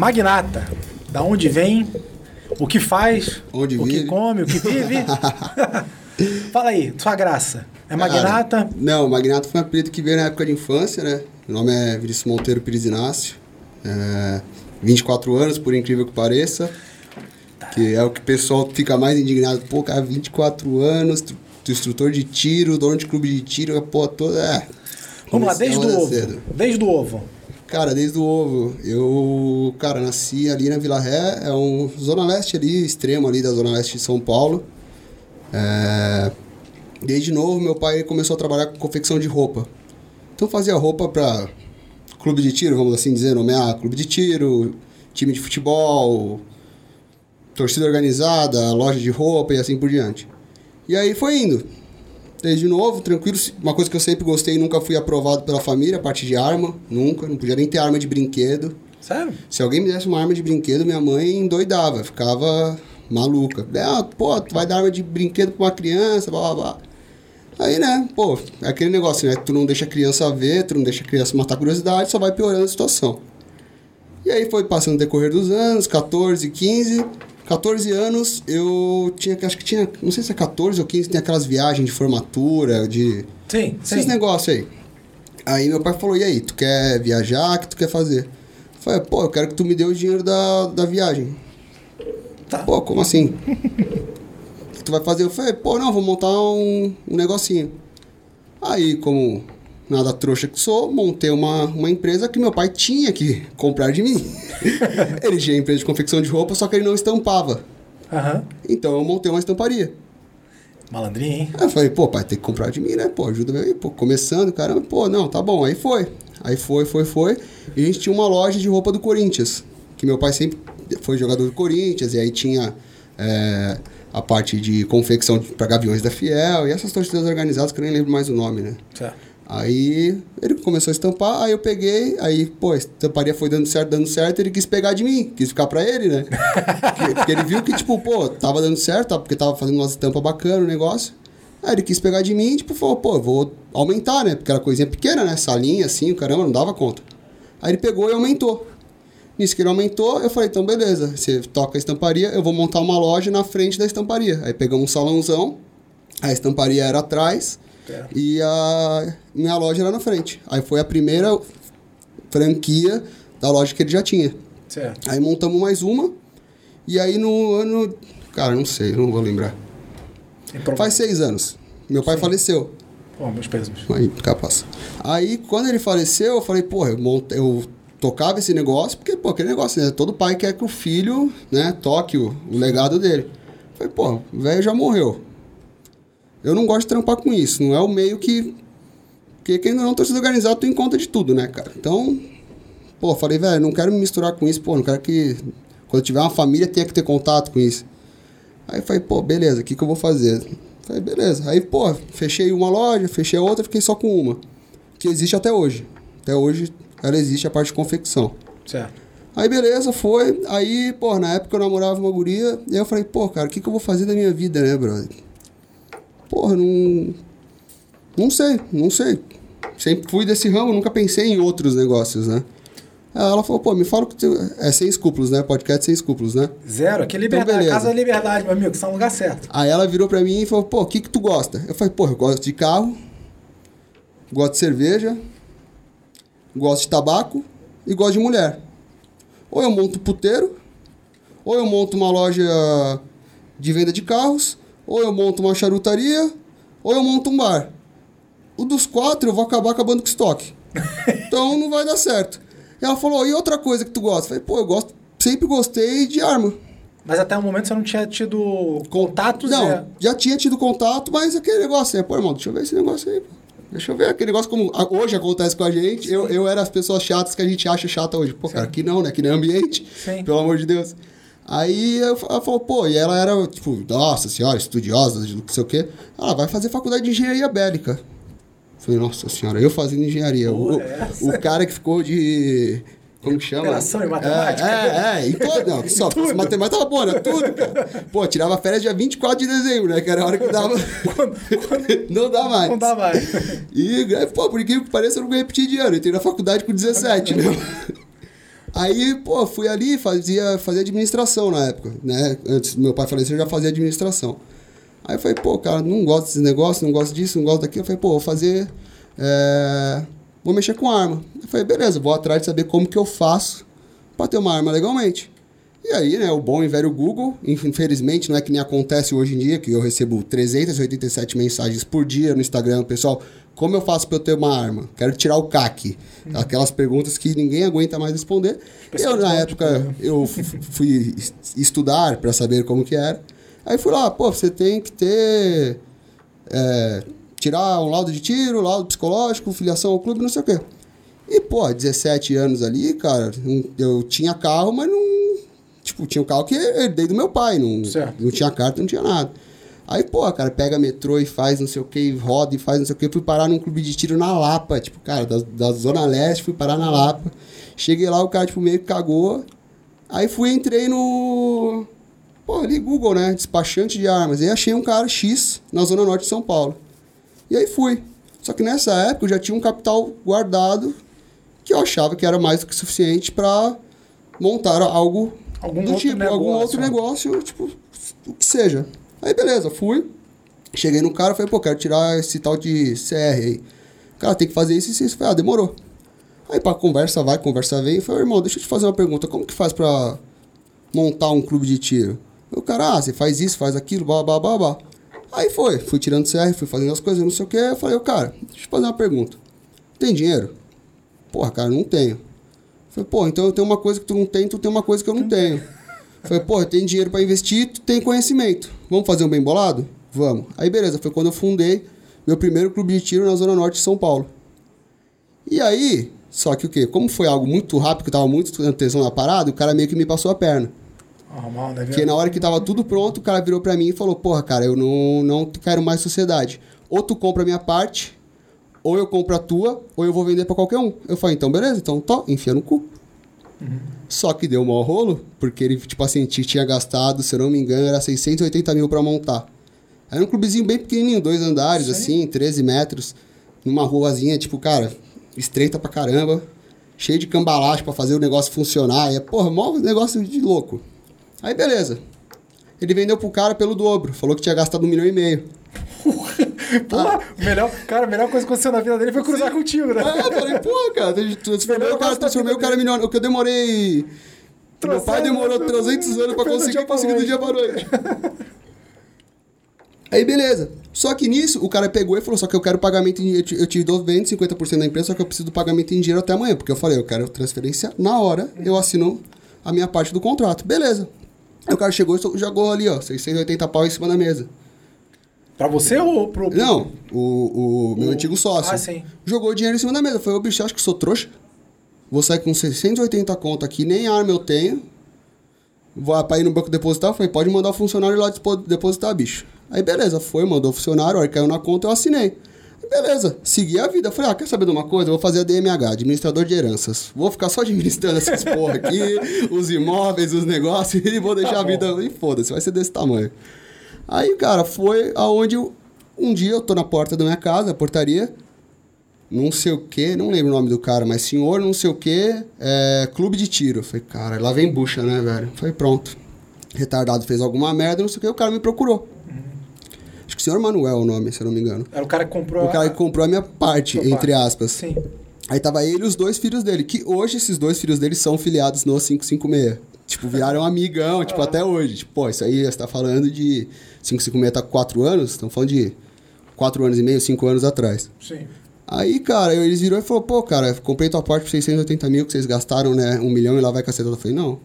Magnata. Da onde vem? O que faz? Onde o vive? que come? O que vive? Fala aí, sua graça. É magnata? Cara, não, Magnata foi um apelido que veio na época de infância, né? Meu nome é Vinícius Monteiro Pires Inácio. É, 24 anos, por incrível que pareça. Que é o que o pessoal fica mais indignado. Pô, cara, 24 anos, tu, tu instrutor de tiro, dono de clube de tiro, a porra toda. É. Vamos lá, desde o ovo. cedo. Desde o ovo. Cara, desde o ovo. Eu, cara, nasci ali na Vila Ré, é um zona leste ali, extremo ali da zona leste de São Paulo. É, desde novo, meu pai começou a trabalhar com confecção de roupa. Então fazia roupa para clube de tiro, vamos assim dizer, nomear clube de tiro, time de futebol, torcida organizada, loja de roupa e assim por diante. E aí foi indo. Desde novo, tranquilo. Uma coisa que eu sempre gostei, nunca fui aprovado pela família, a parte de arma, nunca. Não podia nem ter arma de brinquedo. Sério? Se alguém me desse uma arma de brinquedo, minha mãe endoidava, ficava maluca. Ah, pô, tu vai dar arma de brinquedo pra uma criança, blá blá blá. Aí, né, pô, é aquele negócio, né? Tu não deixa a criança ver, tu não deixa a criança matar a curiosidade, só vai piorando a situação. E aí foi passando o decorrer dos anos, 14, 15. 14 anos, eu tinha, acho que tinha, não sei se é 14 ou 15, tem aquelas viagens de formatura, de Sim, esses sim. negócios aí. Aí meu pai falou, e aí, tu quer viajar? O que tu quer fazer? Eu falei, pô, eu quero que tu me dê o dinheiro da, da viagem. Tá. Pô, como assim? O que tu vai fazer? Eu falei, pô, não, vou montar um, um negocinho. Aí, como nada trouxa que sou, montei uma, uma empresa que meu pai tinha que comprar de mim. ele tinha empresa de confecção de roupa, só que ele não estampava. Aham. Então eu montei uma estamparia. Malandrinho, hein? Aí eu falei, pô, pai, tem que comprar de mim, né? Pô, ajuda aí, pô, começando, caramba, pô, não, tá bom. Aí foi. Aí foi, foi, foi. E a gente tinha uma loja de roupa do Corinthians. Que meu pai sempre foi jogador do Corinthians, e aí tinha é, a parte de confecção para Gaviões da Fiel, e essas torcidas organizadas que eu nem lembro mais o nome, né? Certo. Aí ele começou a estampar, aí eu peguei, aí, pô, a estamparia foi dando certo, dando certo, ele quis pegar de mim, quis ficar pra ele, né? porque, porque ele viu que, tipo, pô, tava dando certo, tá? porque tava fazendo umas estampas bacanas o negócio. Aí ele quis pegar de mim, tipo, falou, pô, eu vou aumentar, né? Porque era coisinha pequena, né? Salinha, assim, o caramba, não dava conta. Aí ele pegou e aumentou. Nisso que ele aumentou, eu falei, então beleza, você toca a estamparia, eu vou montar uma loja na frente da estamparia. Aí pegamos um salãozão, a estamparia era atrás, E a minha loja era na frente. Aí foi a primeira franquia da loja que ele já tinha. Certo. Aí montamos mais uma. E aí no ano. Cara, não sei, não vou lembrar. Improvável. Faz seis anos. Meu pai faleceu. Pô, meus. Aí, capaz. Aí, quando ele faleceu, eu falei, porra, eu, monte- eu tocava esse negócio, porque, pô, aquele negócio, né? Todo pai quer que o filho, né, toque o, o legado dele. Falei, pô, o velho já morreu. Eu não gosto de trampar com isso. Não é o meio que. Porque quem não torcida organizada, tu encontra de tudo, né, cara? Então, pô, falei, velho, não quero me misturar com isso, pô, não quero que. Quando tiver uma família, tenha que ter contato com isso. Aí eu falei, pô, beleza, o que, que eu vou fazer? Falei, beleza. Aí, pô, fechei uma loja, fechei a outra, fiquei só com uma. Que existe até hoje. Até hoje ela existe a parte de confecção. Certo. Aí beleza, foi. Aí, pô, na época eu namorava uma guria. E aí eu falei, pô, cara, o que, que eu vou fazer da minha vida, né, brother? Porra, não. Não sei, não sei. Sempre fui desse ramo, nunca pensei em outros negócios, né? Aí ela falou, pô, me fala que tu... É sem escrúpulos, né? Podcast sem escrúpulos, né? Zero. Aqui é liberdade. beleza. Casa da liberdade, meu amigo. Que está no lugar certo. Aí ela virou pra mim e falou, pô, o que que tu gosta? Eu falei, pô, eu gosto de carro, gosto de cerveja, gosto de tabaco e gosto de mulher. Ou eu monto puteiro, ou eu monto uma loja de venda de carros, ou eu monto uma charutaria, ou eu monto um bar. O dos quatro eu vou acabar acabando com estoque. Então não vai dar certo. E ela falou, e outra coisa que tu gosta? Eu falei, pô, eu gosto, sempre gostei de arma. Mas até o momento você não tinha tido contatos. Não, é... já tinha tido contato, mas aquele negócio, né? Pô, irmão, deixa eu ver esse negócio aí, pô. Deixa eu ver aquele negócio como hoje acontece com a gente. Eu, eu era as pessoas chatas que a gente acha chata hoje. Pô, cara, aqui não, né? Aqui não é ambiente. Sim. Pelo amor de Deus. Aí eu, ela falou, pô, e ela era, tipo, nossa senhora, estudiosa, não sei o quê. Ela vai fazer faculdade de engenharia bélica. Falei, nossa senhora, eu fazendo engenharia. O, essa. o cara que ficou de. Como que chama? Recuperação em matemática? É, é, é em todo. Não, só, matemática tava boa, né? Tudo, cara. Pô, tirava férias dia 24 de dezembro, né? Que era a hora que dava. não dá mais. Não dá mais. E, pô, por incrível que pareça, eu não ganhei repetir ano. Eu entrei na faculdade com 17, né? Aí, pô, fui ali, fazia, fazia administração na época, né? Antes do meu pai falecer, eu já fazia administração. Aí eu falei, pô, cara, não gosto desse negócio, não gosto disso, não gosto daquilo. Eu falei, pô, vou fazer. é, Vou mexer com arma. Eu falei, beleza, vou atrás de saber como que eu faço pra ter uma arma legalmente. E aí, né, o bom e velho Google, infelizmente, não é que nem acontece hoje em dia, que eu recebo 387 mensagens por dia no Instagram, pessoal, como eu faço para eu ter uma arma? Quero tirar o CAC. Aquelas perguntas que ninguém aguenta mais responder. Eu, na época, eu f- fui es- estudar para saber como que era. Aí fui lá, pô, você tem que ter... é, tirar um laudo de tiro, laudo psicológico, filiação ao clube, não sei o quê. E, pô, 17 anos ali, cara, eu tinha carro, mas não. Tipo, tinha um carro que eu herdei do meu pai, não, Certo. não tinha carta, não tinha nada. Aí, pô, cara, pega metrô e faz não sei o que, roda e faz não sei o que. Fui parar num clube de tiro na Lapa, tipo, cara, da, da Zona Leste, fui parar na Lapa. Cheguei lá, o cara, tipo, meio que cagou. Aí fui, entrei no. Pô, ali, Google, né? Despachante de armas. E aí achei um cara X na Zona Norte de São Paulo. E aí fui. Só que nessa época eu já tinha um capital guardado que eu achava que era mais do que suficiente para montar algo Algum do tipo, algum negócio. outro negócio, tipo, o que seja. Aí beleza, fui. Cheguei no cara, falei, pô, quero tirar esse tal de CR aí. Cara, tem que fazer isso e isso. Falei, ah, demorou. Aí pra conversa vai, conversa vem. Eu falei, irmão, deixa eu te fazer uma pergunta. Como que faz pra montar um clube de tiro? O cara, ah, você faz isso, faz aquilo, blá, blá, blá, blá. Aí foi, fui tirando CR, fui fazendo as coisas, não sei o que. Eu falei, ô, cara, deixa eu te fazer uma pergunta. Tem dinheiro? Porra, cara, não tenho. Falei, pô, então eu tenho uma coisa que tu não tem, tu tem uma coisa que eu não tenho. Falei, pô, eu tenho dinheiro pra investir, tu tem conhecimento. Vamos fazer um bem bolado? Vamos. Aí beleza, foi quando eu fundei meu primeiro clube de tiro na Zona Norte de São Paulo. E aí, só que o quê? Como foi algo muito rápido, que eu tava muito atenção na parada, o cara meio que me passou a perna. Normal, né? Porque na hora que tava tudo pronto, o cara virou pra mim e falou: Porra, cara, eu não, não quero mais sociedade. Ou tu compra a minha parte, ou eu compro a tua, ou eu vou vender pra qualquer um. Eu falei: Então, beleza, então tó, enfia no cu. Só que deu um mau rolo, porque ele, tipo assim, ti- tinha gastado, se eu não me engano, era 680 mil pra montar. Era um clubezinho bem pequenininho, dois andares, Sim. assim, 13 metros, numa ruazinha, tipo, cara, estreita pra caramba, cheio de cambalagem pra fazer o negócio funcionar. E é, porra, mó negócio de louco. Aí, beleza. Ele vendeu pro cara pelo dobro, falou que tinha gastado um milhão e meio. Porra, melhor, cara, a melhor coisa que aconteceu na vida dele foi cruzar contigo, né? Ah, eu falei, pô, cara, transformei o cara, transformei o cara milionário. O que eu demorei. Meu pai demorou anos, 300 anos pra conseguir, dia eu pra consegui do dia pra noite. Aí, beleza. Só que nisso, o cara pegou e falou: Só que eu quero pagamento em. Eu te, eu te dou 20, 50% da empresa, só que eu preciso do pagamento em dinheiro até amanhã. Porque eu falei: Eu quero transferência na hora, eu assino a minha parte do contrato. Beleza. Aí o cara chegou e jogou ali, ó, 680 pau em cima da mesa. Pra você ou pro. Não, o, o meu O- antigo sócio. Ah, sim. Jogou dinheiro em cima da mesa. Falei, ô bicho, acha que sou trouxa? Vou sair com 680 conto aqui, nem arma eu tenho. Vou pra ir no banco depositar. Falei, pode mandar o funcionário lá depositar, bicho. Aí beleza, foi, mandou o funcionário, a hora que caiu na conta, eu assinei. Aí, Beleza, segui a vida. Falei, ah, quer saber de uma coisa? Eu vou fazer a DMH, administrador de heranças. Vou ficar só administrando essas porra aqui, os imóveis, os negócios, e vou deixar Tá a vida. E foda-se, vai ser desse tamanho. Aí, cara, foi aonde eu- um dia eu tô na porta da minha casa, a portaria, não sei o que, não lembro o nome do cara, mas senhor não sei o que, é, clube de tiro. Falei, cara, lá vem bucha, né, velho? Foi pronto. Retardado fez alguma merda, não sei o que, o cara me procurou. Acho que senhor Manuel é o nome, se eu não me engano. Era o cara que comprou. O cara que comprou a minha parte, entre aspas. Sim. Aí tava ele e os dois filhos dele, que hoje esses dois filhos dele são filiados no 556. Tipo, viraram amigão, tipo, até hoje. Tipo, pô, isso aí você tá falando de 556 tá com 4 anos, estão falando de 4 anos e meio, 5 anos atrás. Sim. Aí, cara, eles viram e falou, pô, cara, comprei tua parte por 680 mil que vocês gastaram, né? Um milhão e lá vai cacetada. Eu falei, não.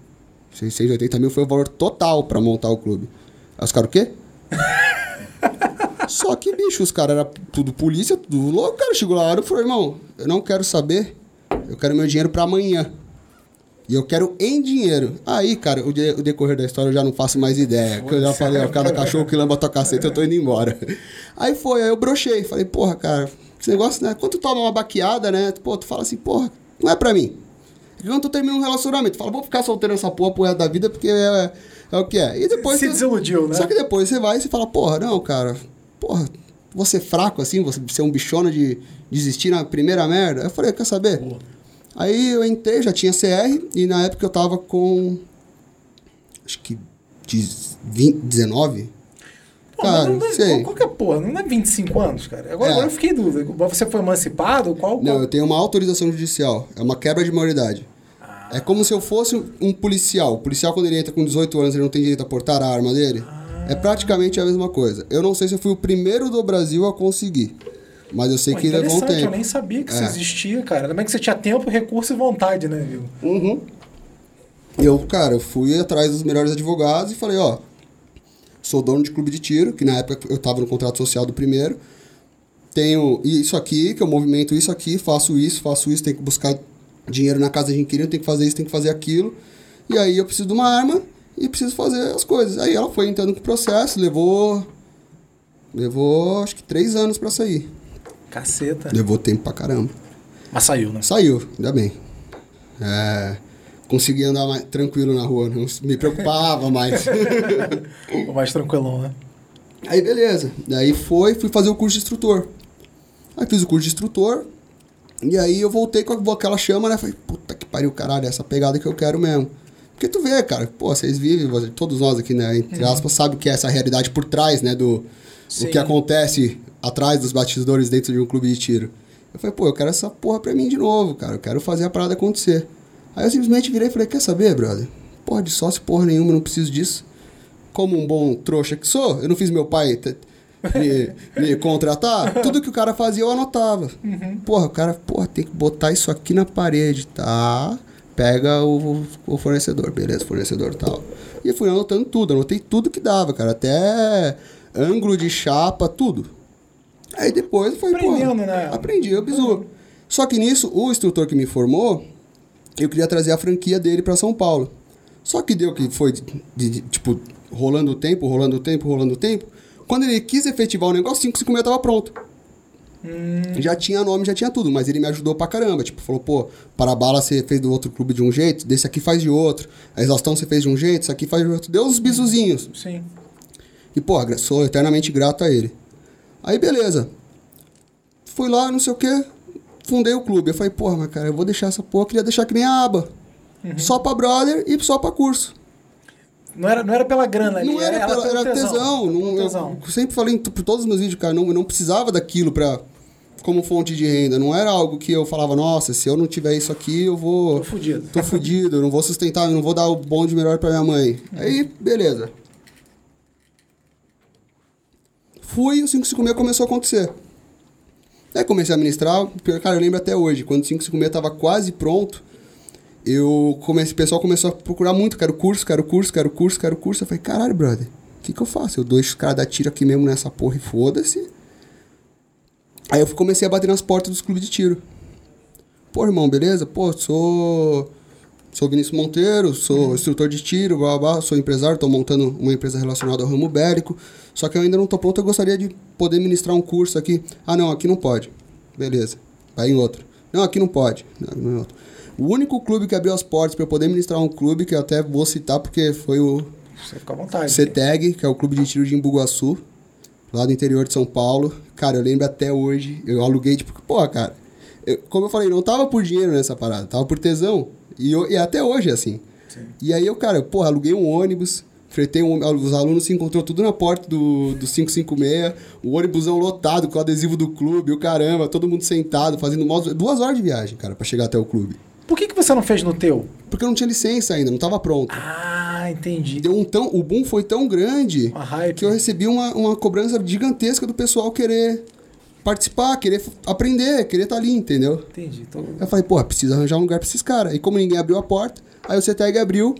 680 mil foi o valor total pra montar o clube. Aí os caras, o quê? Só que, bicho, os caras eram tudo polícia, tudo louco. O cara chegou lá e falou, irmão, eu não quero saber, eu quero meu dinheiro pra amanhã. E eu quero em dinheiro. Aí, cara, o, de- o decorrer da história eu já não faço mais ideia. Que eu já falei, ó, cada cachorro que lamba tua caceta, eu tô indo embora. Aí foi, aí eu brochei. Falei, porra, cara, esse negócio, né? Quando tu toma uma baqueada, né? Pô, tu fala assim, porra, não é pra mim. Quando tu termina um relacionamento, tu fala, vou ficar solteiro nessa porra pro resto da vida, porque é, é o que é. E depois. Se você- desiludiu, né? Só que depois você vai e você fala, porra, não, cara, porra, você fraco assim, você ser um bichona de desistir na primeira merda. Eu falei, quer saber? Boa. Aí eu entrei, já tinha CR, e na época eu tava com. Acho que. de 20, 19? Pô, Cara, não, sei. Qual que é porra? Não é 25 anos, cara. Agora, É. agora eu fiquei em dúvida. Você foi emancipado? Qual? Não, qual- eu tenho uma autorização judicial. É uma quebra de maioridade. É como se eu fosse um policial. O policial, quando ele entra com 18 anos, ele não tem direito a portar a arma dele. É praticamente a mesma coisa. Eu não sei se eu fui o primeiro do Brasil a conseguir. Mas eu sei Pô, que levou um interessante, eu tempo. nem sabia que isso É. existia, cara. Ainda bem que você tinha tempo, recurso e vontade, né, viu? Uhum. Eu, cara, eu fui atrás dos melhores advogados e falei, ó, sou dono de clube de tiro, que na época eu tava no contrato social do primeiro. Tenho isso aqui, que eu movimento isso aqui, faço isso, faço isso, tenho que buscar dinheiro na casa de inquilino, tenho que fazer isso, tenho que fazer aquilo. E aí eu preciso de uma arma e preciso fazer as coisas. Aí ela foi entrando com o processo, levou. Levou acho que três anos pra sair. Caceta. Levou tempo pra caramba. Mas saiu, né? Saiu, ainda bem. É, consegui andar mais tranquilo na rua, não me preocupava mais. O mais tranquilão, né? Aí beleza. Daí foi, fui fazer o curso de instrutor. Aí fiz o curso de instrutor. E aí eu voltei com aquela chama, né? Falei, puta que pariu, caralho, essa pegada que eu quero mesmo. Porque tu vê, cara, pô, vocês vivem, todos nós aqui, né, entre aspas, sabe o que é essa realidade por trás, né, do Sim. o que acontece atrás dos batidores dentro de um clube de tiro. Eu falei, pô, eu quero essa porra pra mim de novo, cara, eu quero fazer a parada acontecer. Aí eu simplesmente virei e falei, quer saber, brother? Porra de sócio, porra nenhuma, eu não preciso disso. Como um bom trouxa que sou, eu não fiz meu pai me, me contratar, tudo que o cara fazia eu anotava. Porra, o cara, porra, tem que botar isso aqui na parede, tá? Pega o, o fornecedor, beleza, fornecedor tal. E eu fui anotando tudo, anotei tudo que dava, cara, até ângulo de chapa, tudo. Aí depois foi, Aprendendo, porra, né? aprendi, eu bizu. Só que nisso, o instrutor que me formou, eu queria trazer a franquia dele para São Paulo. Só que deu que foi, de, de- tipo, rolando o tempo, rolando o tempo, rolando o tempo. Quando ele quis efetivar o negócio, 556 tava pronto. Já tinha nome, já tinha tudo, mas ele me ajudou pra caramba. Tipo, falou, pô, para bala você fez do outro clube de um jeito, desse aqui faz de outro. A exaustão você fez de um jeito, isso aqui faz de outro. Deu uns bisuzinhos. Sim. E, pô, sou eternamente grato a ele. Aí, beleza. Fui lá, não sei o quê, fundei o clube. Eu falei, porra, mas cara, eu vou deixar essa porra, eu queria deixar que nem a aba. Só pra brother e só pra curso. Não era, não era pela grana ali, Não era, era, pela, era tesão. Não, Pelo eu tesão. sempre falei por todos os meus vídeos, cara, não, eu não precisava daquilo pra, como fonte de renda. Não era algo que eu falava, nossa, se eu não tiver isso aqui, eu vou. Tô fudido. Tô fudido, eu não vou sustentar, eu não vou dar o bom de melhor pra minha mãe. Aí, beleza. Fui o 556 começou a acontecer. Aí comecei a ministrar, cara, eu lembro até hoje, quando o 556 tava quase pronto, eu comecei, o pessoal começou a procurar muito, quero curso, quero curso, quero curso, quero curso. Eu falei, caralho, brother, o que que eu faço? Eu dou os caras da tiro aqui mesmo nessa porra e foda-se. Aí eu comecei a bater nas portas dos clubes de tiro. Pô, irmão, beleza? Pô, sou. Sou Vinícius Monteiro, sou instrutor de tiro, blá, blá, blá, sou empresário, estou montando uma empresa relacionada ao ramo bélico. Só que eu ainda não estou pronto, eu gostaria de poder ministrar um curso aqui. Ah, não, aqui não pode. Beleza. Vai em outro. Não, aqui não pode. Não, não é outro. O único clube que abriu as portas para eu poder ministrar um clube, que eu até vou citar porque foi o Você fica à vontade. CETEG, que é o clube de tiro de Embuguaçu, lá do interior de São Paulo. Cara, eu lembro até hoje, eu aluguei, tipo, pô, cara, eu- como eu falei, não tava por dinheiro nessa parada, tava por tesão. E, eu- e até hoje é assim. Sim. E aí eu, cara, porra, aluguei um ônibus, fretei um, os alunos se encontrou tudo na porta do, do 556, o ônibusão lotado com o adesivo do clube, o caramba, todo mundo sentado, fazendo mó- duas horas de viagem, cara, pra chegar até o clube. Por que, que você não fez no teu? Porque eu não tinha licença ainda, não tava pronto. Ah, entendi. Deu um tão, o boom foi tão grande que eu recebi uma, uma cobrança gigantesca do pessoal querer participar, querer aprender, querer estar ali, entendeu? Entendi. Tô... Eu falei, porra, preciso arranjar um lugar pra esses caras. E como ninguém abriu a porta, aí o CETEG abriu,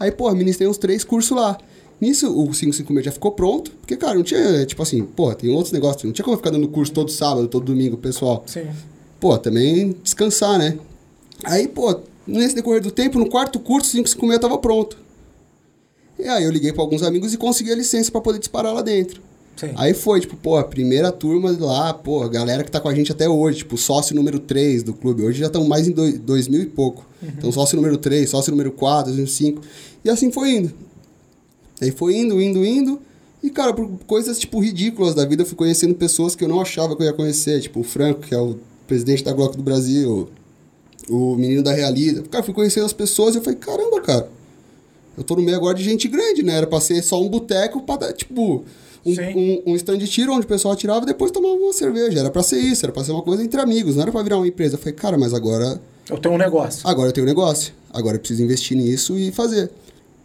aí, porra, ministrei uns três cursos lá. Nisso, o 556 já ficou pronto, porque, cara, não tinha, tipo assim, pô, tem outros negócios, não tinha como ficar dando curso todo sábado, todo domingo, pessoal. Sim. Pô, também descansar, né? Aí, pô, nesse decorrer do tempo, no quarto curso, 556 tava pronto. E aí eu liguei pra alguns amigos e consegui a licença pra poder disparar lá dentro. Sim. Aí foi, tipo, pô, a primeira turma lá, pô, a galera que tá com a gente até hoje, tipo, sócio número 3 do clube. Hoje já estão mais em dois, dois mil e pouco. Então, sócio número 3, sócio número 4, número 5. E assim foi indo. Aí foi indo, indo, indo. E, cara, por coisas, tipo, ridículas da vida, eu fui conhecendo pessoas que eu não achava que eu ia conhecer. Tipo, o Franco, que é o presidente da Glock do Brasil. o menino da Realiza. Cara, fui conhecendo as pessoas e eu falei, caramba, cara. Eu tô no meio agora de gente grande, né? Era pra ser só um boteco pra dar, tipo, um, um, um stand de tiro onde o pessoal atirava e depois tomava uma cerveja. Era pra ser isso, era pra ser uma coisa entre amigos, não era pra virar uma empresa. Eu falei, cara, mas agora Eu tenho um negócio. Agora eu tenho um negócio. Agora eu preciso investir nisso e fazer.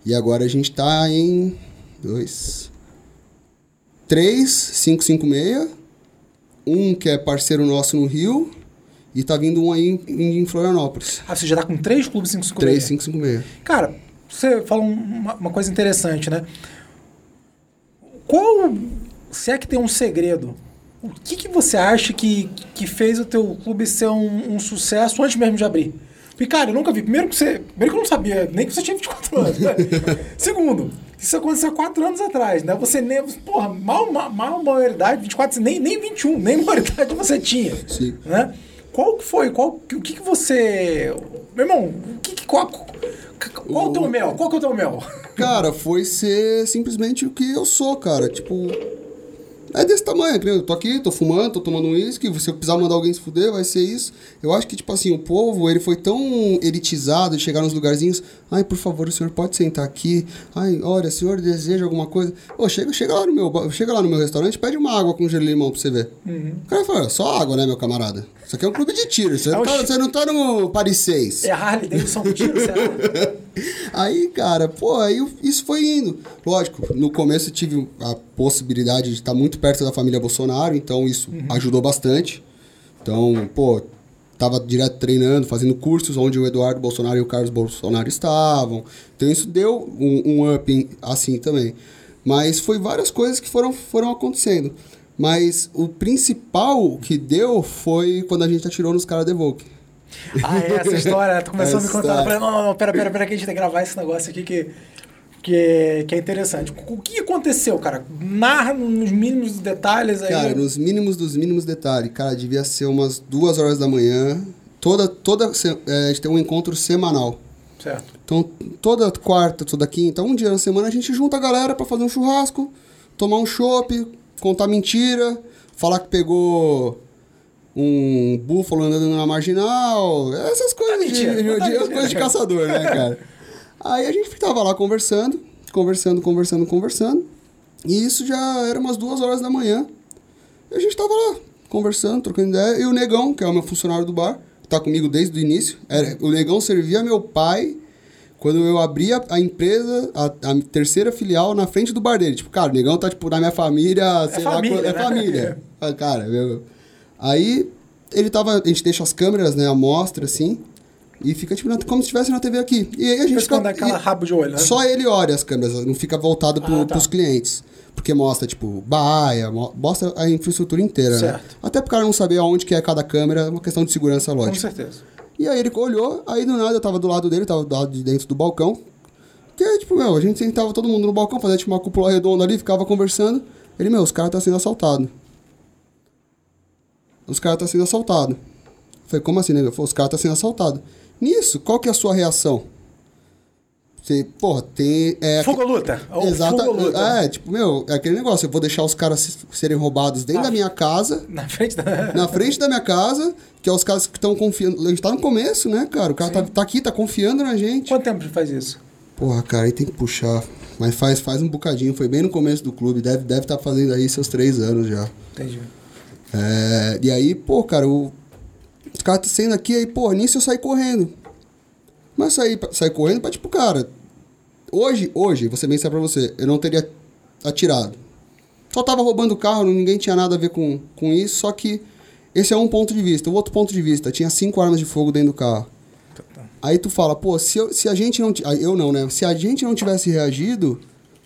E agora a gente tá em. Dois. Três, cinco, cinco, meia. Um que é parceiro nosso no Rio. E tá vindo um aí em, em Florianópolis. Ah, você já tá com três clubes 556? Três, cinco, cinco, meia. Cara, você falou uma, uma coisa interessante, né? Qual, se é que tem um segredo, o que, que você acha que, que fez o teu clube ser um, um sucesso antes mesmo de abrir? Porque, cara, eu nunca vi. Primeiro que você. Primeiro que eu não sabia nem que você tinha 24 anos. Né? Segundo, isso aconteceu há 4 anos atrás, né? Você nem. Porra, mal, mal, mal maioridade, 24, nem, nem 21, nem maioridade você tinha. Sim. Né? Qual que foi? Qual, o que, que você. Meu irmão, o que, que- qual, qual o teu mel? Qual que é o teu mel? Cara, foi ser simplesmente o que eu sou, cara. Tipo. É desse tamanho, entendeu? Eu tô aqui, tô fumando, tô tomando um uísque. Se eu precisar mandar alguém se fuder, vai ser isso. Eu acho que, tipo assim, o povo, ele foi tão elitizado de chegar nos lugarzinhos. Ai, por favor, o senhor pode sentar aqui. Ai, olha, o senhor deseja alguma coisa? Ô, chega, chega, lá no meu, chega lá no meu restaurante, pede uma água com gelo e limão pra você ver. O cara fala, só água, né, meu camarada? Isso aqui é um clube de tiro. Você, É não, tá, você não tá no Paris 6. É a Harley Davidson com tiro, será? Aí, cara, pô, aí isso foi indo. Lógico, no começo eu tive a possibilidade de estar muito perto da família Bolsonaro, então isso ajudou bastante. Então, pô, tava direto treinando, fazendo cursos onde o Eduardo Bolsonaro e o Carlos Bolsonaro estavam. Então isso deu um, um up assim também. Mas foi várias coisas que foram, foram acontecendo. Mas o principal que deu foi quando a gente atirou nos caras da Evoque. Ah, é, essa história. Tu começou a me Essa contar. Eu falei, não, não, não, pera, pera, pera, que a gente tem que gravar esse negócio aqui que, que, que é interessante. O que aconteceu, cara? Narra nos mínimos detalhes aí. Cara, nos mínimos dos mínimos detalhes. Cara, devia ser umas duas horas da manhã. Toda, toda, é, a gente tem um encontro semanal. Certo. Então, toda quarta, toda quinta, um dia na semana, a gente junta a galera pra fazer um churrasco, tomar um chopp, contar mentira, falar que pegou um búfalo andando na marginal, essas coisas de, mentira, de- de- mentira. coisas de caçador, né, cara? Aí a gente tava lá conversando, conversando, conversando, conversando, e isso já era umas duas horas da manhã. E a gente tava lá, conversando, trocando ideia, e o Negão, que é o meu funcionário do bar, tá comigo desde o início, era, o Negão servia meu pai quando eu abri a, a empresa, a, a terceira filial, na frente do bar dele. Tipo, cara, o Negão tá, tipo, na minha família, sei família, lá, quando- é né? família. Cara, meu... Aí, ele tava, a gente deixa as câmeras, né, a mostra, assim, e fica, tipo, como se estivesse na TV aqui. E aí a gente fica... aquela rabo de olho, né? só ele olha as câmeras, não fica voltado pro, Ah, tá. pros clientes. Porque mostra, tipo, baia, mo- mostra a infraestrutura inteira, né? Certo. Até pro cara não saber aonde que é cada câmera, é uma questão de segurança, Com lógico. certeza. E aí ele olhou, aí do nada eu tava do lado dele, tava do lado de dentro do balcão. Que é, tipo, meu, a gente sentava todo mundo no balcão, fazia tipo uma cúpula redonda ali, ficava conversando. Ele, meu, os caras tá sendo assaltado. Os caras tá sendo assaltado. Falei, como assim, né? Os caras tá sendo assaltado. Nisso, qual que é a sua reação? Você, porra, tem. É, Fuga ou luta? Exato. É, tipo, meu, é aquele negócio, eu vou deixar os caras se- serem roubados dentro Ah. da minha casa, Na frente da... na frente da minha casa, que é os caras que estão confiando. A gente tá no começo, né, cara? O cara tá, tá aqui, tá confiando na gente. Quanto tempo faz isso? Porra, cara, aí tem que puxar. Mas faz, faz um bocadinho, foi bem no começo do clube, deve estar deve tá fazendo aí seus três anos já. Entendi. É, e aí, pô, cara, o, os caras tá saindo aqui, aí, pô, nisso eu saí correndo. Mas saí, pra- saí correndo pra, tipo, cara, hoje, hoje, vou ser bem sério pra você, eu não teria atirado. Só tava roubando o carro, ninguém tinha nada a ver com, com isso, só que esse é um ponto de vista. O outro ponto de vista, tinha cinco armas de fogo dentro do carro. Aí tu fala, pô, se, eu- se a gente não... Eu não, né? Se a gente não tivesse reagido,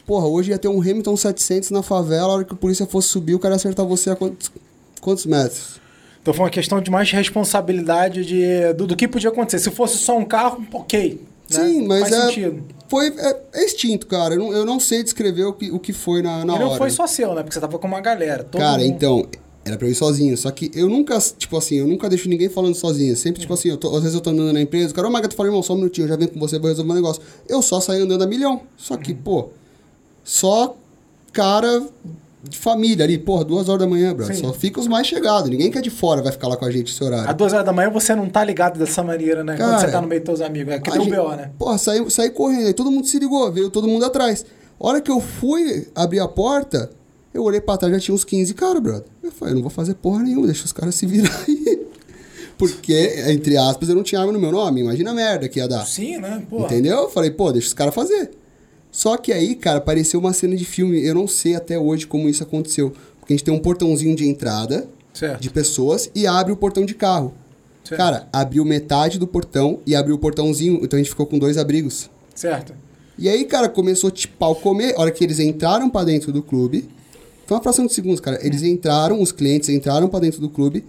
porra, hoje ia ter um Hamilton 700 na favela, a hora que a polícia fosse subir, o cara ia acertar você a quantos, quantos metros? Então foi uma questão de mais responsabilidade de, do, do que podia acontecer. Se fosse só um carro, ok. né? Sim, mas Faz é, sentido. foi, é, é extinto, cara. Eu não, eu não sei descrever o que, o que foi na, na e não hora. foi só seu, né? Porque você tava com uma galera. Cara, mundo- então, era pra eu ir sozinho. Só que eu nunca, tipo assim, eu nunca deixo ninguém falando sozinho. Sempre, tipo assim, eu tô- às vezes eu tô andando na empresa, o cara, ô Maga, tu fala, irmão, só um minutinho, eu já venho com você, vou resolver um negócio. Eu só saí andando a milhão. Só que, pô, só cara de família ali, porra, duas horas da manhã, brother. Sim. Só fica os mais chegados. Ninguém que é de fora vai ficar lá com a gente esse horário. Às duas horas da manhã você não tá ligado dessa maneira, né? Quando Cara, você tá no meio dos teus amigos. É que deu um gente- BO, né? Porra, saí, saí correndo, aí todo mundo se ligou, veio todo mundo atrás. A hora que eu fui abrir a porta, eu olhei pra trás, já tinha uns 15 caras, brother. Eu falei, eu não vou fazer porra nenhuma, deixa os caras se virar aí. Porque, entre aspas, eu não tinha arma no meu nome. Imagina a merda que ia dar. Sim, né? Pô. Entendeu? Eu falei, pô, deixa os caras fazer. Só que aí, cara, pareceu uma cena de filme. Eu não sei até hoje como isso aconteceu. Porque a gente tem um portãozinho de entrada Certo. de pessoas e abre o portão de carro. Certo. Cara, abriu metade do portão e abriu o portãozinho, então a gente ficou com dois abrigos. Certo. E aí, cara, começou tipo pau comer. A hora que eles entraram pra dentro do clube, foi uma fração de segundos, cara. Eles entraram, os clientes entraram pra dentro do clube,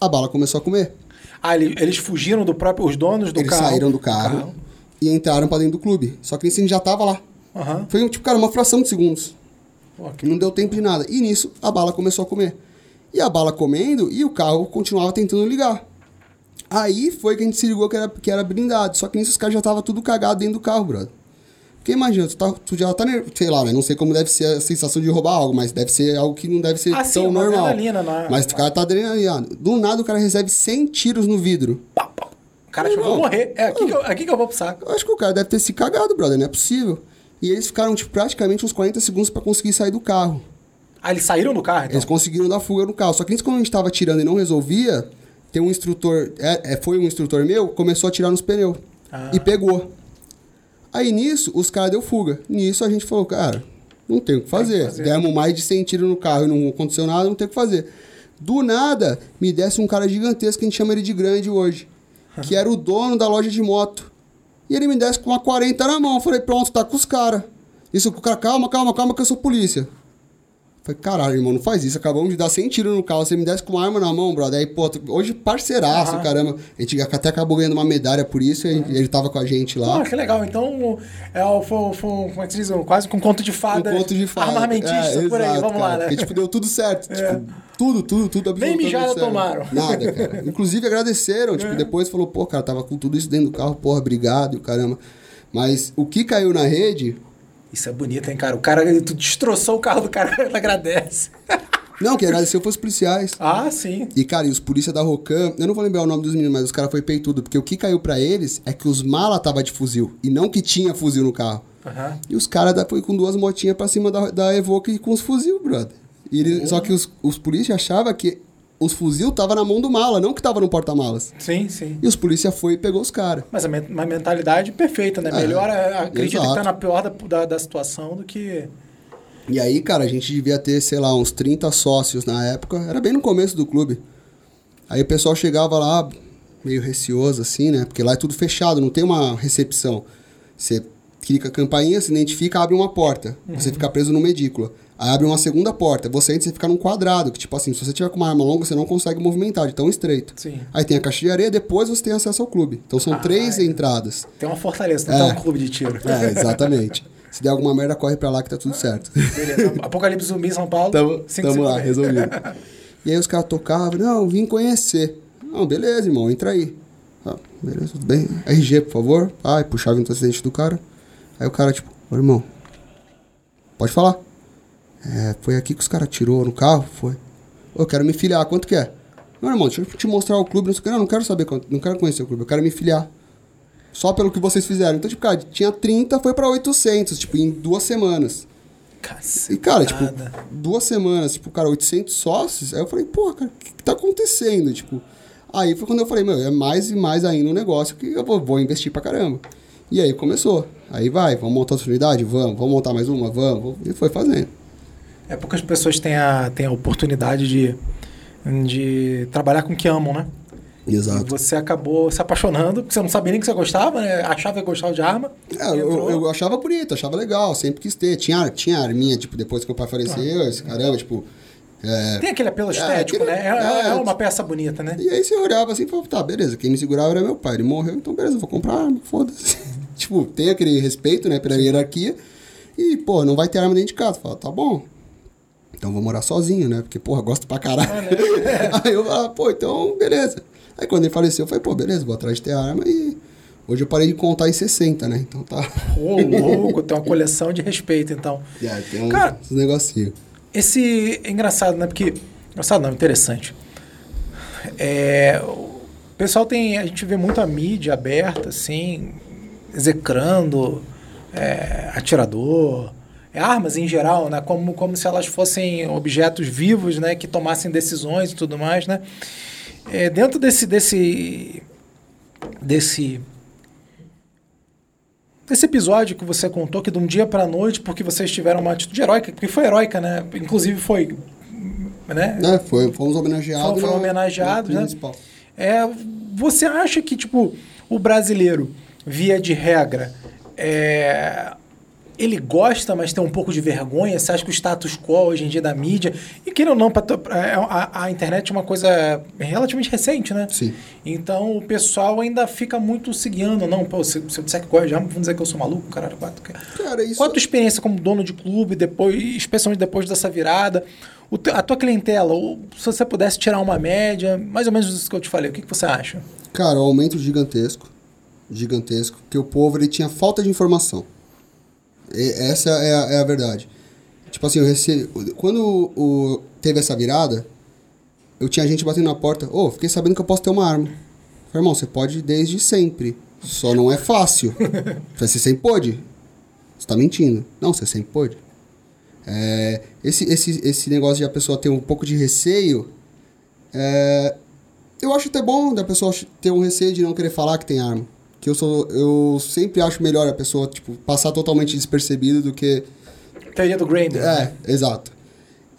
a bala começou a comer. Ah, ele- eles fugiram do próprio. Os donos do eles carro. saíram do carro, e entraram pra dentro do clube. Só que nisso a gente já tava lá. Aham. Foi, tipo, cara, uma fração de segundos. Pô, que- Não deu tempo de nada. E nisso, a bala começou a comer. E a bala comendo, e o carro continuava tentando ligar. Aí foi que a gente se ligou que era, que era blindado. Só que nisso os caras já estavam tudo cagado dentro do carro, brother. Porque imagina, tu, tá, tu já tá, ner- sei lá, né? Não sei como deve ser a sensação de roubar algo, mas deve ser algo que não deve ser Ah, sim, tão uma normal. adrenalina, não é? Mas o cara tá adrenalinado. Do nada o cara recebe 100 tiros no vidro. Pá, pá. O cara achou, vou Não. morrer. É aqui que, eu, aqui que eu vou pro saco. Eu acho que o cara deve ter se cagado, brother. Não é possível. E eles ficaram, tipo, praticamente uns 40 segundos pra conseguir sair do carro. Ah, eles saíram do carro, então? Eles conseguiram dar fuga no carro. Só que antes, quando a gente tava tirando e não resolvia, tem um instrutor, é, é, foi um instrutor meu, começou a tirar nos pneus. Ah. E pegou. Aí nisso, os caras deu fuga. Nisso a gente falou, cara, não tem o que fazer. fazer. Demos mais de 100 tiros no carro e não aconteceu nada, não tem o que fazer. Do nada, me desce um cara gigantesco, que a gente chama ele de grande hoje. Que era o dono da loja de moto. E ele me desce com uma 40 na mão. Eu falei, pronto, tá com os caras. Isso, o cara, calma, calma, calma, que eu sou polícia. Falei, caralho, irmão, não faz isso. Acabamos de dar 100 tiros no carro. Você me desce com uma arma na mão, brother. Aí, pô, hoje parceiraço, caramba. A gente até acabou ganhando uma medalha por isso. E ele tava com a gente lá. Pô, que legal. Então, é, foi, foi, como é que se diz? Quase com um conto de Um fada. conto de fada. Armamentista, É, por aí. exato, Vamos lá, cara. né? Porque, tipo, deu tudo certo. É. Tipo, tudo, tudo, tudo absolutamente mijada tomaram. Nada, cara. Inclusive agradeceram. Tipo, É. depois falou, pô, cara, tava com tudo isso dentro do carro. Porra, obrigado, e o caramba. Mas o que caiu na rede... Isso é bonito, hein, cara? O cara, tu destroçou o carro do cara, ele agradece. Não, quem agradeceu foi os policiais. Ah, sim. E, cara, e os polícia da Rocan, eu não vou lembrar o nome dos meninos, mas os caras foi peitudo, porque o que caiu pra eles é que os mala tava de fuzil, e não que tinha fuzil no carro. Aham. E os caras foi com duas motinhas pra cima da, da Evoque com os fuzil, brother. E ele- Só que os, os polícias achavam que os fuzil tava na mão do mala, não que tava no porta-malas. Sim, sim. E os polícia foi e pegou os caras. Mas a men- uma mentalidade perfeita, né? É, Melhor, é, acredito que tá na pior da, da, da situação do que... E aí, cara, a gente devia ter, sei lá, uns 30 sócios na época. Era bem no começo do clube. Aí o pessoal chegava lá, meio receoso, assim, né? Porque lá é tudo fechado, não tem uma recepção. Você clica a campainha, se identifica, abre uma porta. Você fica preso numa edícula. Aí abre uma segunda porta. Você entra e você fica num quadrado, que tipo assim, se você tiver com uma arma longa, você não consegue movimentar, de tão estreito. Sim. Aí tem a caixa de areia, depois você tem acesso ao clube. Então são Ah, três é. entradas. Tem uma fortaleza, não É. tem um clube de tiro. É, exatamente. se der alguma merda, corre pra lá que tá tudo certo. Beleza. Apocalipse zumbi em São Paulo. Tamo, tamo lá, resolvido. E aí os caras tocavam, não, vim conhecer. Não, beleza, irmão, entra aí. Ah, beleza, tudo bem. RG, por favor. Ai, puxava o antecedente do cara. Aí o cara, tipo, ô irmão, pode falar. É, foi aqui que os caras tirou no carro? Foi. Eu quero me filiar, quanto que é? Não, irmão, deixa eu te mostrar o clube, não sei o que. Não, não quero saber quanto, não quero conhecer o clube, eu quero me filiar. Só pelo que vocês fizeram. Então, tipo, cara, tinha 30, foi pra 800, tipo, em duas semanas. E, cara, tipo, Cacetada. duas semanas, tipo, cara, 800 sócios. Aí eu falei, pô, cara, o que, que tá acontecendo? Tipo, aí foi quando eu falei, meu, é mais e mais ainda um negócio que eu vou, vou investir pra caramba. E aí começou. Aí vai, vamos montar outra unidade? Vamos. Vamos montar mais uma? Vamos. E foi fazendo. É poucas pessoas têm a, têm a oportunidade de, de trabalhar com o que amam, né? E Exato. você acabou se apaixonando, porque você não sabia nem que você gostava, né? Achava que gostava de arma. É, eu, eu achava bonito, achava legal, sempre quis ter. Tinha, tinha arminha, tipo, depois que meu pai faleceu, esse caramba, tipo. é, Tem aquele apelo estético, aquele- né? É, é é, uma peça bonita, né? E aí você olhava assim e falava, tá, beleza, quem me segurava era meu pai. Ele morreu, então beleza, vou comprar arma, foda-se. tipo, tem aquele respeito, né, pela hierarquia. E, pô, não vai ter arma dentro de casa. Fala, tá bom. Então vou morar sozinho, né? Porque, porra, gosto pra caralho. aí eu falava, pô, então, beleza. Aí quando ele faleceu, eu falei, pô, beleza, vou atrás de ter arma e. Hoje eu parei de contar em 60, né? Então tá. Ô, louco, tem uma coleção de respeito, então. É, tem uns, Cara- uns negocinhos. esse é engraçado, né? Porque engraçado não, interessante. É, o pessoal tem, a gente vê muito a mídia aberta, assim, execrando é, atirador, armas em geral, né? Como, como se elas fossem objetos vivos, né? Que tomassem decisões e tudo mais, né? É, dentro desse, desse, desse desse episódio que você contou que de um dia para noite, porque vocês tiveram uma atitude heróica, porque foi heróica, né? Inclusive foi, né? É, foi, fomos homenageados. Foram, foram na- homenageados, na né? É, você acha que, tipo, o brasileiro, via de regra, é, ele gosta, mas tem um pouco de vergonha? Você acha que o status quo hoje em dia da mídia... E queira ou não, pra é, a, a internet é uma coisa relativamente recente, né? Sim. Então o pessoal ainda fica muito se guiando. Não, pô, se, se eu disser que gosta, já vão dizer que eu sou maluco, caralho. Quatro, Cara, isso... Qual a tua experiência como dono de clube, depois, especialmente depois dessa virada? O a tua clientela, o- se você pudesse tirar uma média, mais ou menos isso que eu te falei, o que, que você acha? Cara, um aumento gigantesco. Gigantesco. Porque o povo ele tinha falta de informação. Essa é a, é a verdade. Tipo assim, eu recebi, quando o, teve essa virada, eu tinha gente batendo na porta. Ô, fiquei sabendo que eu posso ter uma arma. Falei, irmão, você pode desde sempre. Só não é fácil. Falei, você sempre pôde? Você tá mentindo. Não, você sempre pôde. É, esse, esse, esse negócio de a pessoa ter um pouco de receio. É, eu acho até bom da pessoa ter um receio de não querer falar que tem arma. Que eu sou. Eu sempre acho melhor a pessoa, tipo, passar totalmente despercebido do que. Teoria do Grander. né? É, exato.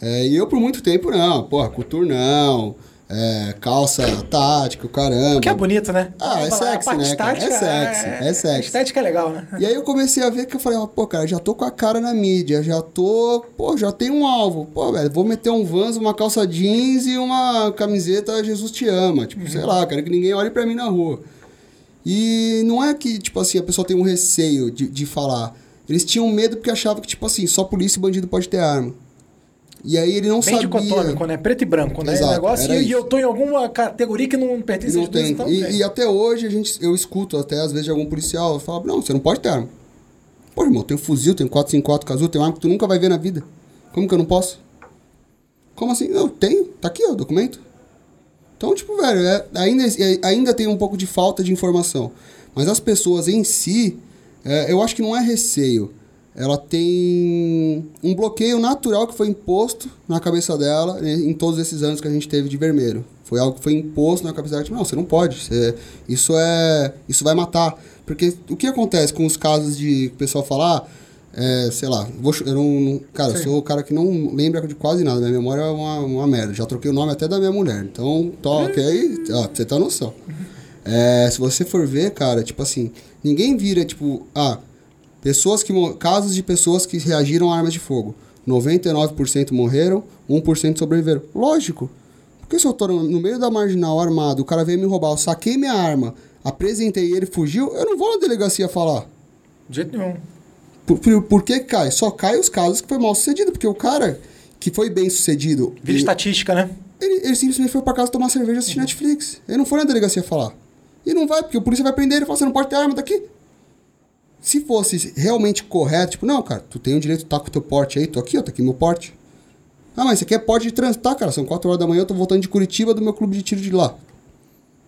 É, e eu por muito tempo não, porra, coturnão, é, calça tática, o caramba. Que é bonito, né? Ah, é sexy, né? É estática sexy, é sexy. A estética é legal, né? E aí eu comecei a ver que eu falei, pô, cara, já tô com a cara na mídia, já tô, pô, já tenho um alvo. Pô, velho, vou meter um Vans, uma calça jeans e uma camiseta Jesus te ama. Tipo, sei lá, quero que ninguém olhe pra mim na rua. E não é que, tipo assim, a pessoa tem um receio de, de falar. Eles tinham medo porque achavam que, tipo assim, só polícia e bandido pode ter arma. E aí ele não Bem sabia. dicotômico, né? Preto e branco, né? Exato, negócio, e, isso. eu tô em alguma categoria que não pertence Não tem. então E, e até hoje a gente, eu escuto até às vezes de algum policial, fala, não, você não pode ter arma. Pô, irmão, tem fuzil, tem um 454 casulo, tem arma que tu nunca vai ver na vida. Como que eu não posso? Como assim? Não, tenho. Tá aqui, ó, o documento. Então, tipo, velho, é- ainda, é- ainda tem um pouco de falta de informação. Mas as pessoas em si, é, eu acho que não é receio. Ela tem um bloqueio natural que foi imposto na cabeça dela né, em todos esses anos que a gente teve de vermelho. Foi algo que foi imposto na cabeça dela. Tipo, não, você não pode. você- isso é. Isso vai matar. Porque o que acontece com os casos de o pessoal falar, é, sei lá, vou, eu não, cara, eu Sim. sou o cara que não lembra de quase nada. Minha memória é uma, uma merda. Já troquei o nome até da minha mulher. Então, toque aí, ó, você tá noção. É, se você for ver, cara, tipo assim, ninguém vira, tipo, ah, pessoas que casos de pessoas que reagiram a armas de fogo. 99% morreram, 1% sobreviveram. Lógico. Porque se eu tô no no meio da marginal armado, o cara veio me roubar, eu saquei minha arma, apresentei ele, fugiu, eu não vou na delegacia falar. De jeito nenhum. Por, por, por que cai? Só cai os casos que foi mal sucedido, porque o cara que foi bem sucedido, Vira ele, estatística, né? ele, ele simplesmente foi pra casa tomar cerveja e assistir Netflix. Ele não foi na delegacia falar. E não vai, porque o polícia vai prender ele e fala, você não pode ter arma daqui. Se fosse realmente correto, tipo, não, cara, tu tem o direito de estar com o teu porte aí, tô aqui, ó, tá aqui meu porte. Ah, mas isso aqui é porte de transitar, cara, são 4 horas da manhã, eu tô voltando de Curitiba do meu clube de tiro de lá.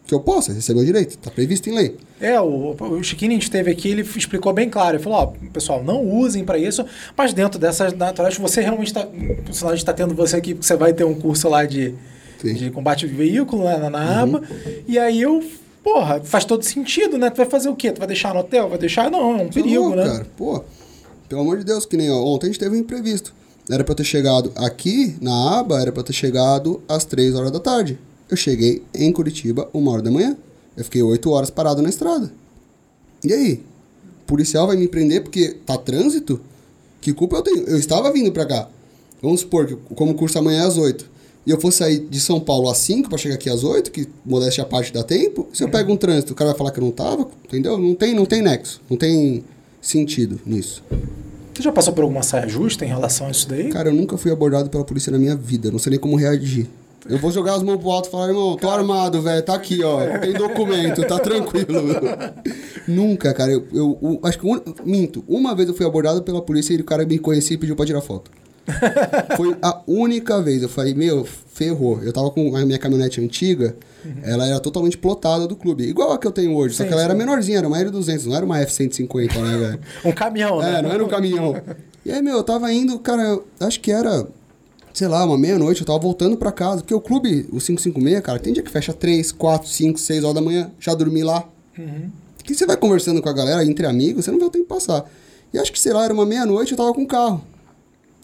Que eu esse é meu direito, tá previsto em lei. É, o, o Chiquinho a gente teve aqui, ele explicou bem claro. Ele falou, ó, pessoal, não usem para isso, mas dentro dessas naturais, você realmente está. A gente está tendo você aqui, porque você vai ter um curso lá de, Sim. de combate de veículo né, na, na aba. E aí eu, porra, faz todo sentido, né? Tu vai fazer o quê? Tu vai deixar no hotel? Vai deixar? Não, é um Tá perigo, louco, né? Cara, pô, pelo amor de Deus, que nem ó, ontem a gente teve um imprevisto. Era pra eu ter chegado aqui na aba, era pra eu ter chegado às 3 horas da tarde. Eu cheguei em Curitiba uma hora da manhã. Eu fiquei 8 horas parado na estrada. E aí? O policial vai me prender porque tá trânsito? Que culpa eu tenho? Eu estava vindo pra cá. Vamos supor que como o curso amanhã é às 8. E eu fosse sair de São Paulo às 5 pra chegar aqui às 8, que modéstia à parte dá tempo. Se eu pego um trânsito, o cara vai falar que eu não tava, entendeu? Não tem, não tem nexo. Não tem sentido nisso. Tu já passou por alguma saia justa em relação a isso daí? Cara, eu nunca fui abordado pela polícia na minha vida. Não sei nem como reagir. Eu vou jogar as mãos pro alto e falar, irmão, tô armado, velho, tá aqui, ó. Tem documento, tá tranquilo. nunca, cara. Eu, eu, eu acho que. um- minto. Uma vez eu fui abordado pela polícia e o cara me conhecia e pediu pra tirar foto. Foi a única vez. Eu falei, meu, ferrou. Eu tava com a minha caminhonete antiga, ela era totalmente plotada do clube. Igual a que eu tenho hoje, só Sim, que ela era sim. menorzinha, era uma L200, não era uma F-150, né, velho? Um caminhão, né? É, não era um caminhão. E aí, meu, eu tava indo, cara, eu acho que era, sei lá, uma meia-noite, eu tava voltando pra casa. Porque o clube, o 556, cara, tem dia que fecha 3, 4, 5, 6 horas da manhã, já dormi lá. Que você vai conversando com a galera entre amigos, você não vê o tempo passar. E acho que, sei lá, era uma meia-noite, eu tava com o carro.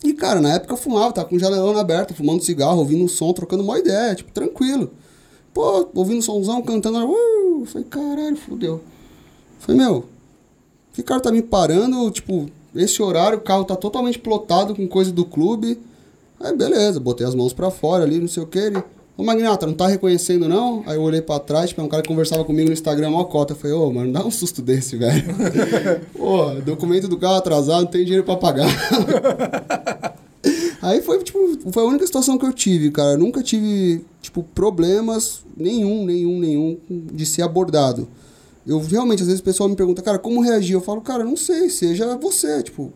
E, cara, na época eu fumava, tava com o janelão aberto, fumando cigarro, ouvindo um som, trocando uma ideia, tipo, tranquilo. Pô, ouvindo um somzão, cantando, uh, falei, caralho, fudeu. Falei, meu, que cara tá me parando, tipo, esse horário, o carro tá totalmente plotado com coisa do clube. Aí, beleza, botei as mãos pra fora ali, não sei o que. Ele, ô Magnata, não tá reconhecendo não? Aí eu olhei pra trás, tipo, um cara que conversava comigo no Instagram, mó cota. Eu falei, ô, mano, dá um susto desse, velho. Pô, documento do carro atrasado, não tem dinheiro pra pagar. Aí foi, tipo, foi a única situação que eu tive, cara. Eu nunca tive, tipo, problemas nenhum, nenhum, nenhum de ser abordado. Eu realmente, às vezes o pessoal me pergunta, cara, como reagir? Eu falo, cara, não sei, seja você, tipo,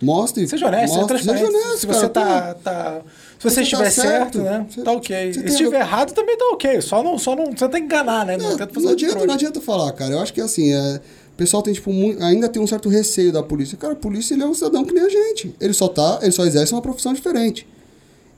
mostre. Seja honesto, seja mostre, transparente. honesto, se cara, você pô. tá, tá- Se você Você estiver tá certo, certo, né? você- tá ok. se estiver errado, também tá ok. Só não, só não, você tem que enganar, né? Não, É, não, de adianta, não adianta falar, cara. Eu acho que assim, é, o pessoal tem, tipo, mui- ainda tem um certo receio da polícia. Cara, a polícia ele é um cidadão que nem a gente. Ele só tá, ele só exerce uma profissão diferente.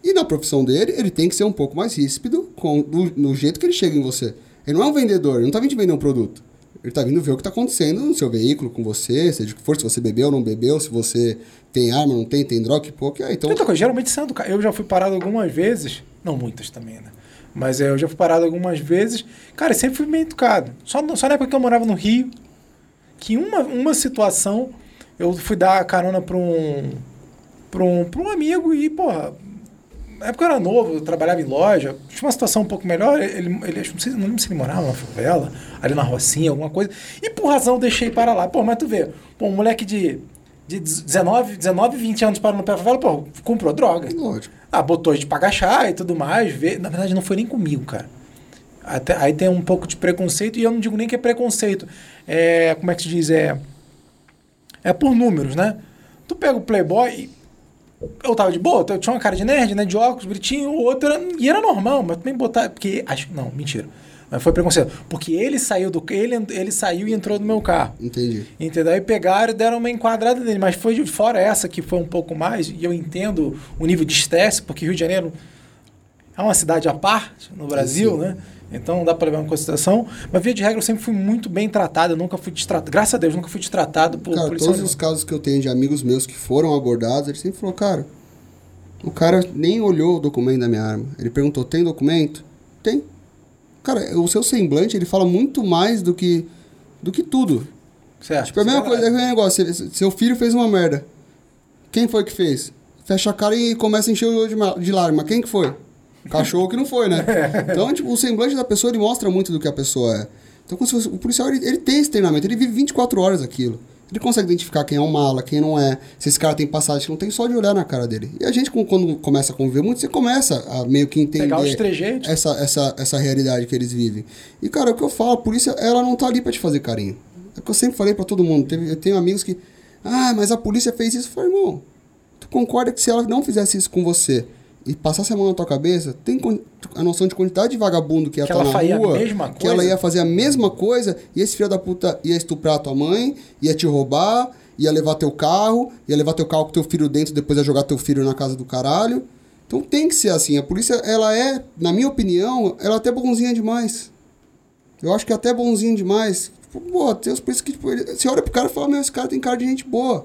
E na profissão dele, ele tem que ser um pouco mais ríspido com, do, no jeito que ele chega em você. Ele não é um vendedor, ele não tá vindo te vender um produto. Ele tá vindo ver o que tá acontecendo no seu veículo, com você, seja o que for, se você bebeu ou não bebeu, se você tem arma, não tem, tem droga, que pouco. Ah, então, coisa, geralmente sendo Eu já fui parado algumas vezes, não muitas também, né? Mas é, eu já fui parado algumas vezes. Cara, sempre fui bem educado. Só, só na época que eu morava no Rio, que uma, uma situação, eu fui dar carona pra um, um, pra um amigo e, porra, na época eu era novo, eu trabalhava em loja, tinha uma situação um pouco melhor, ele, ele não, sei, não lembro se ele morava na favela, ali na Rocinha, alguma coisa, e por razão eu deixei para lá. Pô, mas tu vê, pô, um moleque de, de 19, 19, 20 anos parando pela favela, pô, comprou droga. lógico. Ah, botou de pagar chá e tudo mais. Vê. Na verdade, não foi nem comigo, cara. Até, aí tem um pouco de preconceito, e eu não digo nem que é preconceito. É, como é que se diz? É, é por números, né? Tu pega o Playboy, e eu tava de boa, eu tinha uma cara de nerd, né? De óculos, bonitinho, o outro era, e era normal, mas também botar. Porque. Acho, não, mentira. Mas foi preconceito. Porque ele saiu do. Ele, ele saiu e entrou no meu carro. Entendi. Entendeu? Aí pegaram e deram uma enquadrada nele. Mas foi de fora essa que foi um pouco mais, e eu entendo o nível de estresse, porque Rio de Janeiro é uma cidade à parte no Brasil, Sim. né? Então não dá para levar em consideração. Mas via de regra eu sempre fui muito bem tratado, eu nunca fui destratado. Graças a Deus, nunca fui destratado por Cara, todos os casos que eu tenho de amigos meus que foram abordados, ele sempre falou, cara, o cara nem olhou o documento da minha arma. Ele perguntou, tem documento? Tem. Cara, o seu semblante, ele fala muito mais do que, do que tudo. Certo. Tipo, é a mesma coisa, é negócio, se- seu filho fez uma merda. Quem foi que fez? Fecha a cara e começa a encher o olho de, de lágrima. Quem que foi? Cachorro que não foi, né? Então, tipo, o semblante da pessoa, ele mostra muito do que a pessoa é. Então, fosse- o policial, ele, ele tem esse treinamento, ele vive 24 horas aquilo. Ele consegue identificar quem é um mala, quem não é, se esse cara tem passagem que não tem, só de olhar na cara dele. E a gente, quando começa a conviver muito, você começa a meio que entender essa, essa, essa realidade que eles vivem. E, cara, o que eu falo, a polícia, ela não tá ali pra te fazer carinho. É o que eu sempre falei pra todo mundo. Teve- eu tenho amigos que, ah, mas a polícia fez isso. Eu falei, irmão, tu concorda que se ela não fizesse isso com você e passasse a mão na tua cabeça, tem a noção de quantidade de vagabundo que ia estar ela na rua, que ela ia fazer a mesma coisa e esse filho da puta ia estuprar a tua mãe, ia te roubar, ia levar teu carro, ia levar teu carro com teu filho dentro, depois ia jogar teu filho na casa do caralho. Então tem que ser assim. A polícia, ela é, na minha opinião, ela é até bonzinha demais. Eu acho que é até bonzinho demais. Tipo, pô, tem os polícias que, tipo, ele- você olha pro cara e fala, meu, esse cara tem cara de gente boa.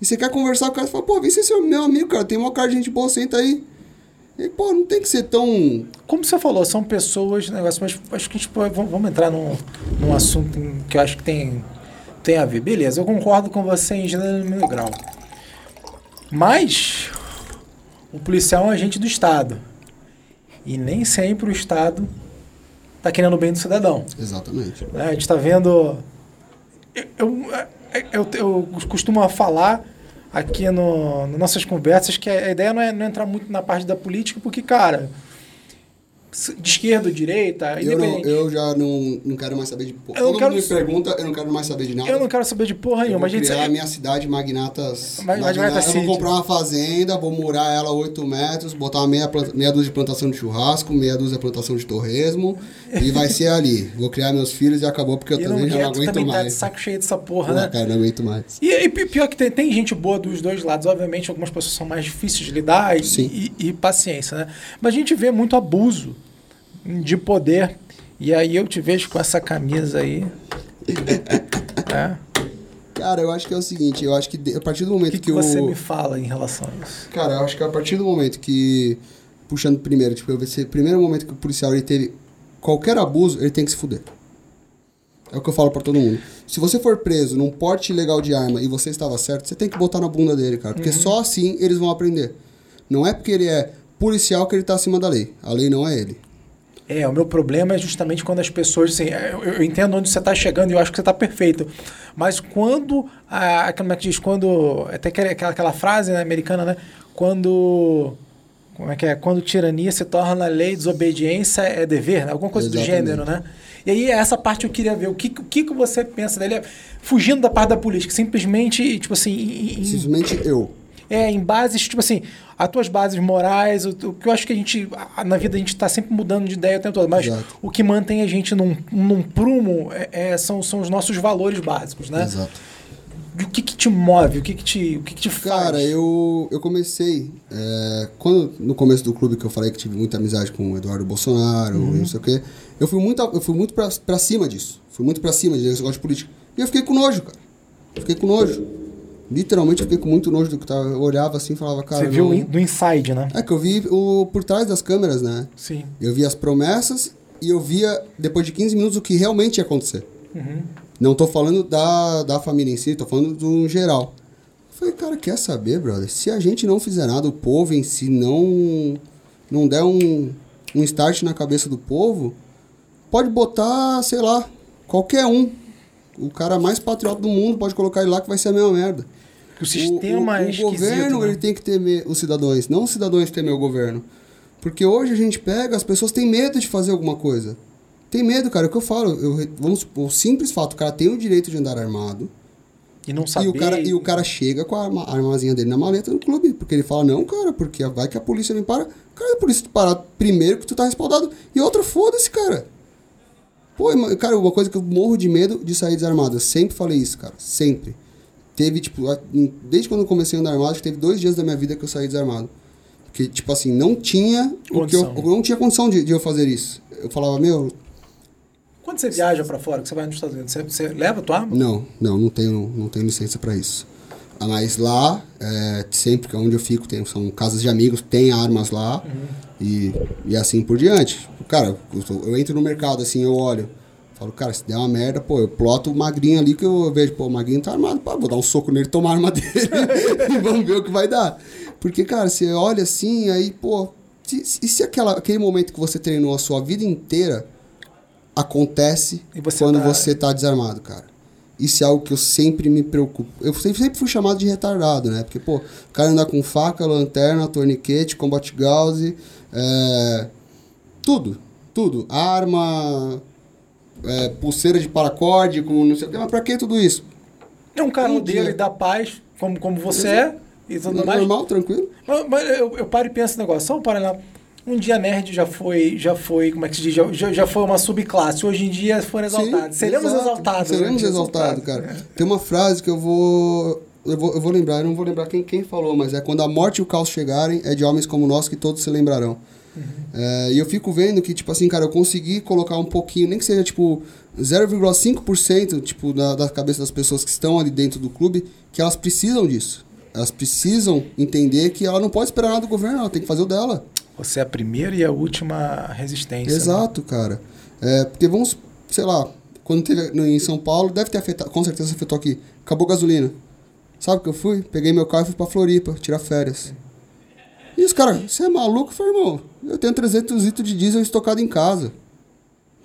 E você quer conversar com o cara e fala, pô, vem ser seu meu amigo, cara, tem uma cara de gente boa, senta aí. E, pô, não tem que ser tão. Como você falou, são pessoas, negócio, mas acho que a gente pode, vamos, entrar num, num assunto que eu acho que tem, tem a ver. Beleza, eu concordo com você em gênero grau. Mas o policial é um agente do Estado. E nem sempre o Estado está querendo o bem do cidadão. Exatamente. né? A gente está vendo. Eu, eu, eu, eu costumo falar aqui no, nossas conversas que a ideia não é não entrar muito na parte da política, porque, cara, de esquerda, direita, Eu, não, independente. eu já não, não quero mais saber de porra. Eu não Todo quero- mundo me pergunta, eu não quero mais saber de nada. Eu não quero saber de porra Eu nenhuma. vou A gente criar a minha cidade magnatas. Mag- Magnata- eu vou comprar uma fazenda, vou murar ela 8 metros, botar uma meia, meia dúzia de plantação de churrasco, meia dúzia de plantação de torresmo e vai ser ali. Vou criar meus filhos e acabou porque eu E também não já não aguento também tá de mais. saco cheio dessa porra, né? cara, não aguento mais. E, e pi- pior que tem, tem gente boa dos dois lados. Obviamente, algumas pessoas são mais difíceis de lidar e, e- e paciência, né? Mas a gente vê muito abuso de poder. E aí eu te vejo com essa camisa aí. É. Cara, eu acho que é o seguinte, eu acho que a partir do momento que, que, que você o... me fala em relação a isso? Cara, eu acho que a partir do momento que. Puxando primeiro, tipo, esse primeiro momento que o policial ele teve qualquer abuso, ele tem que se fuder. É o que eu falo pra todo mundo. Se você for preso num porte ilegal de arma e você estava certo, você tem que botar na bunda dele, cara. Porque só assim eles vão aprender. Não é porque ele é policial que ele tá acima da lei. A lei não é ele. É, o meu problema é justamente quando as pessoas, assim, eu, eu entendo onde você está chegando e eu acho que você está perfeito. Mas quando, a, como é que diz, quando, até aquela, aquela, frase né, americana, né? Quando, como é que é? Quando tirania se torna lei, desobediência é dever, né? Alguma coisa do Exatamente. gênero, né? E aí, essa parte eu queria ver. O que, o que, que você pensa dele? Fugindo da parte da política, simplesmente, tipo assim, em- Simplesmente eu. É, em bases, tipo assim, as tuas bases morais, o, o que eu acho que a gente, a- na vida a gente está sempre mudando de ideia o tempo todo, mas Exato. o que mantém a gente num, num prumo é, é, são, são os nossos valores básicos, né? Exato. E O que que te move, o que que te, o que que te faz? Cara, eu, eu comecei. é, quando no começo do clube que eu falei que tive muita amizade com o Eduardo Bolsonaro, Uhum. não sei o quê, eu fui muito, eu fui muito pra, pra cima disso. Fui muito pra cima desse negócio de política. E eu fiquei com nojo, cara. Eu fiquei com nojo. Literalmente eu fiquei com muito nojo do que tava. Eu olhava assim e falava, cara. Você viu não- do inside, né? É que eu vi o, por trás das câmeras, né? Sim. Eu via as promessas e eu via, depois de 15 minutos, o que realmente ia acontecer. Uhum. Não tô falando da, da família em si, tô falando do geral. Eu falei, cara, quer saber, brother? Se a gente não fizer nada, o povo em si não, não der um, um start na cabeça do povo, pode botar, sei lá, qualquer um. O cara mais patriota do mundo pode colocar ele lá que vai ser a mesma merda. O sistema o, o, é o governo né? ele tem que temer os cidadãos, não os cidadãos temer o governo. Porque hoje a gente pega, as pessoas têm medo de fazer alguma coisa. Tem medo, cara, é o que eu falo. Eu, vamos supor, o simples fato, o cara tem o direito de andar armado. E não saber... E o, cara, e o cara chega com a arma, armazinha dele na maleta no clube. Porque ele fala, não, cara, porque vai que a polícia me para. Cara, a polícia te parar primeiro que tu tá respaldado. E outra, foda-se, cara. Pô, cara, uma coisa que eu morro de medo de sair desarmado. Eu sempre falei isso, cara. Sempre. Teve, tipo, desde quando eu comecei a andar armado, acho que teve dois dias da minha vida que eu saí desarmado. Porque, tipo assim, não tinha o que eu, Condição. eu não tinha condição de, de eu fazer isso. Eu falava, meu, Quando você viaja pra fora, que você vai nos Estados Unidos, você, você leva a tua arma? Não, não, não tenho, não tenho licença para isso. Mas lá, é, sempre que é onde eu fico, tem, são casas de amigos, tem armas lá e, e assim por diante. Cara, eu, eu entro no mercado assim, eu olho, falo, cara, se der uma merda, pô, eu ploto o magrinho ali que eu vejo, pô, o magrinho tá armado, pá, vou dar um soco nele, tomar a arma dele e vamos ver o que vai dar. Porque, cara, você olha assim, aí, pô, se- e se aquela, aquele momento que você treinou a sua vida inteira acontece você quando tá- você tá desarmado, cara. Isso é algo que eu sempre me preocupo. Eu sempre, sempre fui chamado de retardado, né? Porque, pô, o cara anda com faca, lanterna, torniquete, combate gauze, é, tudo, tudo. Arma, é, pulseira de paracorde, com não sei o que. Mas pra que tudo isso? É um cara Um rodeiro dia. e da paz, como, como você é, e tudo mais. Normal, tranquilo? Mas, mas eu, eu paro e penso no negócio, só um paralelo. Um dia nerd já foi, já foi, como é que se diz? Já, já, foi uma subclasse. Hoje em dia foram exaltados. Sim, Seremos exato. exaltados. né? Seremos exaltados, exaltado. cara. Tem uma frase que eu vou, eu vou. Eu vou lembrar, eu não vou lembrar quem, quem falou, mas é quando a morte e o caos chegarem, é de homens como nós que todos se lembrarão. É, e eu fico vendo que, tipo assim, cara, eu consegui colocar um pouquinho, nem que seja, tipo, 0,5%, tipo, da, da cabeça das pessoas que estão ali dentro do clube, que elas precisam disso. Elas precisam entender que ela não pode esperar nada do governo, ela tem que fazer o dela. Você é a primeira e a última resistência. né? Exato, cara. É, porque vamos, sei lá, quando teve em São Paulo, deve ter afetado, com certeza afetou aqui. Acabou a gasolina. Sabe o que eu fui? Peguei meu carro e fui pra Floripa, tirar férias. E os caras, você é maluco? Eu falei, irmão, eu tenho 300 litros de diesel estocado em casa.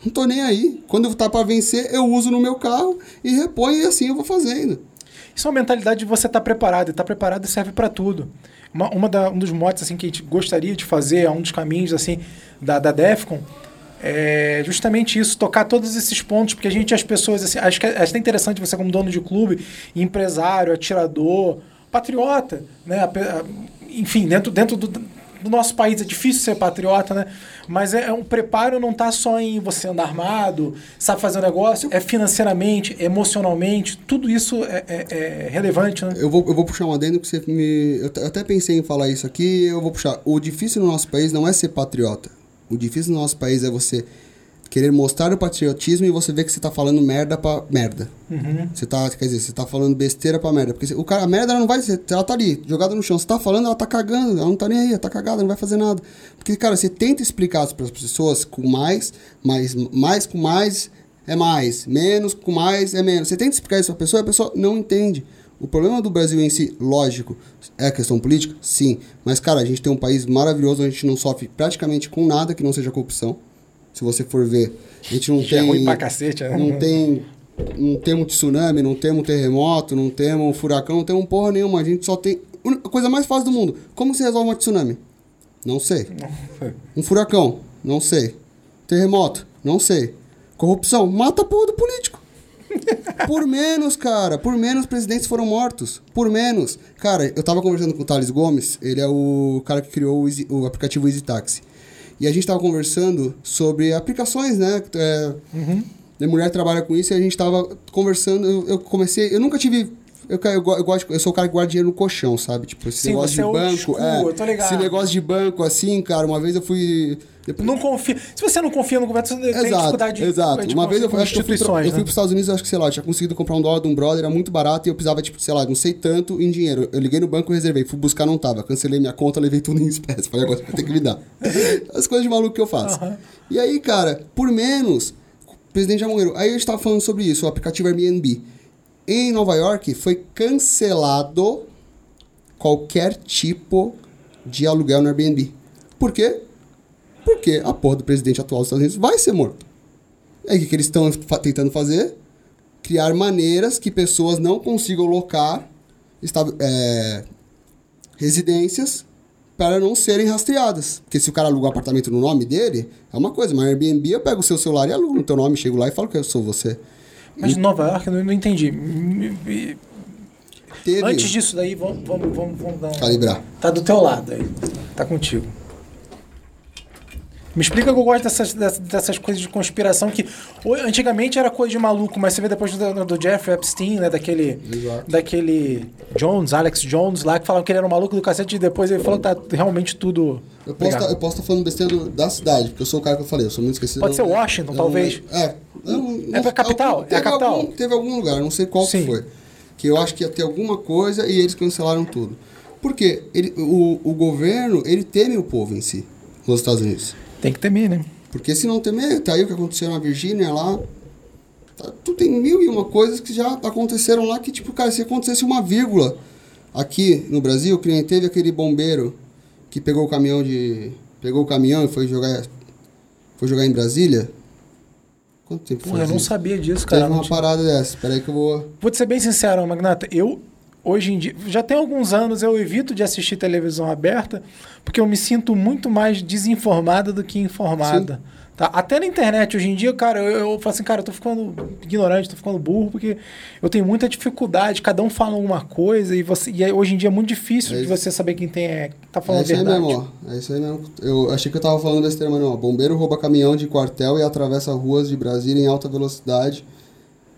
Não tô nem aí. Quando tá pra vencer, eu uso no meu carro e reponho e assim eu vou fazendo. Isso é uma mentalidade de você estar preparado. E estar preparado serve para tudo. Uma, uma da, um dos motes assim, que a gente gostaria de fazer, é um dos caminhos assim da, da DEFCON, é justamente isso, tocar todos esses pontos, porque a gente, as pessoas, assim, acho que é até interessante você como dono de clube, empresário, atirador, patriota, né? Enfim, dentro, dentro do, do nosso país é difícil ser patriota, né? Mas é, é um preparo não está só em você andar armado, sabe fazer um negócio, é financeiramente, emocionalmente, tudo isso é, é, é relevante, né? Eu vou, eu vou puxar um adendo que você me. Eu até pensei em falar isso aqui, eu vou puxar. O difícil no nosso país não é ser patriota. O difícil no nosso país é você querer mostrar o patriotismo e você ver que você tá falando merda pra merda. Uhum. Você tá, quer dizer, você tá falando besteira pra merda. Porque o cara, a merda ela não vai ser, ela tá ali, jogada no chão. Você tá falando, ela tá cagando, ela não tá nem aí, ela tá cagada, não vai fazer nada. Porque, cara, você tenta explicar para as pessoas com mais, mais, mais com mais é mais, menos com mais é menos. Você tenta explicar isso pra pessoa e a pessoa não entende. O problema do Brasil em si, lógico, é a questão política? Sim. Mas, cara, a gente tem um país maravilhoso, a gente não sofre praticamente com nada que não seja corrupção. Se você for ver, a gente não é tem. É ruim pra cacete, né? Não tem. Não temos tsunami, não temos terremoto, não temos furacão, não temos porra nenhuma. A gente só tem. A coisa mais fácil do mundo. Como se resolve uma tsunami? Não sei. Um furacão? Não sei. Terremoto? Não sei. Corrupção? Mata a porra do político. Por menos, cara. Por menos presidentes foram mortos. Por menos. Cara, eu tava conversando com o Thales Gomes. Ele é o cara que criou o, Easy, o aplicativo Easy Taxi. E a gente estava conversando sobre aplicações, né? É, uhum. Minha mulher trabalha com isso e a gente estava conversando. Eu, eu, comecei. Eu nunca tive. Eu, eu, eu, gosto, eu sou o cara que guarda dinheiro no colchão, sabe? Tipo, esse Sim, negócio de é banco. School, é, eu tô ligado. Esse negócio de banco, assim, cara, uma vez eu fui depois... Não confia. Se você não confia no governo, você exato, tem dificuldade Exato. De, uma vez eu, acho que eu fui, pra, né? eu fui para os Estados Unidos, acho que, sei lá, eu tinha conseguido comprar um dólar de um brother, era muito barato e eu precisava, tipo, sei lá, não sei tanto em dinheiro. Eu liguei no banco, reservei, fui buscar, não tava. Cancelei minha conta, levei tudo em espécie. Falei, agora vai ter que me dar. As coisas de maluco que eu faço. Uhum. E aí, cara, por menos, o presidente já morreu. Aí a gente tava falando sobre isso, o aplicativo Airbnb. Em Nova York foi cancelado qualquer tipo de aluguel no Airbnb. Por quê? Porque a porra do presidente atual dos Estados Unidos vai ser morto. Aí o que, que eles estão tentando fazer? Criar maneiras que pessoas não consigam locar é, residências para não serem rastreadas. Porque se o cara aluga um apartamento no nome dele, é uma coisa, mas Airbnb eu pego o seu celular e alugo no teu nome, chego lá e falo que eu sou você. Mas em Nova York eu não entendi. Teve... Antes disso daí, vamos, vamos, vamos, vamos dar um... Calibrar. Tá do teu lado aí. Tá contigo. Me explica que eu gosto dessas, dessas coisas de conspiração que antigamente era coisa de maluco, mas você vê depois do, do Jeffrey Epstein, né? Daquele. Exato. Daquele Jones, Alex Jones lá, que falavam que ele era um maluco do cacete e depois ele falou que tá realmente tudo. Eu posso tá, estar tá falando besteira da cidade, porque eu sou o cara que eu falei, eu sou muito esquecido. Pode ser Washington, talvez. É. Não, é pra capital? É a capital? Algum, teve algum lugar, não sei qual que foi. Que eu acho que ia ter alguma coisa e eles cancelaram tudo. Por quê? Ele, o, o governo, ele teme o povo em si, nos Estados Unidos. Tem que temer, né? Porque se não temer, tá aí o que aconteceu na Virgínia lá. Tá, tu tem mil e uma coisas que já aconteceram lá que, tipo, cara, se acontecesse uma vírgula aqui no Brasil, que nem teve aquele bombeiro que pegou o caminhão de. Pegou o caminhão e foi jogar. Foi jogar em Brasília. Quanto tempo Pô, foi? Eu não sabia disso, cara. Teve uma parada dessa. Espera aí que eu vou. Vou te ser bem sincero, Magnata. Eu hoje em dia, já tem alguns anos eu evito de assistir televisão aberta, porque eu me sinto muito mais desinformada do que informada. Tá? Até na internet, hoje em dia, cara, eu, eu falo assim, cara, eu tô ficando ignorante, tô ficando burro, porque eu tenho muita dificuldade, cada um fala uma coisa, e, você, e hoje em dia é muito difícil é de você saber quem tem, é, tá falando é a verdade. Aí mesmo, ó. É isso aí mesmo. Eu achei que eu tava falando desse termo, não. Bombeiro rouba caminhão de quartel e atravessa ruas de Brasília em alta velocidade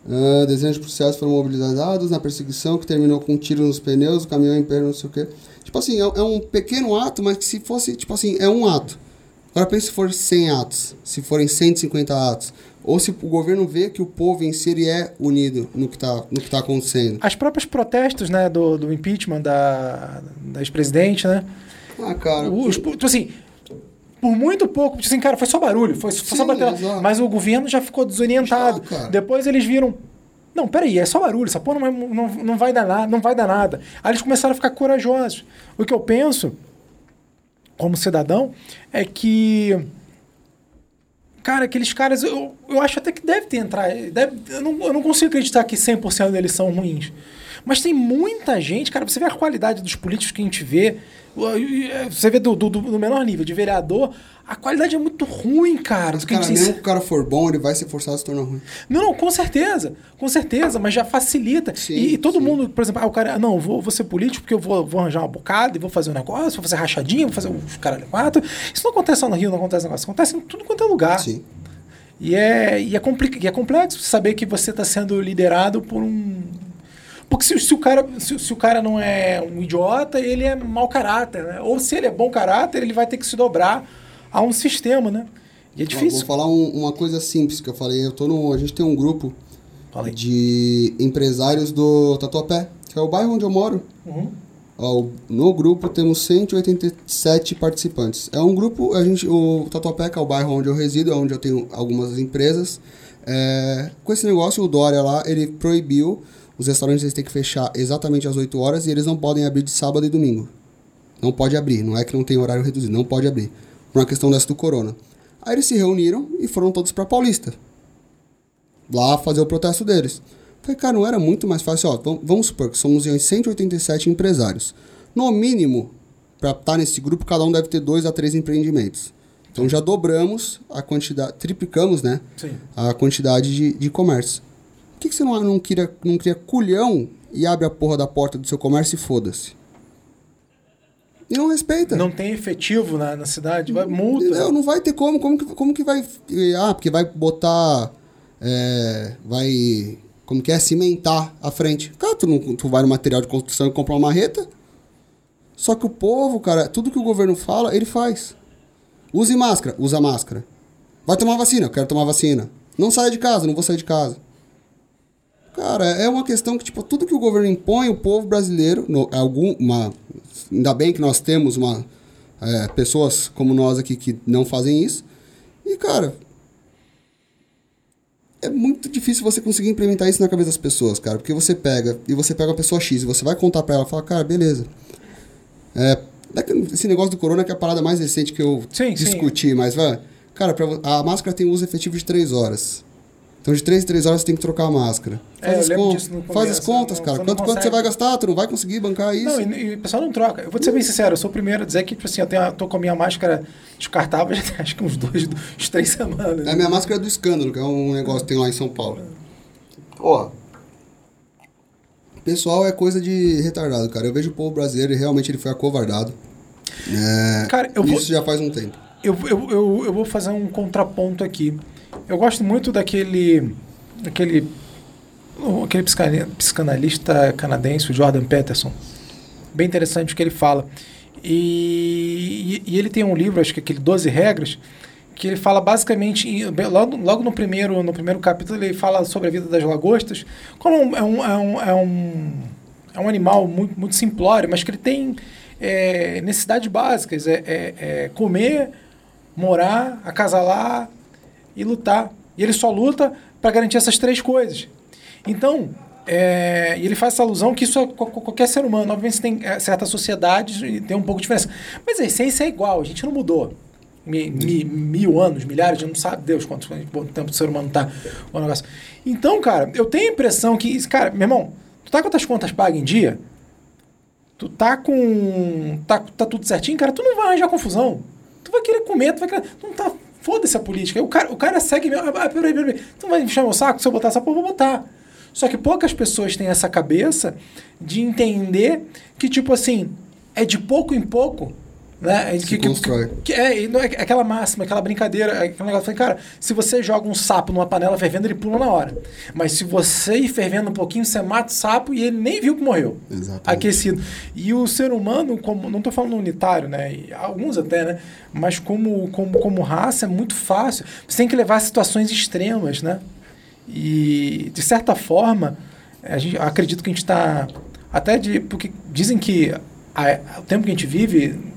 Uh, dezenas de policiais foram mobilizados na perseguição que terminou com um tiro nos pneus, o caminhão em pé, não sei o quê. Tipo assim, é, é, um pequeno ato, mas que se fosse, tipo assim, é um ato. Agora pense se for 100 atos, se forem 150 atos. Ou se o governo vê que o povo em si é unido no que está tá acontecendo. As próprios protestos né, do, do impeachment da, da ex-presidente, né? Ah, cara. Os, tipo assim, por muito pouco, assim, cara, foi só barulho, foi, Sim, só bater lá. Mas o governo já ficou desorientado. Depois eles viram. Não, peraí, é só barulho, essa porra não, não, não, vai dar nada, não vai dar nada. Aí eles começaram a ficar corajosos. O que eu penso, como cidadão, é que Cara, aqueles caras, eu, eu acho até que deve ter entrado. Deve, eu, não, eu não consigo acreditar que 100% deles são ruins. Mas tem muita gente, cara, você vê a qualidade dos políticos que a gente vê. Você vê do, do, do menor nível, de vereador, a qualidade é muito ruim, cara. Mas, cara, mesmo que o cara for bom, ele vai se forçar a se tornar ruim. Não, não, com certeza. Com certeza, mas já facilita. Sim, e, e, todo sim. mundo, por exemplo, ah, o cara, não, vou, vou ser político porque eu vou, vou arranjar uma bocada e vou fazer um negócio, vou fazer rachadinha, vou fazer os caralho quatro. Isso não acontece só no Rio, não acontece negócio. Acontece em tudo quanto é lugar. Sim. E é, e é, e é complexo saber que você está sendo liderado por um porque se, se o, cara, se, se, o cara não é um idiota, ele é mau caráter, né? Ou se ele é bom caráter, ele vai ter que se dobrar a um sistema, né? E é difícil. Vou falar um, uma coisa simples que eu falei. Eu tô no, a gente tem um grupo de empresários do Tatuapé, que é o bairro onde eu moro. Uhum. Ó, no grupo temos 187 participantes. É um grupo, a gente, o Tatuapé, que é o bairro onde eu resido, é onde eu tenho algumas empresas. É, com esse negócio, o Dória lá, ele proibiu os restaurantes eles têm que fechar exatamente às 8 horas e eles não podem abrir de sábado e domingo. Não pode abrir, não é que não tem horário reduzido, não pode abrir. Por uma questão dessa do corona. Aí eles se reuniram e foram todos para Paulista. Lá fazer o protesto deles. Falei, cara, não era muito mais fácil, ó, vamos supor que somos 187 empresários. No mínimo, para estar tá nesse grupo, cada um deve ter dois a três empreendimentos. Então já dobramos a quantidade, triplicamos, né? Sim. A quantidade de, de comércio que, que você não, não, queria, não cria culhão e abre a porra da porta do seu comércio e foda-se? E não respeita. Não tem efetivo na, na cidade, vai multa. Não, não vai ter como. Como que, como que vai. Ah, porque vai botar. É, vai. Como que é? Cimentar a frente. Cara, tu, não, tu vai no material de construção e compra uma marreta. Só que o povo, cara, tudo que o governo fala, ele faz. Use máscara, usa máscara. Vai tomar vacina, eu quero tomar vacina. Não saia de casa, não vou sair de casa. Cara, é uma questão que, tipo, tudo que o governo impõe, o povo brasileiro, no, algum, uma, ainda bem que nós temos uma, é, pessoas como nós aqui que não fazem isso. E, cara, é muito difícil você conseguir implementar isso na cabeça das pessoas, cara. Porque você pega, e você pega a pessoa X, e você vai contar pra ela, fala, cara, beleza. É, esse negócio do corona que é a parada mais recente que eu sim, discuti, sim. mas, vai, cara, pra, a máscara tem uso efetivo de 3 horas. Então, de 3 em 3 horas você tem que trocar a máscara. Faz, é, as, contas, começo, faz as contas, cara. Quanto, quanto você vai gastar? Tu não vai conseguir bancar isso. Não, e, e, o pessoal não troca. Eu vou te ser bem sincero, eu sou o primeiro a dizer que, tipo assim, eu tenho, tô com a minha máscara descartável já tem acho que uns dois, uns três semanas. É a minha máscara é do escândalo, que é um negócio que tem lá em São Paulo. Ó. Pessoal é coisa de retardado, cara. Eu vejo o povo brasileiro e realmente ele foi acovardado. É, cara, eu isso vou, já faz um tempo. Eu, eu, eu, eu vou fazer um contraponto aqui. Eu gosto muito daquele. daquele. aquele psicanalista canadense, o Jordan Peterson. Bem interessante o que ele fala. E, e, ele tem um livro, acho que é aquele 12 Regras, que ele fala basicamente, logo, logo no, primeiro, no primeiro capítulo, ele fala sobre a vida das lagostas, como é um, é um, é um, é um animal muito, muito simplório, mas que ele tem é, necessidades básicas, é, é, é comer, morar, acasalar e lutar. E ele só luta para garantir essas três coisas. Então, é, ele faz essa alusão que isso é qualquer ser humano. Obviamente, tem é, certas sociedades e tem um pouco de diferença. Mas a essência é igual, a gente não mudou. Mi, mi, mil anos, milhares, a gente não sabe Deus quanto, quanto tempo o ser humano está. Então, cara, eu tenho a impressão que, cara, meu irmão, tu tá com as contas pagas em dia? Tu tá com. Tá, tá tudo certinho, cara, tu não vai arranjar confusão. Tu vai querer comer, tu vai querer. Tu não tá Foda-se a política. O cara, o cara segue mesmo. Ah, peraí, peraí. Tu vai encher meu saco? Se eu botar essa porra, eu vou botar. Só que poucas pessoas têm essa cabeça de entender que, tipo assim, é de pouco em pouco né? Se que, constrói. Que, que, é, é, aquela máxima, aquela brincadeira, é aquele negócio. Cara, se você joga um sapo numa panela fervendo, ele pula na hora. Mas se você ir fervendo um pouquinho, você mata o sapo e ele nem viu que morreu. Exatamente. Aquecido. E o ser humano, como, não estou falando unitário, né? E alguns até, né? Mas como, como, como raça é muito fácil. Você tem que levar a situações extremas, né? E, de certa forma, a gente, acredito que a gente está. Até de. Porque dizem que a, o tempo que a gente vive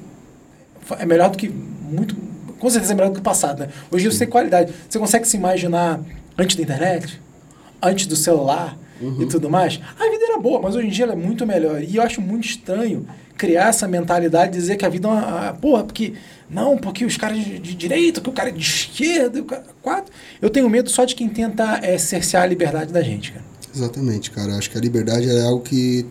é melhor do que muito. Com certeza é melhor do que o passado, né? Hoje você tem qualidade. Você consegue se imaginar antes da internet, antes do celular uhum. e tudo mais? A vida era boa, mas hoje em dia ela é muito melhor. E eu acho muito estranho criar essa mentalidade de dizer que a vida é uma. Porra, porque. Não, porque os caras de, de direita, que o cara é de esquerda, o cara. Quatro. Eu tenho medo só de quem tenta é, cercear a liberdade da gente, cara. Exatamente, cara. Acho que a liberdade é algo que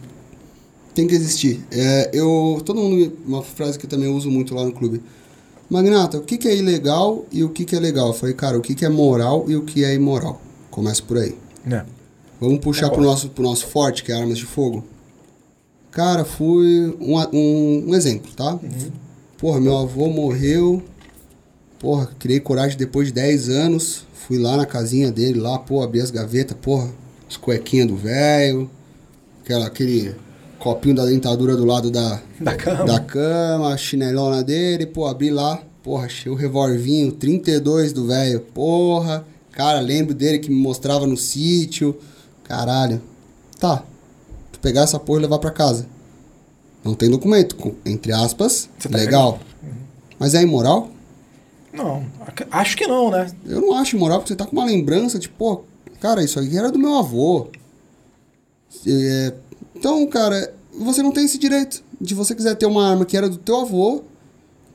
tem que existir. É, eu, todo mundo, uma frase que eu também uso muito lá no clube. Magnata, o que, que é ilegal e o que, que é legal? Eu falei, cara, o que, que é moral e o que é imoral? Começa por aí. É. Vamos puxar pro nosso, pro nosso forte, que é armas de fogo. Cara, fui um, um, um exemplo, tá? Porra, meu avô morreu. Porra, criei coragem depois de 10 anos. Fui lá na casinha dele, lá, pô, abri as gavetas, porra, as cuequinhas do velho. Aquela, aquele copinho da dentadura do lado da, Da cama. da cama, a chinelona dele, pô, abri lá, porra, achei o revolvinho 32 do velho, porra, cara, lembro dele que me mostrava no sítio, caralho, tá, tu pegar essa porra e levar pra casa, não tem documento, com- entre aspas, Você tá legal, mas é imoral? Não, ac- acho que não, né? Eu não acho imoral, porque você tá com uma lembrança de, pô, cara, isso aqui era do meu avô. É, então, cara, você não tem esse direito. De você quiser ter uma arma que era do teu avô,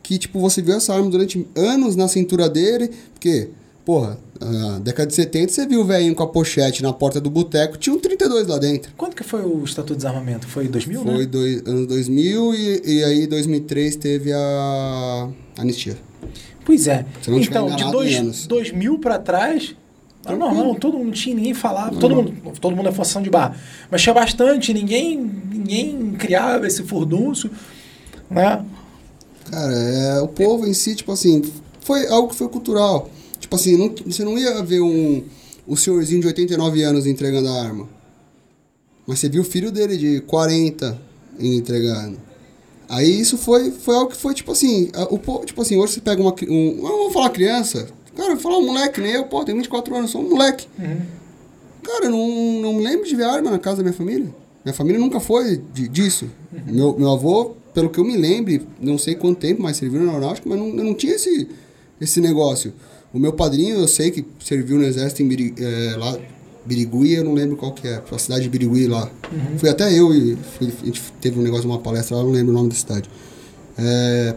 que, tipo, você viu essa arma durante anos na cintura dele, porque, porra, na década de 70 você viu o velhinho com a pochete na porta do boteco, tinha um 32 lá dentro. Quando que foi o Estatuto de Desarmamento? Foi 2000, Foi né? dois, anos 2000 e, e aí 2003 teve a anistia. Pois é. Então, de dois, em anos. 2000 pra trás, era Tranquilo. normal, todo mundo tinha, ninguém falava, todo mundo, todo mundo é forçação de barra. Mas tinha bastante, ninguém, ninguém criava esse furdúncio, né? Cara, é, o povo em si, tipo assim, foi algo que foi cultural. Tipo assim, não- você não ia ver um, o senhorzinho de 89 anos entregando a arma. Mas você viu o filho dele de 40 indo entregando. Aí isso foi, foi algo que foi, tipo assim, a- o povo, tipo assim, hoje você pega uma, um, vou falar criança, cara, eu falar um moleque, nem eu, pô, tenho 24 anos, sou um moleque. Cara, eu não, não me lembro de ver arma na casa da minha família. Minha família nunca foi de- disso. Meu, meu avô, pelo que eu me lembre, não sei quanto tempo, mas serviu na aeronáutica, mas não, eu não tinha esse, esse negócio. O meu padrinho, eu sei que serviu no exército em Biri, eh, lá, Birigui, eu não lembro qual que é, a cidade de Birigui lá. Fui até eu e fui- a gente teve um negócio, uma palestra lá, eu não lembro o nome da cidade. É,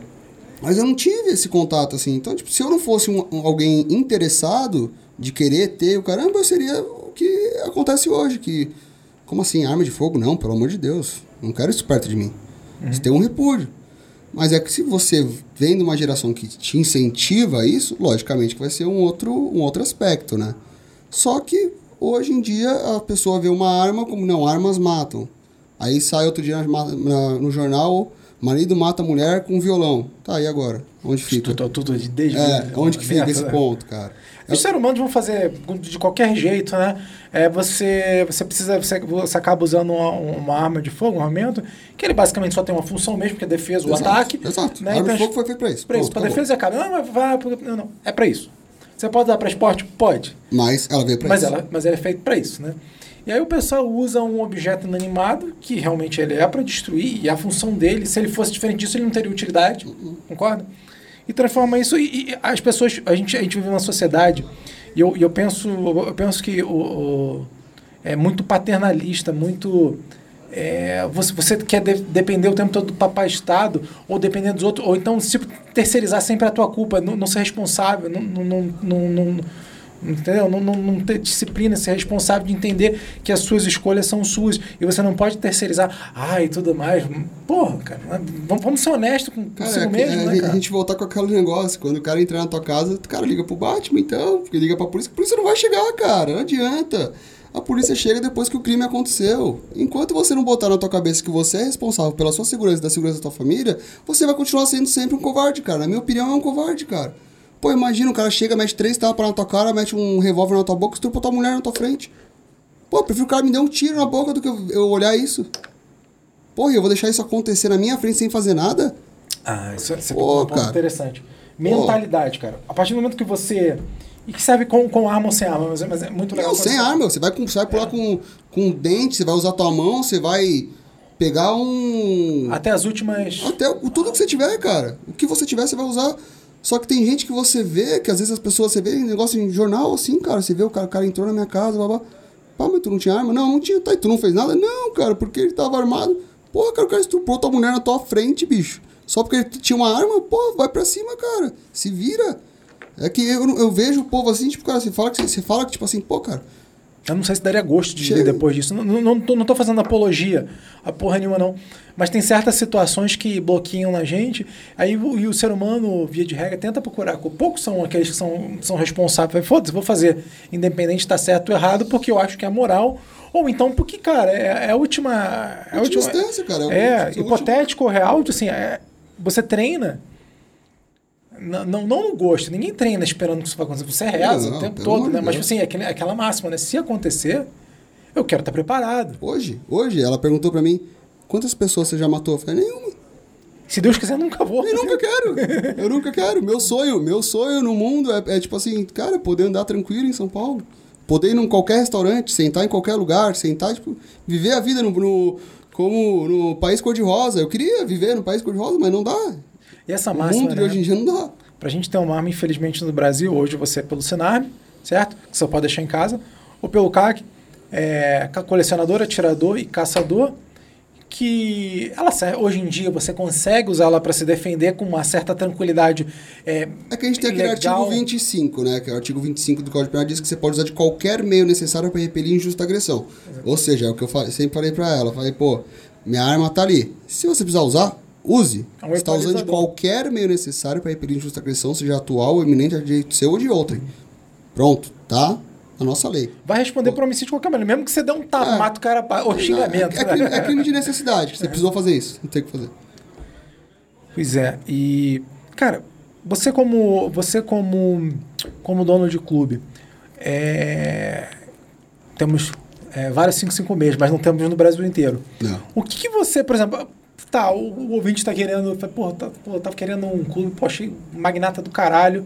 mas eu não tive esse contato, assim. Então, tipo, se eu não fosse um, um- alguém interessado de querer ter o caramba, eu seria o que acontece hoje, que... Como assim, arma de fogo? Não, pelo amor de Deus. Não quero isso perto de mim. Você tem um repúdio. Mas é que se você vem de uma geração que te incentiva a isso, logicamente que vai ser um outro, um outro aspecto, né? Só que hoje em dia a pessoa vê uma arma como, não, armas matam. Aí sai outro dia na- na- no jornal, marido mata a mulher com violão. Tá, e agora? Onde fica? Tudo, tudo de- desde É, onde que fica Aberto, esse né? ponto, cara? Os seres humanos vão fazer de qualquer jeito, né? É, você, você precisa, você, você acaba usando uma, uma arma de fogo, um armamento, que ele basicamente só tem uma função mesmo, que é a defesa, o Exato, ataque. exato. Né? A arma de Então, fogo foi feita pra isso. Pra isso, pra acabou. defesa é cara. Não, mas vai, não, não, é pra isso. Você pode dar pra esporte? Pode. Mas ela veio pra Mas, isso. ela, mas ela é feito para isso, né? E aí o pessoal usa um objeto inanimado, que realmente ele é para destruir, e a função dele, se ele fosse diferente disso, ele não teria utilidade, concorda? E transforma isso, e, e as pessoas, a gente, a gente vive numa sociedade, e eu, eu penso eu penso que o, o- é muito paternalista, muito... é, você, você quer de- depender o tempo todo do papai Estado, ou depender dos outros, ou então se terceirizar sempre a tua culpa, não, não ser responsável, não, não, não, não- entendeu? Não, não, não ter disciplina, ser responsável de entender que as suas escolhas são suas e você não pode terceirizar, ah, e tudo mais. Porra, cara, vamos, vamos ser honestos com Cara, consigo é mesmo, é, né, a cara? gente voltar com aquele negócio. Quando o cara entrar na tua casa, o cara liga pro Batman, então. Porque liga pra polícia. A polícia não vai chegar, cara. Não adianta. A polícia chega depois que o crime aconteceu. Enquanto você não botar na tua cabeça que você é responsável pela sua segurança e da segurança da tua família, você vai continuar sendo sempre um covarde, cara. Na minha opinião, é um covarde, cara. Pô, imagina, o cara chega, mete três tapas na tua cara, mete um revólver na tua boca, estrupa tua mulher na tua frente. Pô, eu prefiro que o cara me dê um tiro na boca do que eu- olhar isso. Porra, eu vou deixar isso acontecer na minha frente sem fazer nada? Ah, isso, isso Pô, é um ponto cara. interessante. Mentalidade, cara. A partir do momento que você. E que serve com, com arma ou sem arma, mas é, mas é muito legal. Não, sem você- arma. Você vai, com, você vai pular com, com um dente, você vai usar tua mão, você vai pegar um. Até as últimas. Até o- tudo que você tiver, cara. O que você tiver, você vai usar. Só que tem gente que você vê, que às vezes as pessoas, você vê negócio em jornal assim, cara. Você vê o cara, o cara entrou na minha casa, blá, blá. Pá, mas tu não tinha arma? Não, não tinha. Tá, e tu não fez nada? Não, cara, porque ele tava armado. Porra, cara, o cara estuprou tua mulher na tua frente, bicho. Só porque ele tinha uma arma, pô, vai pra cima, cara. Se vira. É que eu, eu vejo o povo assim, tipo, cara, você fala que, você fala que, tipo assim, pô, cara, Eu não sei se daria gosto de ver depois disso. Não, não, não, tô, não tô fazendo apologia a porra nenhuma, não. Mas tem certas situações que bloqueiam na gente, aí o, e o ser humano, via de regra, tenta procurar. Poucos são aqueles que são, são responsáveis. Foda-se, vou fazer. Independente de estar certo ou errado, porque eu acho que é moral. Ou então porque, cara, é, é a última. É, a Última última, instância, cara. É, Última- hipotético ou real, assim, é, você treina. Não, não, no gosto, ninguém treina esperando que isso vai acontecer. Você reza Não, o tempo todo, né? Mas Deus. assim, é aquele- aquela máxima, né? Se acontecer, eu quero estar preparado. Hoje, hoje, ela perguntou pra mim, quantas pessoas você já matou? Eu falei, nenhuma. Se Deus quiser, nunca vou. Eu nunca quero. Eu nunca quero. Meu sonho, meu sonho no mundo é, é tipo assim, cara, poder andar tranquilo em São Paulo. Poder ir em qualquer restaurante, sentar em qualquer lugar, sentar, tipo, viver a vida no, no- como no país cor-de-rosa. Eu queria viver no país cor-de-rosa, mas não dá. E essa O máxima, mundo de né? hoje em dia não dá. Pra gente ter uma arma, infelizmente, no Brasil, hoje você é pelo Senarme, certo? Que você pode deixar em casa. Ou pelo CAC, é, colecionador, atirador e caçador. Que ela hoje em dia você consegue usá-la para se defender com uma certa tranquilidade. É, É que a gente tem aquele legal. artigo 25, né? Que é o artigo 25 do Código Penal diz que você pode usar de qualquer meio necessário para repelir injusta agressão. Ou seja, é o que eu falei- sempre falei para ela. Falei, pô, minha arma tá ali. Se você precisar usar, use. É um você está usando de qualquer meio necessário para repelir injusta agressão, seja atual ou iminente, de direito seu ou de outrem. Pronto, tá? A nossa lei. Vai responder por homicídio de qualquer maneira. Mesmo que você dê um tapa, É. mata o cara ou xingamento. É, é crime, é crime de necessidade. Você precisou fazer isso. Não tem o que fazer. Pois é, e cara, você como você como como dono de clube, é, temos é, vários 556, mas não temos no Brasil inteiro. Não. O que, que você, por exemplo, tá, o, o ouvinte está querendo, pô, tá, pô, tá querendo um clube, achei magnata do caralho.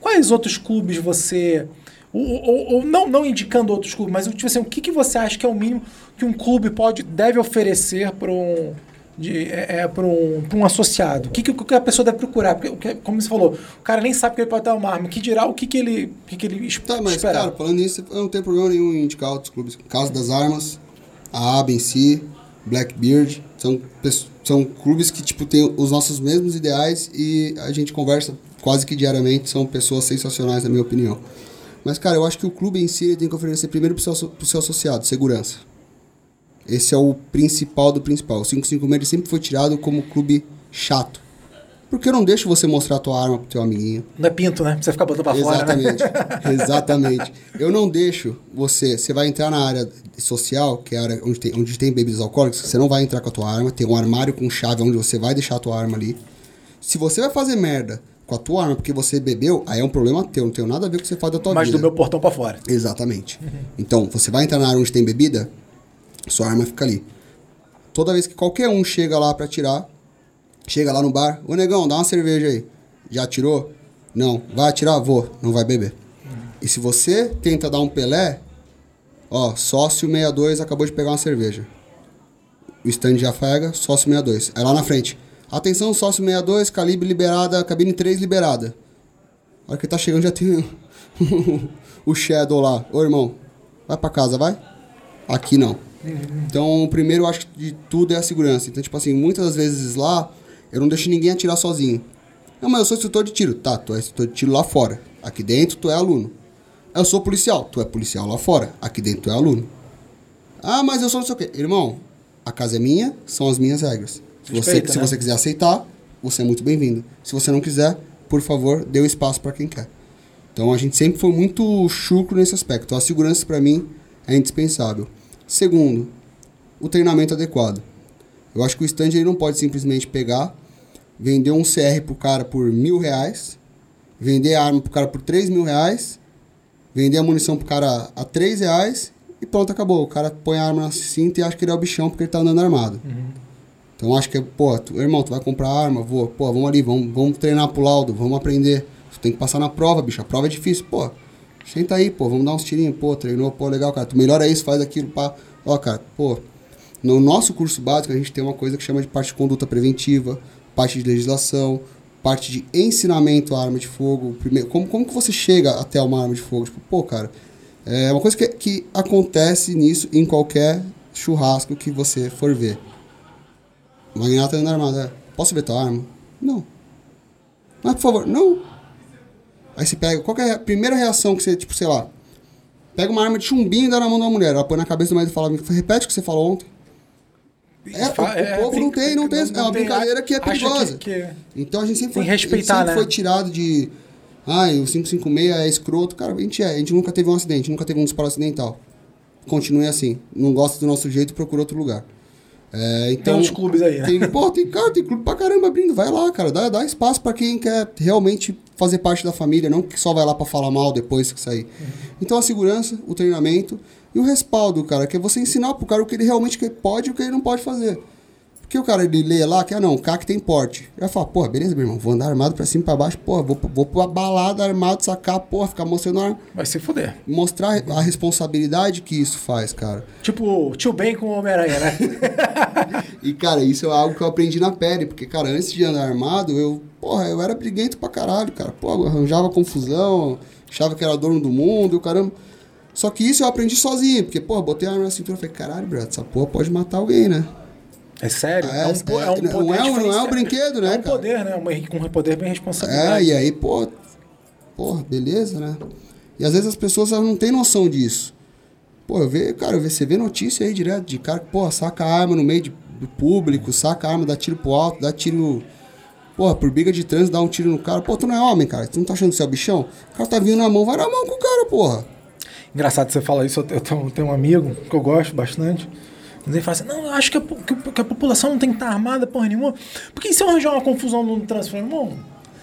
Quais outros clubes você ou, ou- ou não, não indicando outros clubes, mas tipo assim, o que, que você acha que é o mínimo que um clube pode deve oferecer para um de, é, para um, pra um associado? O que, que, a pessoa deve procurar? Porque, como você falou, o cara nem sabe que ele pode dar uma arma. Que dirá o que, que ele, que, que ele Tá, mas, esperar? cara, falando nisso, eu não tenho problema nenhum em indicar outros clubes. Casa das Armas, a ABA em si, Blackbeard, são, são clubes que, tipo, têm os nossos mesmos ideais e a gente conversa quase que diariamente, são pessoas sensacionais, na minha opinião. Mas, cara, eu acho que o clube em si tem que oferecer primeiro pro seu, seu associado, segurança. Esse é o principal do principal. O 556 ele sempre foi tirado como clube chato. Porque eu não deixo você mostrar a tua arma pro teu amiguinho. Não é pinto, né? Você ficar botando pra fora, né? Exatamente. Exatamente. Eu não deixo você. Você vai entrar na área social, que é a área onde tem, onde tem bebidas alcoólicas, você não vai entrar com a tua arma. Tem um armário com chave onde você vai deixar a tua arma ali. Se você vai fazer merda com a tua arma porque você bebeu, aí é um problema teu. Não tem nada a ver com o que você faz da tua Mas vida. do meu portão pra fora. Exatamente. Então, você vai entrar na área onde tem bebida, sua arma fica ali. Toda vez que qualquer um chega lá pra tirar, chega lá no bar, ô negão, dá uma cerveja aí. Já tirou? Não. Vai atirar? Vou. Não vai beber. E se você tenta dar um Pelé, ó, sócio 62 acabou de pegar uma cerveja. O stand já pega, sócio 62. É lá na frente. Atenção, sócio 62, calibre liberada, cabine 3 liberada. A hora que tá chegando já tem o Shadow lá. Ô irmão, vai pra casa, vai? Aqui não. Então, o primeiro eu acho que de tudo é a segurança. Então, tipo assim, muitas das vezes lá, eu não deixo ninguém atirar sozinho. Não, mas eu sou instrutor de tiro. Tá, tu é instrutor de tiro lá fora. Aqui dentro, tu é aluno. Eu sou policial. Tu é policial lá fora. Aqui dentro, tu é aluno. Ah, mas eu sou não sei o quê. Irmão, a casa é minha, são as minhas regras. Se, você, Respeita, se né? você quiser aceitar, você é muito bem-vindo. Se você não quiser, por favor, dê o espaço para quem quer. Então a gente sempre foi muito chucro nesse aspecto. A segurança para mim é indispensável. Segundo, o treinamento adequado. Eu acho que o stand ele não pode simplesmente pegar, vender um CR pro cara por mil reais, vender a arma pro cara por três mil reais, vender a munição pro cara a três reais e pronto, acabou. O cara põe a arma na cinta e acha que ele é o bichão porque ele tá andando armado. Então acho que, pô, tu, irmão, tu vai comprar arma, vou, pô, vamos ali, vamos, vamos treinar pro laudo, vamos aprender. Tu tem que passar na prova, bicho. A prova é difícil, pô. Senta aí, pô, vamos dar uns tirinhos, pô, treinou, pô, legal, cara. Tu melhora isso, faz aquilo, pá. Ó, cara, pô, no nosso curso básico a gente tem uma coisa que chama de parte de conduta preventiva, parte de legislação, parte de ensinamento à arma de fogo. Primeiro, como, como que você chega até uma arma de fogo? Tipo, pô, cara, É uma coisa que, que acontece nisso em qualquer churrasco que você for ver. O magnata anda armado, é. Posso ver tua arma? Não. Mas, por favor, não. Aí você pega, qual é a primeira reação que você, tipo, sei lá, pega uma arma de chumbinho e dá na mão de uma mulher, ela põe na cabeça do marido e fala, repete o que você falou ontem. É, o, o povo não tem, não tem, é uma brincadeira que é perigosa. que- que- Então a gente sempre foi, respeitar, sempre né? foi tirado de. Ai, o 556 é escroto. Cara, a gente é. A gente nunca teve um acidente, nunca teve um disparo acidental. Continue assim. Não gosta do nosso jeito, procura outro lugar. É, então, Tem uns clubes aí, né? Tem, pô, tem, cara, tem clube pra caramba abrindo. Vai lá, cara. Dá, dá espaço pra quem quer realmente fazer parte da família, não que só vai lá pra falar mal depois que sair. Então a segurança, o treinamento e o respaldo, cara, que é você ensinar pro cara o que ele realmente pode e o que ele não pode fazer. Porque o cara, ele lê lá que, ah, não, o CAC tem porte. Ele vai falar, porra, beleza, meu irmão, vou andar armado pra cima e pra baixo, porra, vou, vou pra balada armado, sacar, porra, ficar mostrando a arma. Vai se fuder. Mostrar a responsabilidade que isso faz, cara. Tipo, tio Ben com o Homem-Aranha, né? E, cara, isso é algo que eu aprendi na pele, porque, cara, antes de andar armado, eu, porra, eu era briguento pra caralho, cara. Pô, arranjava confusão, achava que era dono do mundo, e o caramba. Só que isso eu aprendi sozinho, porque, porra, botei a arma na cintura e falei, caralho, brother, essa porra pode matar alguém, né? É sério? É, É, um, po- é, é um não poder é um- não é um brinquedo, né, É um cara? poder, né? Um, um poder bem É, responsabilidade. e aí, pô, porra, beleza, né? E às vezes as pessoas não têm noção disso. Pô, eu vejo, cara, você vê notícia aí direto de cara que, pô, saca a arma no meio de- do público, saca a arma, dá tiro pro alto, dá tiro. Porra, por briga de trânsito, dá um tiro no cara. Pô, tu não é homem, cara. Tu não tá achando que você é o bichão? O cara tá vindo na mão, vai na mão com o cara, porra. Engraçado você falar isso, eu eu tenho, tenho um amigo que eu gosto bastante. Mas ele fala assim, não, eu acho que a, que que a população não tem que estar armada porra nenhuma. Porque se eu arranjar uma confusão no trânsito, eu falei, irmão,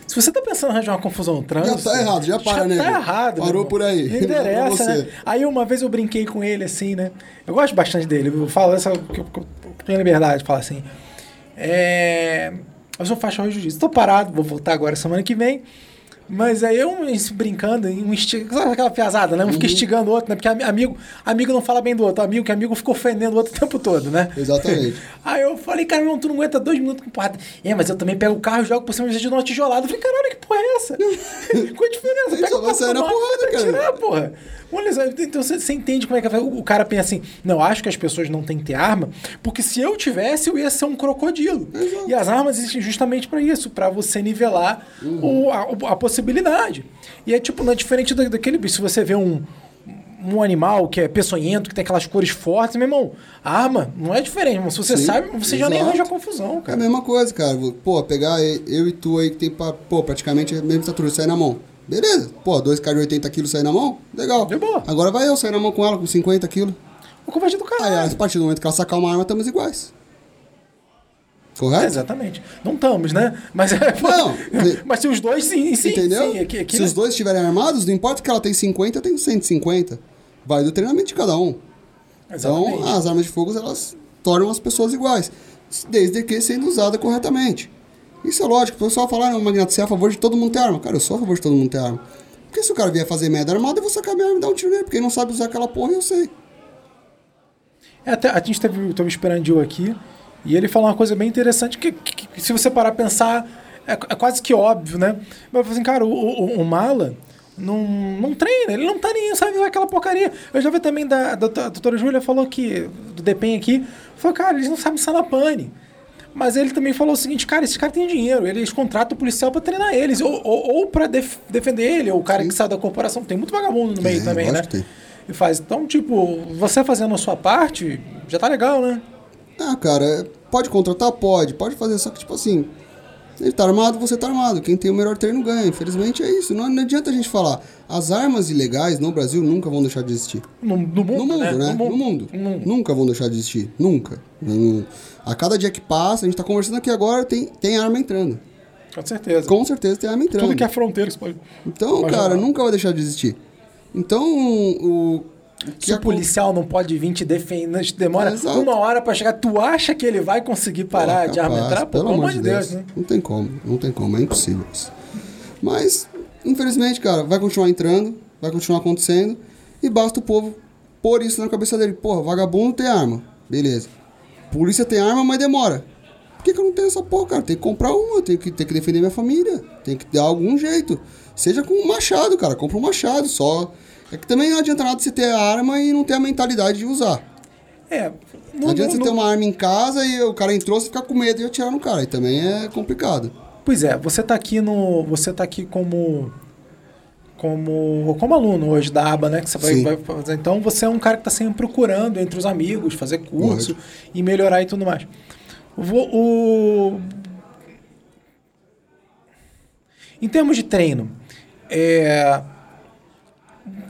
se você tá pensando em arranjar uma confusão no trânsito... tá errado, já para, né, Tá irmão? errado. meu Parou por aí. Não interessa, né? Aí uma vez eu brinquei com ele assim, né? Eu gosto bastante dele. Eu falo essa que eu, que eu tenho liberdade de falar assim. É, eu sou faixa de jiu-jitsu. Tô parado, vou voltar agora semana que vem. Mas aí eu brincando, um esti... sabe aquela piazada, né? Um fica Uhum. instigando o outro, né? Porque ami- amigo, amigo não fala bem do outro, amigo que amigo fica ofendendo o outro o tempo todo, né? Exatamente. Aí eu falei, cara, não, tu não aguenta dois minutos com porrada. É, mas eu também pego o carro e jogo por cima de uma tijolada. Eu falei, caralho, que porra é essa? Qual a diferença? Ele só vai sair na porrada, cara. Tirar, porra. Olha só, então você, você entende como é que o cara pensa assim, não, acho que as pessoas não têm que ter arma, porque se eu tivesse, eu ia ser um crocodilo. E as armas existem justamente para isso, para você nivelar o- a, a possibilidade. E é tipo, não é diferente da- daquele bicho. Se você vê um, um animal que é peçonhento, que tem aquelas cores fortes, meu irmão, arma não é diferente, irmão. Se você Sim, sabe, você já nem exato. arranja confusão, É a cara. mesma coisa, cara. Pô, pegar eu e tu aí que tem pra, pô, praticamente a mesma estatura, sair na mão. Beleza. Pô, dois caras de 80 quilos sair na mão? Legal. De boa. Agora vai eu sair na mão com ela com 50 quilos. O convite do Aí, caralho. a partir do momento que ela sacar uma arma, estamos iguais. Correto? É, exatamente. Não estamos, né? Mas, é, Não. mas se os dois, sim, sim. Entendeu? Sim, aqui, aqui, Se né? os dois estiverem armados, não importa que ela tem 50, eu tenho 150. Vai do treinamento de cada um. Exatamente. Então, as armas de fogo, elas tornam as pessoas iguais. Desde que sendo usada corretamente. Isso é lógico. O pessoal fala, não, Magnato, você é a favor de todo mundo ter arma. Cara, eu sou a favor de todo mundo ter arma. Porque se o cara vier fazer merda armada, eu vou sacar minha arma e dar um tiro nele. Porque ele não sabe usar aquela porra, eu sei. É, até, a gente teve, teve o Esperandil aqui e ele falou uma coisa bem interessante que, que- que se você parar a pensar, é, é quase que óbvio, né? Mas assim, cara, o, o, o Mala não, não treina, ele não tá nem sabe usar aquela porcaria. Eu já vi também da, da, da doutora Júlia falou que, do DEPEN aqui, falou, cara, eles não sabem usar na pane. Mas ele também falou o seguinte, cara, esses caras têm dinheiro, eles contratam o policial pra treinar eles, ou, ou, ou pra def- defender ele, ou o cara que saiu da corporação. Tem muito vagabundo no meio Tem, também, né? E faz. Então, tipo, você fazendo a sua parte, já tá legal, né? Ah, cara, é- pode contratar? Pode. Pode fazer, só que, tipo assim, ele tá armado, você tá armado. Quem tem o melhor treino ganha. Infelizmente é isso. Não, não adianta a gente falar. As armas ilegais no Brasil nunca vão deixar de existir. No, no mundo, No mundo, né? No mundo. No mundo. Nunca vão deixar de existir. Nunca. A cada dia que passa, a gente tá conversando aqui agora, tem, tem arma entrando. Com certeza. Com certeza tem arma entrando. Tudo que é fronteira, você pode. Então, cara, nunca vai deixar de existir. Então, o. que Se o acon- policial não pode vir te defender, te demora Exato. uma hora pra chegar, tu acha que ele vai conseguir parar de arma capaz, entrar? Pô, pelo amor de Deus, né? Não tem como, não tem como, é impossível isso. Mas, infelizmente, cara, vai continuar entrando, vai continuar acontecendo, e basta o povo pôr isso na cabeça dele. Porra, vagabundo tem arma, beleza. Polícia tem arma, mas demora. Por que, que eu não tenho essa porra, cara? Tem que comprar uma, tem que, tem que defender minha família, tem que dar algum jeito. Seja com um machado, cara, compra um machado, só É que também não adianta nada você ter a arma e não ter a mentalidade de usar. É. Não No, adianta você ter uma arma em casa e o cara entrou, você ficar com medo de atirar no cara. Aí também é complicado. Pois é, você tá aqui no. Você tá aqui como. Como, como aluno hoje da aba, né? Que você vai, vai fazer. Então você é um cara que está sempre procurando entre os amigos, fazer curso e melhorar e tudo mais. Vou- o... Em termos de treino, é,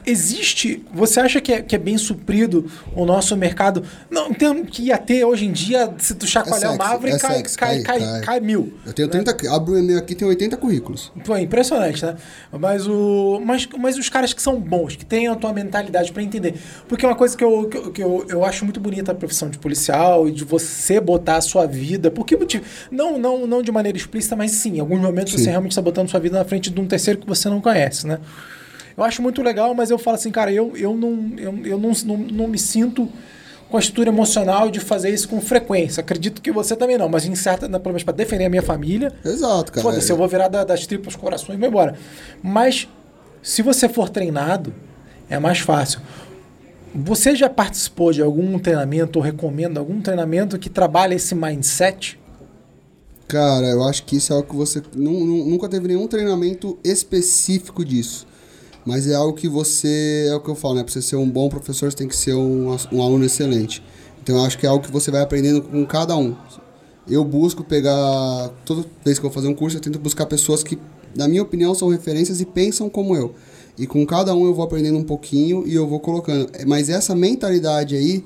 existe. Você acha que é, que é bem suprido o nosso mercado? Não, em termos que ia ter hoje em dia, se tu chacoalhar sexy, uma árvore, é cai, cai, cai, cai, cai. mil. Eu tenho 30. Abro o e-mail aqui, tem 80 currículos. Pô, é impressionante, né? Mas, o, mas, mas os caras que são bons, que têm a tua mentalidade pra entender. Porque é uma coisa que, eu, que, eu, que eu, eu acho muito bonita a profissão de policial e de você botar a sua vida. Por que motivo? Não, não, não de maneira explícita, mas sim, em alguns momentos Sim. você realmente está botando sua vida na frente de um terceiro que você não conhece, né? Eu acho muito legal, mas eu falo assim, cara, eu, eu, não, eu, eu não, não, não me sinto com a estrutura emocional de fazer isso com frequência. Acredito que você também não, mas em certa, pelo menos para defender a minha família, Exato, cara. Foda-se, eu vou virar da- das tripas corações e vou embora. Mas, se você for treinado, é mais fácil. Você já participou de algum treinamento ou recomenda algum treinamento que trabalha esse mindset? Cara, eu acho que isso é algo que você nu- nu- nunca teve nenhum treinamento específico disso. Mas é algo que você, é o que eu falo, né? Pra você ser um bom professor, você tem que ser um, um aluno excelente. Então eu acho que é algo que você vai aprendendo com cada um. Eu busco pegar, toda vez que eu vou fazer um curso, eu tento buscar pessoas que, na minha opinião, são referências e pensam como eu. E com cada um eu vou aprendendo um pouquinho e eu vou colocando. É, Mas essa mentalidade aí,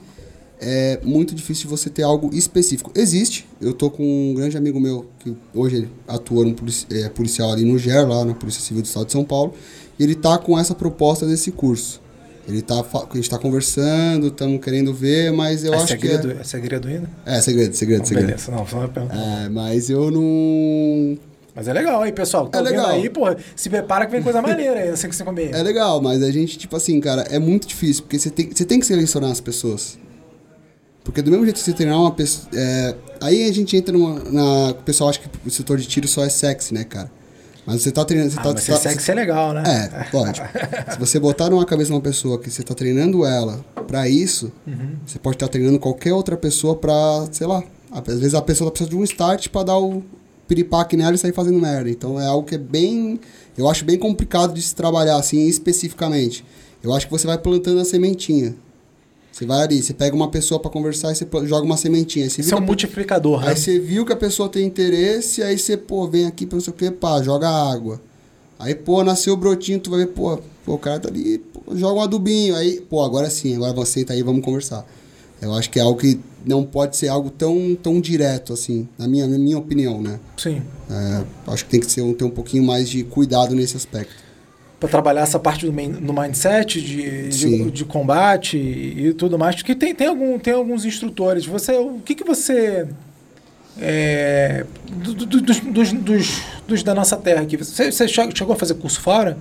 é muito difícil você ter algo específico. Existe. Eu tô com um grande amigo meu que hoje atua no polici é, policial ali no GER, lá na Polícia Civil do Estado de São Paulo. Ele tá com essa proposta desse curso. Ele tá, a gente tá conversando, estamos querendo ver, mas eu é, acho segredo, que é segredo ainda? é... é segredo, segredo, Não, segredo. beleza, não, só. É, mas eu não Mas é legal aí, pessoal. Tá É legal. aí, pô, se prepara que vem coisa maneira aí, assim que você comer. É legal, mas a gente, tipo assim, cara, é muito difícil, porque você tem, você tem que selecionar as pessoas. Porque do mesmo jeito que você treinar uma pessoa. é, aí a gente entra numa. Na, o pessoal acha que o setor de tiro só é sexy, né, cara? Mas você tá treinando. Você Ah, tá, mas você tá- ser sexy é legal, né? É, lógico. Se você botar numa cabeça de uma pessoa que você tá treinando ela pra isso, Uhum. você pode estar treinando qualquer outra pessoa pra, sei lá. Às vezes a pessoa precisa de um start pra dar o piripaque nela e sair fazendo merda. Então é algo que é bem. Eu acho bem complicado de se trabalhar assim especificamente. Eu acho que você vai plantando a sementinha. Você vai ali, você pega uma pessoa pra conversar e você joga uma sementinha. Você, Isso é um multiplicador, né? aí você viu que a pessoa tem interesse, aí você, pô, vem aqui pra não sei o que, pá, joga água. Aí, pô, nasceu o brotinho, tu vai ver, pô, pô o cara tá ali, pô, joga um adubinho. Aí, pô, agora sim, agora você senta aí, vamos conversar. Eu acho que é algo que não pode ser algo tão, tão direto, assim, na minha, na minha opinião, né? Sim. É, acho que tem que ser, ter um pouquinho mais de cuidado nesse aspecto. Pra trabalhar essa parte do, main- do mindset, de, de, de combate e, e tudo mais. Porque tem, tem, algum, tem alguns instrutores. Você, o que, que você. É, do- do- dos, dos, dos, dos da nossa terra aqui. Você, você che- chegou a fazer curso fora?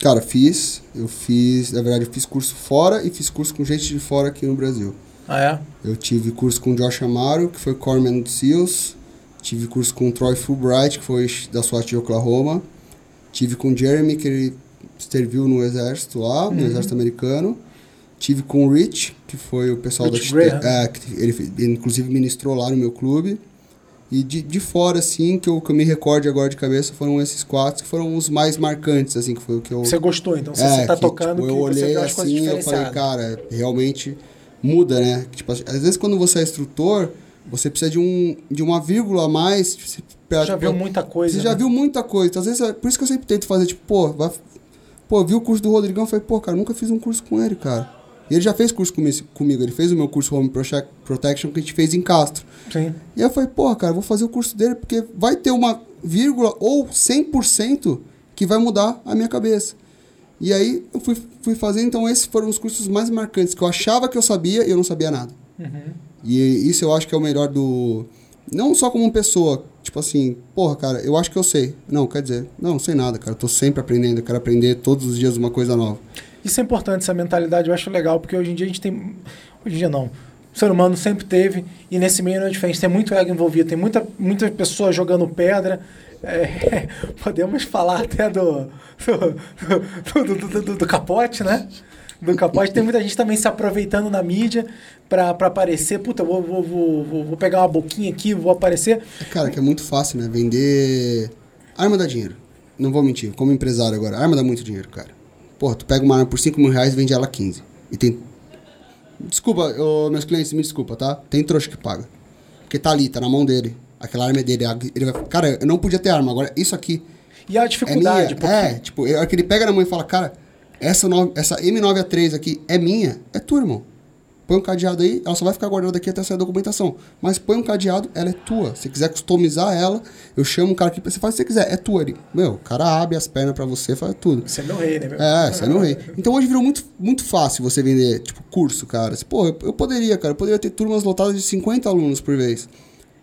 Cara, fiz, eu fiz, na verdade, eu fiz curso fora e fiz curso com gente de fora aqui no Brasil. Ah, é? Eu tive curso com o Josh Amaro, que foi Corpsman do SEALs. Tive curso com o Troy Fulbright, que foi da SWAT de Oklahoma. Tive com o Jeremy, que ele serviu no exército lá, no exército americano. Tive com o Rich, que foi o pessoal Rich da... Graham. É, que ele, ele inclusive ministrou lá no meu clube. E de, de fora, assim, que eu, que eu me recorde agora de cabeça, foram esses quatro, que foram os mais marcantes, assim, que foi o que eu... Você gostou, então você, É, você tá que, tocando tipo, que eu você olhei assim, eu falei, cara, realmente muda, né? Tipo, às vezes quando você é instrutor, você precisa de, um, de uma vírgula a mais. Você pra- já viu pra- muita coisa. Você já né? viu muita coisa. Então, às vezes, é por isso que eu sempre tento fazer, tipo, pô, vai, pô, vi o curso do Rodrigão, falei, pô, cara, nunca fiz um curso com ele, cara. E ele já fez curso comigo, comigo ele fez o meu curso Home Prote- Protection que a gente fez em Castro. Sim. E eu falei, porra, cara, vou fazer o curso dele porque vai ter uma vírgula ou 100% que vai mudar a minha cabeça. E aí eu fui, fui fazer, então esses foram os cursos mais marcantes, que eu achava que eu sabia e eu não sabia nada. Uhum. E isso eu acho que é o melhor do. Não só como pessoa, tipo assim, porra, cara, eu acho que eu sei. Não, quer dizer, não, sei nada, cara, eu tô sempre aprendendo, eu quero aprender todos os dias uma coisa nova. Isso é importante, essa mentalidade, eu acho legal, porque hoje em dia a gente tem. Hoje em dia não. O ser humano sempre teve, e nesse meio não é diferente. Tem muito ego envolvido, tem muita, muita pessoa jogando pedra. é, podemos falar até do, do, do, do, do capote, né? Do capote. Tem muita gente também se aproveitando na mídia pra, pra aparecer. Puta, vou, vou, vou, vou pegar uma boquinha aqui, vou aparecer. Cara, que é muito fácil, né? Vender. Arma dá dinheiro. Não vou mentir, como empresário agora, arma dá muito dinheiro, cara. Porra, tu pega uma arma por 5 mil reais e vende ela 15. E tem. Desculpa, ô, meus clientes, me desculpa, tá? Tem trouxa que paga. Porque tá ali, tá na mão dele. Aquela arma é dele. Ele vai... Cara, eu não podia ter arma, agora isso aqui. E a dificuldade, é minha. porque É, tipo, é que ele pega na mão e fala, cara, essa, no- essa M9A3 aqui é minha, é tua, irmão. Põe um cadeado aí, ela só vai ficar guardada aqui até sair a documentação. Mas põe um cadeado, ela é tua. Se quiser customizar ela, eu chamo um cara aqui, você faz o que você quiser, é tua. Ele, meu, o cara abre as pernas pra você, faz tudo. você é meu rei, né? Meu? É, você é meu rei. Então hoje virou muito, muito fácil você vender, tipo, curso, cara. Pô, eu, eu poderia, cara, eu poderia ter turmas lotadas de 50 alunos por vez.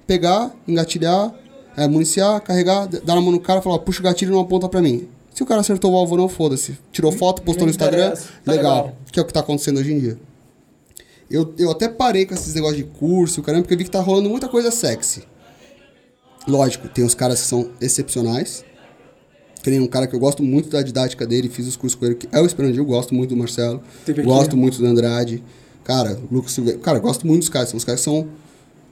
Pegar, engatilhar, é, municiar, carregar, dar na mão no cara e falar, puxa o gatilho e não aponta pra mim. Se o cara acertou o alvo ou não, foda-se. Tirou foto, postou no Instagram. Tá legal. legal. Que é o que tá acontecendo hoje em dia. Eu, eu até parei com esses negócios de curso, caramba, porque eu vi que tá rolando muita coisa sexy. Lógico, tem os caras que são excepcionais. Nem um cara que eu gosto muito da didática dele, fiz os cursos com ele, que é o Esperandil, eu gosto muito do Marcelo. Gosto muito do Andrade. Cara, Lucas Silveira. Cara, gosto muito dos caras. São os caras que são.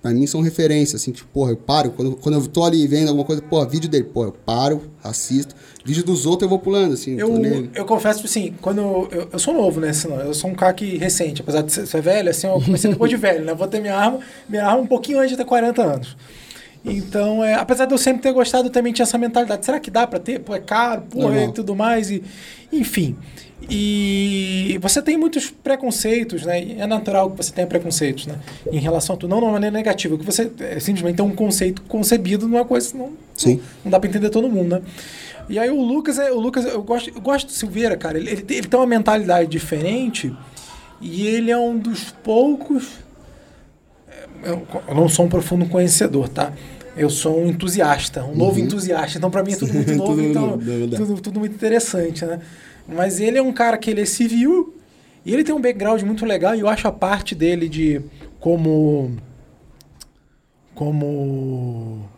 Pra mim são referência, assim, tipo, porra, eu paro. Quando, quando eu tô ali vendo alguma coisa, porra, vídeo dele, porra, eu paro, assisto. Vídeo dos outros eu vou pulando, assim, Eu, eu confesso, tipo assim, quando eu, eu, sou novo, né? Assim, não, eu sou um cara que recente, apesar de ser, ser velho, assim, eu comecei depois de velho, né? Eu vou ter minha arma, minha arma um pouquinho antes de ter 40 anos. Então, é, apesar de eu sempre ter gostado, eu também tinha essa mentalidade. Será que dá pra ter? Pô, é caro, porra, e tudo mais. E, enfim. E você tem muitos preconceitos, né? E é natural que você tenha preconceitos, né? Em relação a tudo. Não de uma maneira negativa, que você é, simplesmente tem um conceito concebido numa coisa que não, Sim. não dá pra entender todo mundo, né? E aí o Lucas, é, o Lucas eu, gosto, eu gosto do Silveira, cara. Ele, ele, tem- ele tem uma mentalidade diferente e ele é um dos poucos. é, Eu, eu não sou um profundo conhecedor, tá? Eu sou um entusiasta, um novo entusiasta. Então, pra mim, é tudo muito novo, Tudo então, é tudo, tudo muito interessante, né? Mas ele é um cara que ele é civil e ele tem um background muito legal e eu acho a parte dele de como. Como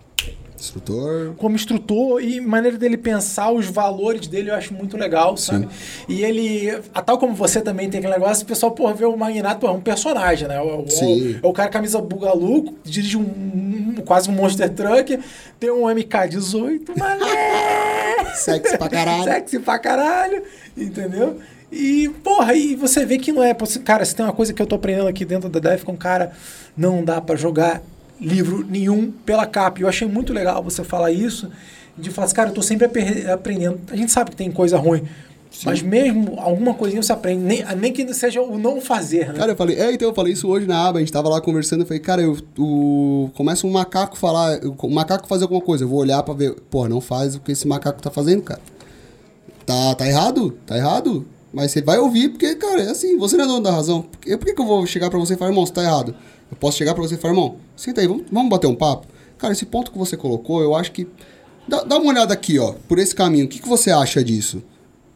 Instrutor. como instrutor e maneira dele pensar os valores dele eu acho muito legal, sabe? E ele, a tal como você também tem aquele negócio, o pessoal, porra, vê o Magnato, é um personagem, né? É o, Sim. é o cara camisa bugalu, dirige um, um- quase um monster truck, tem um MK18, mané! Sexy pra caralho. Sexy pra caralho, entendeu? E, porra, aí você vê que não é. Cara, se tem uma coisa que eu tô aprendendo aqui dentro da Defcon, cara, não dá pra jogar livro nenhum pela capa. Eu achei muito legal você falar isso, de falar assim, cara, eu tô sempre aprendendo. A gente sabe que tem coisa ruim, mas mesmo alguma coisinha você aprende, nem, nem que seja o não fazer, né? Cara, eu falei, é, então eu falei isso hoje na aba, a gente tava lá conversando, eu falei, cara, eu, o, começa um macaco falar, o macaco fazer alguma coisa, eu vou olhar pra ver, pô, não faz o que esse macaco tá fazendo, cara. Tá, tá errado? Tá errado? Mas você vai ouvir, porque, cara, é assim, você não é dono da razão. Por que, por que que eu vou chegar pra você e falar, irmão, você tá errado? Eu posso chegar pra você e falar, irmão, senta aí, vamos, vamos bater um papo? Cara, esse ponto que você colocou, eu acho que. Dá, dá uma olhada aqui, ó, por esse caminho, o que, que você acha disso?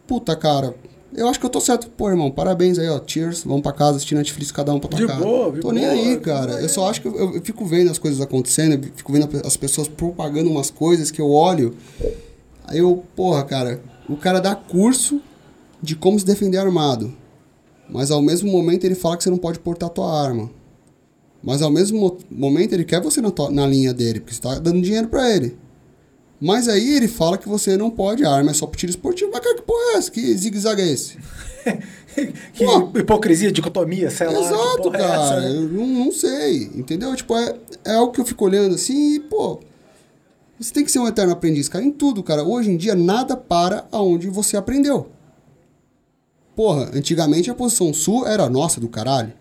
Puta, cara, eu acho que eu tô certo. Pô, irmão, parabéns aí, ó. Cheers, vamos pra casa, assistir Netflix, cada um pra tua De casa. boa, de Tô nem boa, aí, cara. Eu só acho que eu, eu fico vendo as coisas acontecendo, eu fico vendo as pessoas propagando umas coisas que eu olho. Aí eu, porra, cara, o cara dá curso de como se defender armado. Mas ao mesmo momento ele fala que você não pode portar tua arma. Mas ao mesmo mo- momento ele quer você na, na linha dele, porque você tá dando dinheiro pra ele. Mas aí ele fala que você não pode, a arma é só pro tiro esportivo. Mas cara, que porra é essa? Que zigue-zague é esse? que Pô. hipocrisia, dicotomia, sei lá. Exato, porra é essa, cara. né? Eu não, não sei. Entendeu? Tipo, é, é algo que eu fico olhando assim e, pô. Você tem que ser um eterno aprendiz, cara, em tudo, cara. Hoje em dia, nada para aonde você aprendeu. Porra, antigamente a posição sul era nossa do caralho.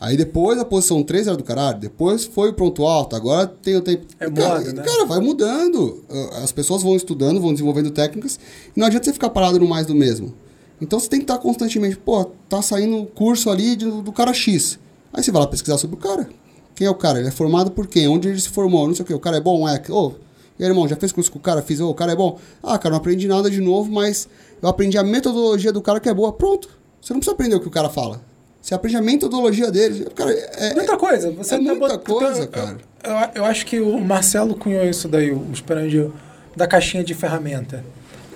Aí depois a posição 3 era do caralho. Depois foi o pronto alto. Agora tem o tempo. É cara, moda, né? cara, vai mudando. Ah, As pessoas vão estudando, vão desenvolvendo técnicas. E não adianta você ficar parado no mais do mesmo. Então você tem que estar constantemente. Pô, tá saindo curso ali de- do cara X. Aí você vai lá pesquisar sobre o cara. Quem é o cara? Ele é formado por quem? Onde ele se formou? Não sei o quê. O cara é bom? É. Ô, e aí, irmão, já fez curso com o cara? Fiz. Ô, o cara é bom? Ah, cara, não aprendi nada de novo, mas eu aprendi a metodologia do cara que é boa. Pronto. Você não precisa aprender o que o cara fala. Você aprende a metodologia dele. Cara, é, Muita coisa. Você é tá muita bot- coisa, eu- cara. Eu, eu acho que o Marcelo cunhou isso daí, o Esperandio. da caixinha de ferramenta.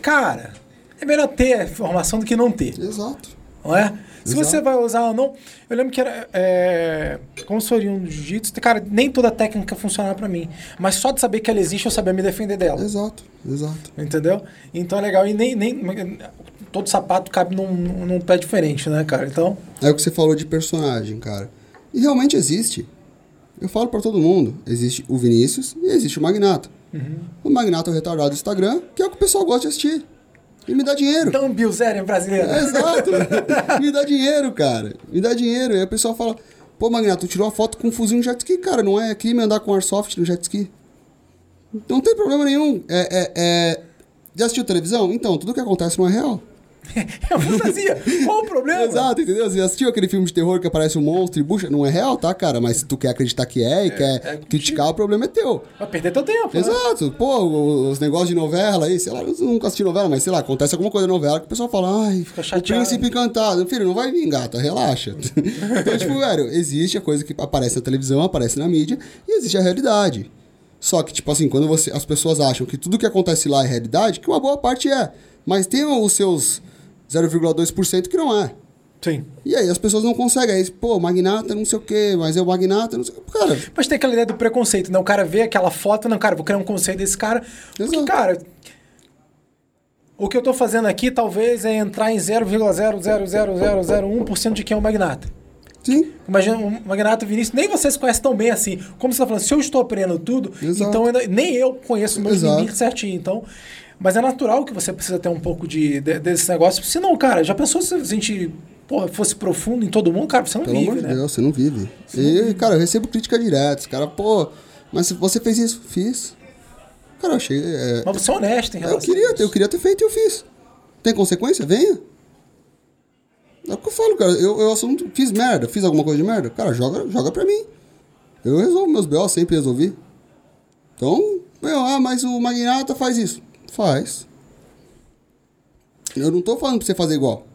Cara, é melhor ter a informação do que não ter. Exato. Não é? Se Exato. você vai usar ou não. Eu lembro que era. É, como sou oriundo do jiu-jitsu, cara, nem toda técnica funcionava pra mim. Mas só de saber que ela existe, eu sabia me defender dela. Exato, exato. Entendeu? Então é legal. E nem. nem todo sapato cabe num, num pé diferente, né, cara? Então. É o que você falou de personagem, cara. E realmente existe. Eu falo pra todo mundo. Existe o Vinícius e existe o Magnata. O Magnata é o retardado do Instagram, que é o que o pessoal gosta de assistir. E me dá dinheiro. Então, Bilzerian brasileiro. É, exato. me dá dinheiro, cara. Me dá dinheiro. E o pessoal fala, pô, Magnata, tu tirou a foto com um fuzil no jet ski, cara. Não é crime andar com airsoft no jet ski. Não tem problema nenhum. É, é, é... Já assistiu televisão? Então, tudo que acontece não é real. É fantasia. Qual o problema? Exato, entendeu? Você assistiu aquele filme de terror que aparece um monstro e bucha? Não é real, tá, cara? Mas se tu quer acreditar que é e quer é criticar, o problema é teu. Vai perder teu tempo. né? Exato. Pô, os negócios de novela aí, sei lá, eu nunca assisti novela, mas sei lá, acontece alguma coisa na novela que o pessoal fala, ai, Fica o chateado. príncipe encantado. Filho, não vai vir, gata, relaxa. então, tipo, velho, existe a coisa que aparece na televisão, aparece na mídia, e existe a realidade. Só que, tipo assim, quando você, as pessoas acham que tudo que acontece lá é realidade, que uma boa parte é. Mas tem os seus 0,2% que não é. Sim. E aí as pessoas não conseguem. Aí, pô, magnata não sei o quê, mas é o magnata não sei o quê. Cara, Mas tem aquela ideia do preconceito, né? O cara vê aquela foto, não, cara, vou criar um conceito desse cara. Porque, Exato. cara, o que eu tô fazendo aqui talvez é entrar em 0,00001% de quem é o magnata. sim, Imagina um magnata Vinícius, nem você se conhece tão bem assim. Como você tá falando, se eu estou aprendendo tudo, Exato. então ainda- nem eu conheço meus Exato. limites certinho. Então, mas é natural que você precisa ter um pouco de, de- desse negócio. Se não, cara, já pensou se a gente porra, fosse profundo em todo mundo? Cara, você não pelo vive, amor né? Deus, você não vive. E, cara, eu recebo crítica direto. Os cara, pô, mas se você fez isso? Fiz. Cara, eu achei. é, Mas você é honesto em relação eu, queria, a isso. eu queria ter feito e eu fiz. Tem consequência? Venha. É o que eu falo, cara. Eu, eu assumo- fiz merda, fiz alguma coisa de merda. Cara, joga, joga pra mim. Eu resolvo meus B.O., sempre resolvi. Então, meu, ah, mas o Magnata faz isso. Faz. Eu não tô falando pra você fazer igual.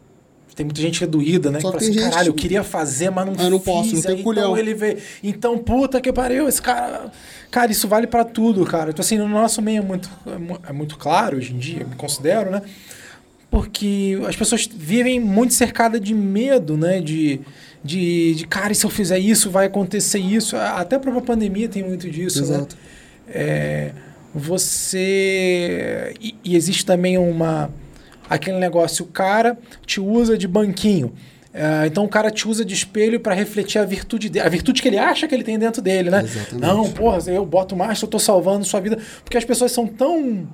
Tem muita gente que é doída, né? Só que fala assim, tem gente caralho, eu que- queria fazer, mas não Ah, eu não fiz. posso, não tenho culhão. Então ele vê. Então, puta que pariu, esse cara. Cara, isso vale pra tudo, cara. Então, assim, no nosso meio é muito, é é muito claro hoje em dia, me considero, né? Porque as pessoas vivem muito cercadas de medo, né? De, de, de, cara, e se eu fizer isso, vai acontecer isso. Até a própria pandemia tem muito disso, né? Exato. É, você. E, e existe também uma. Aquele negócio, o cara te usa de banquinho. É, então o cara te usa de espelho para refletir a virtude dele, a virtude que ele acha que ele tem dentro dele, né? Exatamente. Não, porra, eu boto mais, eu tô salvando sua vida. Porque as pessoas são tão,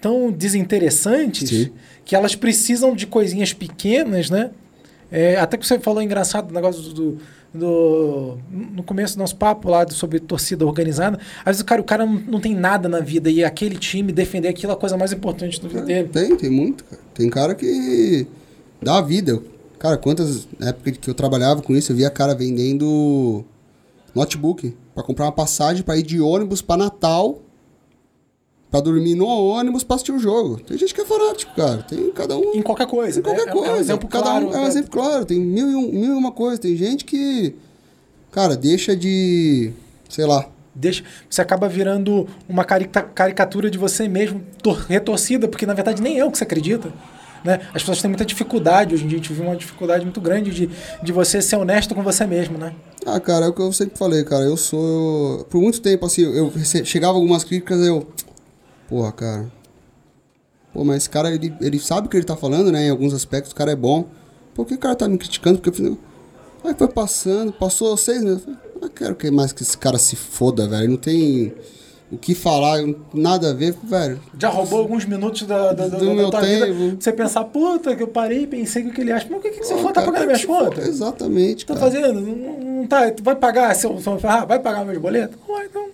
tão desinteressantes Sim. que elas precisam de coisinhas pequenas, né? É, até que você falou engraçado o negócio do, do- do- No começo do nosso papo lá do- sobre torcida organizada. Às vezes cara, o cara não, não tem nada na vida e aquele time defender aquilo é a coisa mais importante da vida dele. Tem, tem muito, cara. Tem cara que dá a vida. Cara, quantas. Na época que eu trabalhava com isso, eu via cara vendendo notebook pra comprar uma passagem pra ir de ônibus pra Natal. Pra dormir no ônibus pra assistir o jogo. Tem gente que é fanático, cara. Tem cada um. Em qualquer coisa. Em qualquer né? É- coisa. É um exemplo cada claro. um é um né? exemplo claro. Tem mil e, um, mil e uma coisa. Tem gente que. Cara, deixa de. Sei lá. Deixa, você acaba virando uma carica- caricatura de você mesmo, tor- retorcida, porque na verdade nem é o que você acredita. Né? As pessoas têm muita dificuldade, hoje em dia a gente vive uma dificuldade muito grande de, de você ser honesto com você mesmo, né? Ah, cara, é o que eu sempre falei, cara. Eu sou. Por muito tempo, assim, eu chegava algumas críticas, eu. Porra, cara. Pô, mas esse cara, ele, ele sabe o que ele tá falando, né? Em alguns aspectos, o cara é bom. Por que o cara tá me criticando? Porque eu falei. Aí foi passando, passou seis meses. Eu falei, ah, quero que mais que esse cara se foda, velho. Não tem o que falar, nada a ver, velho. Já roubou alguns minutos da, da, Do da meu tua vida. tempo. Você pensar, puta, que eu parei e pensei que o que ele acha. Mas o que, que você for tá pagando minhas contas? Exatamente, Tá cara. fazendo? Não, não tá. Tu vai pagar seu, seu ah, vai pagar meus boletos? Vai, então.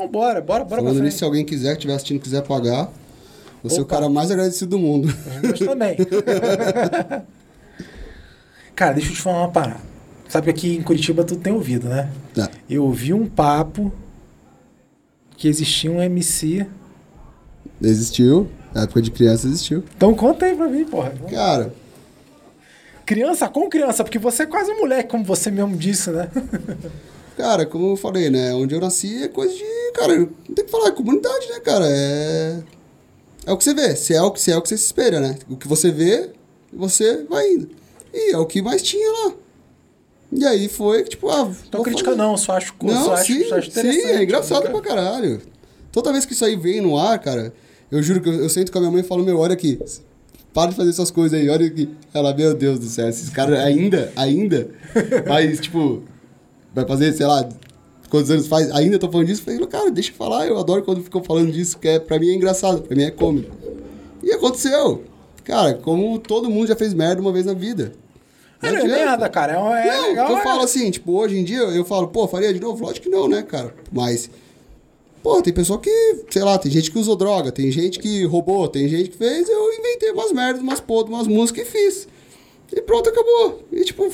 Vambora, bora, bora pra Falando nisso, se alguém quiser, que estiver assistindo, quiser pagar, você é o cara mais agradecido do mundo. Os meus também. Cara, deixa eu te falar uma parada. Sabe que aqui em Curitiba tu tem ouvido, né? Tá. Eu ouvi um papo que existia um MC. Existiu. Na época de criança existiu. Então conta aí pra mim, porra. Cara, Criança com criança, porque você é quase um moleque, como você mesmo disse, né? cara, como eu falei, né? Onde eu nasci é coisa de. Cara, não tem que falar, é comunidade, né, cara? É. É o que você vê. Se é o que, se é o que você se espera, né? O que você vê, você vai indo. E é o que mais tinha lá. E aí foi, tipo, ah. Crítica fazer. não, só acho, Não, só acho, sim, só acho sim, interessante. é engraçado Nunca- pra caralho. Toda vez que isso aí vem no ar, cara, eu juro que eu, eu sento com a minha mãe e falo, meu, olha aqui, para de fazer essas coisas aí, olha aqui. Ela, meu Deus do céu, esses caras ainda, ainda, faz, tipo, vai fazer, sei lá, quantos anos faz, ainda tô falando disso. Falei, cara, deixa eu falar, eu adoro quando ficam falando disso, que é, pra mim é engraçado, pra mim é cômico. E aconteceu. Cara, como todo mundo já fez merda uma vez na vida. É, não é adianta. nada, cara. É, é Não, legal. eu é- falo assim, tipo, hoje em dia eu falo, pô, faria de novo? Lógico que não, né, cara? Mas, pô, tem pessoa que, sei lá, tem gente que usou droga, tem gente que roubou, tem gente que fez, eu inventei umas merdas, umas podres, umas músicas e fiz. E pronto, acabou. E, tipo,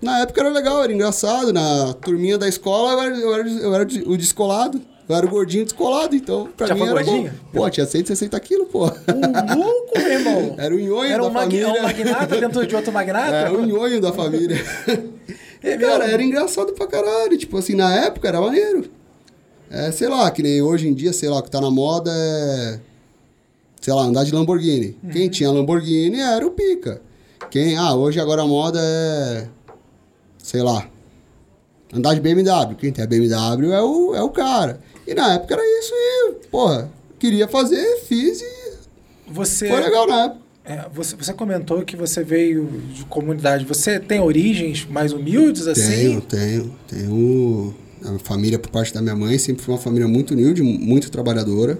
na época era legal, era engraçado, na turminha da escola eu era, eu era, eu era o descolado. Eu era o gordinho descolado, então pra Já mim foi era gordinho? bom. Pô, tinha 160 quilos, pô. Um louco, meu irmão. Era o nhonho Era da um, família. um magnata dentro de outro magnata? Era o nhonho da família. É Cara, era engraçado pra caralho. Tipo assim, na época era maneiro. É, sei lá, que nem hoje em dia, sei lá, o que tá na moda é. Sei lá, andar de Lamborghini. Uhum. Quem tinha Lamborghini era o pica. Quem. Ah, hoje agora a moda é. Sei lá. Andar de BMW. Quem tem a BMW é o, é o cara. E na época era isso e, porra, queria fazer, fiz e Você, foi legal na época. é, você, você comentou que você veio de comunidade. Você tem origens mais humildes, assim? Tenho, tenho. Tenho. A família, por parte da minha mãe, sempre foi uma família muito humilde, muito trabalhadora.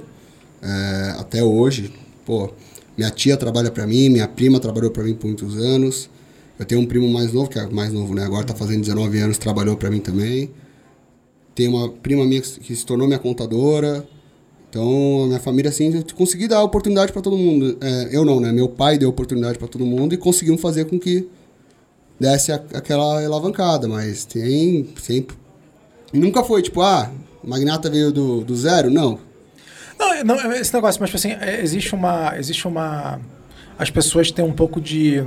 É, até hoje. Pô, minha tia trabalha pra mim, minha prima trabalhou pra mim por muitos anos. Eu tenho um primo mais novo, que é mais novo, né? Agora tá fazendo 19 anos, trabalhou pra mim também. Tenho uma prima minha que se tornou minha contadora. Então, a minha família, assim, eu consegui dar oportunidade pra todo mundo. É, eu não, né? Meu pai deu oportunidade pra todo mundo e conseguimos fazer com que desse a- aquela alavancada, mas tem sempre. Nunca foi tipo, ah, Magnata veio do, do zero? Não. Não, não, esse negócio, mas tipo assim, é, existe uma. Existe uma. As pessoas têm um pouco de.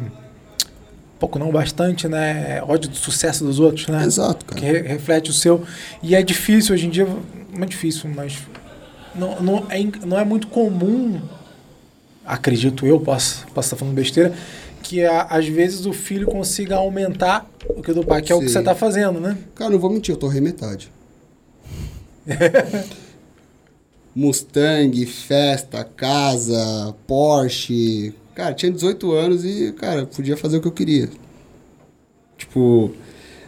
Pouco não, bastante, né? Ódio do sucesso dos outros, né? Exato, Que cara. re- reflete o seu. E é difícil hoje em dia. Não é difícil, mas. Não, não, é, não é muito comum, acredito eu, posso, posso estar falando besteira, que a- às vezes o filho consiga aumentar o que o do pai, que é o que Sim. você está fazendo, né? Cara, não vou mentir, eu torrei metade. Mustang, festa, casa, Porsche. Cara, tinha 18 anos e, cara, podia fazer o que eu queria. Tipo.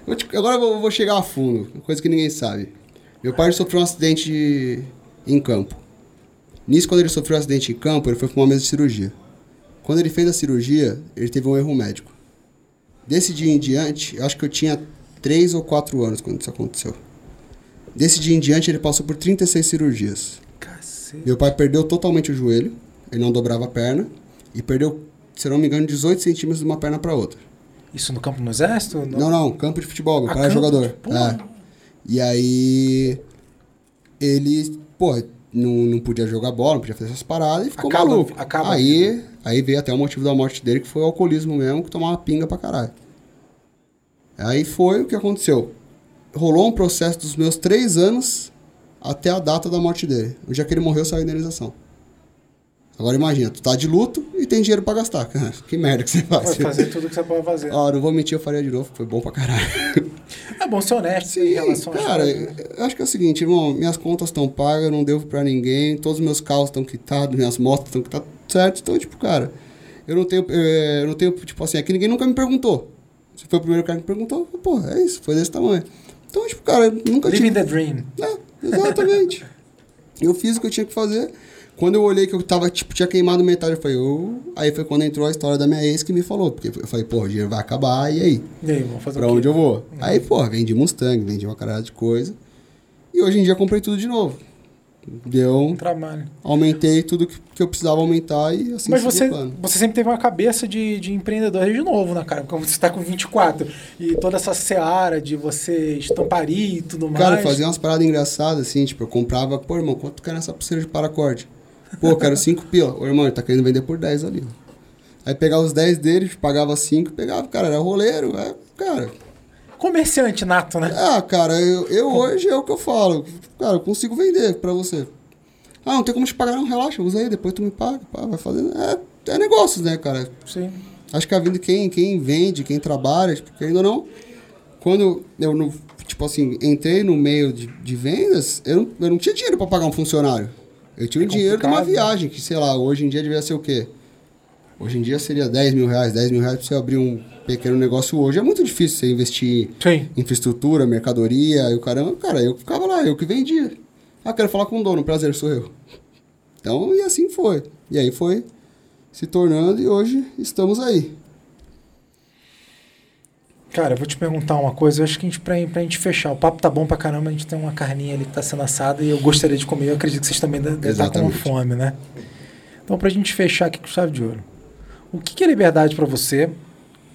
eu te- agora eu vou, chegar a fundo, coisa que ninguém sabe. Meu pai sofreu um acidente em campo. Nisso, quando ele sofreu um acidente em campo, ele foi para uma mesa de cirurgia. Quando ele fez a cirurgia, ele teve um erro médico. Desse dia em diante, eu acho que eu tinha 3 ou 4 anos quando isso aconteceu. Desse dia em diante, ele passou por 36 cirurgias. Cacete. Meu pai perdeu totalmente o joelho, ele não dobrava a perna, e perdeu, se não me engano, 18 centímetros de uma perna para outra. Isso no campo no exército? Não, não, campo de futebol, Ah, era campo? jogador. É. E aí, ele, pô, não, não podia jogar bola, não podia fazer essas paradas e ficou Acaba- maluco. acaba aí, aí veio até o motivo da morte dele, que foi o alcoolismo mesmo, que tomava pinga pra caralho. Aí foi o que aconteceu. Rolou um processo dos meus três anos até a data da morte dele. O dia que ele morreu, saiu a indenização. Agora imagina, tu tá de luto e tem dinheiro pra gastar. Cara, que merda que você faz. Vai fazer tudo que você pode fazer. Ó, não vou mentir, eu faria de novo, foi bom pra caralho. É bom ser honesto em Sim, relação às cara, coisas, né? eu acho que é o seguinte, irmão, minhas contas estão pagas, eu não devo pra ninguém, todos os meus carros estão quitados, minhas motos estão quitadas, certo? Então, tipo, cara, eu não tenho, eh, eu não tenho, tipo assim, aqui ninguém nunca me perguntou. Você foi o primeiro cara que me perguntou, pô, é isso, foi desse tamanho. Então, tipo, cara, eu nunca tive... Living the dream. É, exatamente. eu fiz o que eu tinha que fazer. Quando eu olhei que eu tava, tipo, tinha queimado metade, eu falei, ô. Aí foi quando entrou a história da minha ex que me falou. Porque eu falei, pô, o dinheiro vai acabar, e aí? E aí, vamos fazer Pra onde eu vou? Aí, pô, vendi Mustang, vendi uma caralho de coisa. E hoje em dia comprei tudo de novo. Deu. Um trabalho. Aumentei tudo que, que eu precisava aumentar e assim Mas você, você sempre teve uma cabeça de, de empreendedor de novo, né, cara? Como você está com 24 e toda essa seara de você estamparia e tudo mais. Cara, eu fazia umas paradas engraçadas, assim, tipo, eu comprava, pô, irmão, quanto tu quer nessa pulseira de paracorde? Pô, quero 5 pila. Ô, irmão, ele tá querendo vender por 10 ali. Aí pegava os 10 dele, pagava 5, pegava, cara, era roleiro, é, cara. Comerciante nato, né? Ah, cara, eu, eu hoje é o que eu falo. Cara, eu consigo vender pra você. Ah, não tem como te pagar, não, relaxa, usa aí, depois tu me paga, pá, vai fazendo. É, é negócios, né, cara? Sim. Acho que a vida, quem, quem vende, quem trabalha, tipo, ainda não. Quando eu, tipo assim, entrei no meio de, de vendas, eu não, eu não tinha dinheiro para pagar um funcionário. Eu tinha É o dinheiro de uma né? viagem, que sei lá, hoje em dia devia ser o quê? Hoje em dia seria 10 mil reais. 10 mil reais pra você abrir um pequeno negócio hoje. É muito difícil você investir Sim. em infraestrutura, mercadoria e o caramba. Cara, eu ficava lá, eu que vendia. Ah, quero falar com o dono, prazer, sou eu. Então, e assim foi. E aí foi se tornando e hoje estamos aí. Cara, eu vou te perguntar uma coisa. Eu acho que a gente, pra, pra gente fechar, o papo tá bom pra caramba. A gente tem uma carninha ali que tá sendo assada e eu gostaria de comer. Eu acredito que vocês também devem estar com Exatamente. fome, né? Então, pra gente fechar aqui com chave de ouro. O que que é liberdade pra você?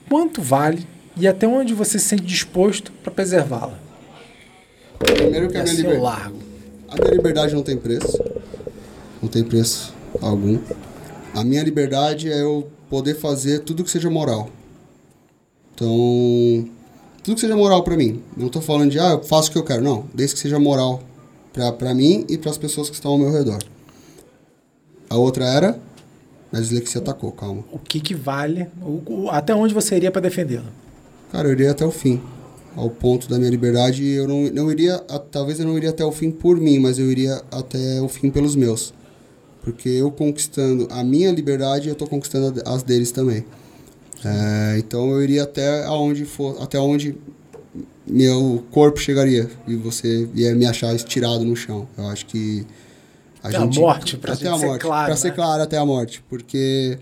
Quanto vale? E até onde você se sente disposto pra preservá-la? Primeiro que É a minha, seu liber... largo. a minha liberdade não tem preço. Não tem preço algum. A minha liberdade é eu poder fazer tudo que seja moral. Então, tudo que seja moral pra mim. Não tô falando de, ah, eu faço o que eu quero. Não, desde que seja moral pra, pra mim e pras pessoas que estão ao meu redor. A outra era, a dislexia atacou, calma. O que que vale? O- o- até onde você iria pra defendê-la? Cara, eu iria até o fim. Ao ponto da minha liberdade, eu não, não iria. a- talvez eu não iria até o fim por mim, mas eu iria até o fim pelos meus. Porque eu conquistando a minha liberdade, eu tô conquistando as deles também. É, então eu iria até aonde for, até onde meu corpo chegaria e você ia me achar estirado no chão. Eu acho que a Até a morte, pra até gente a ser morte, claro, pra ser né? claro até a morte, porque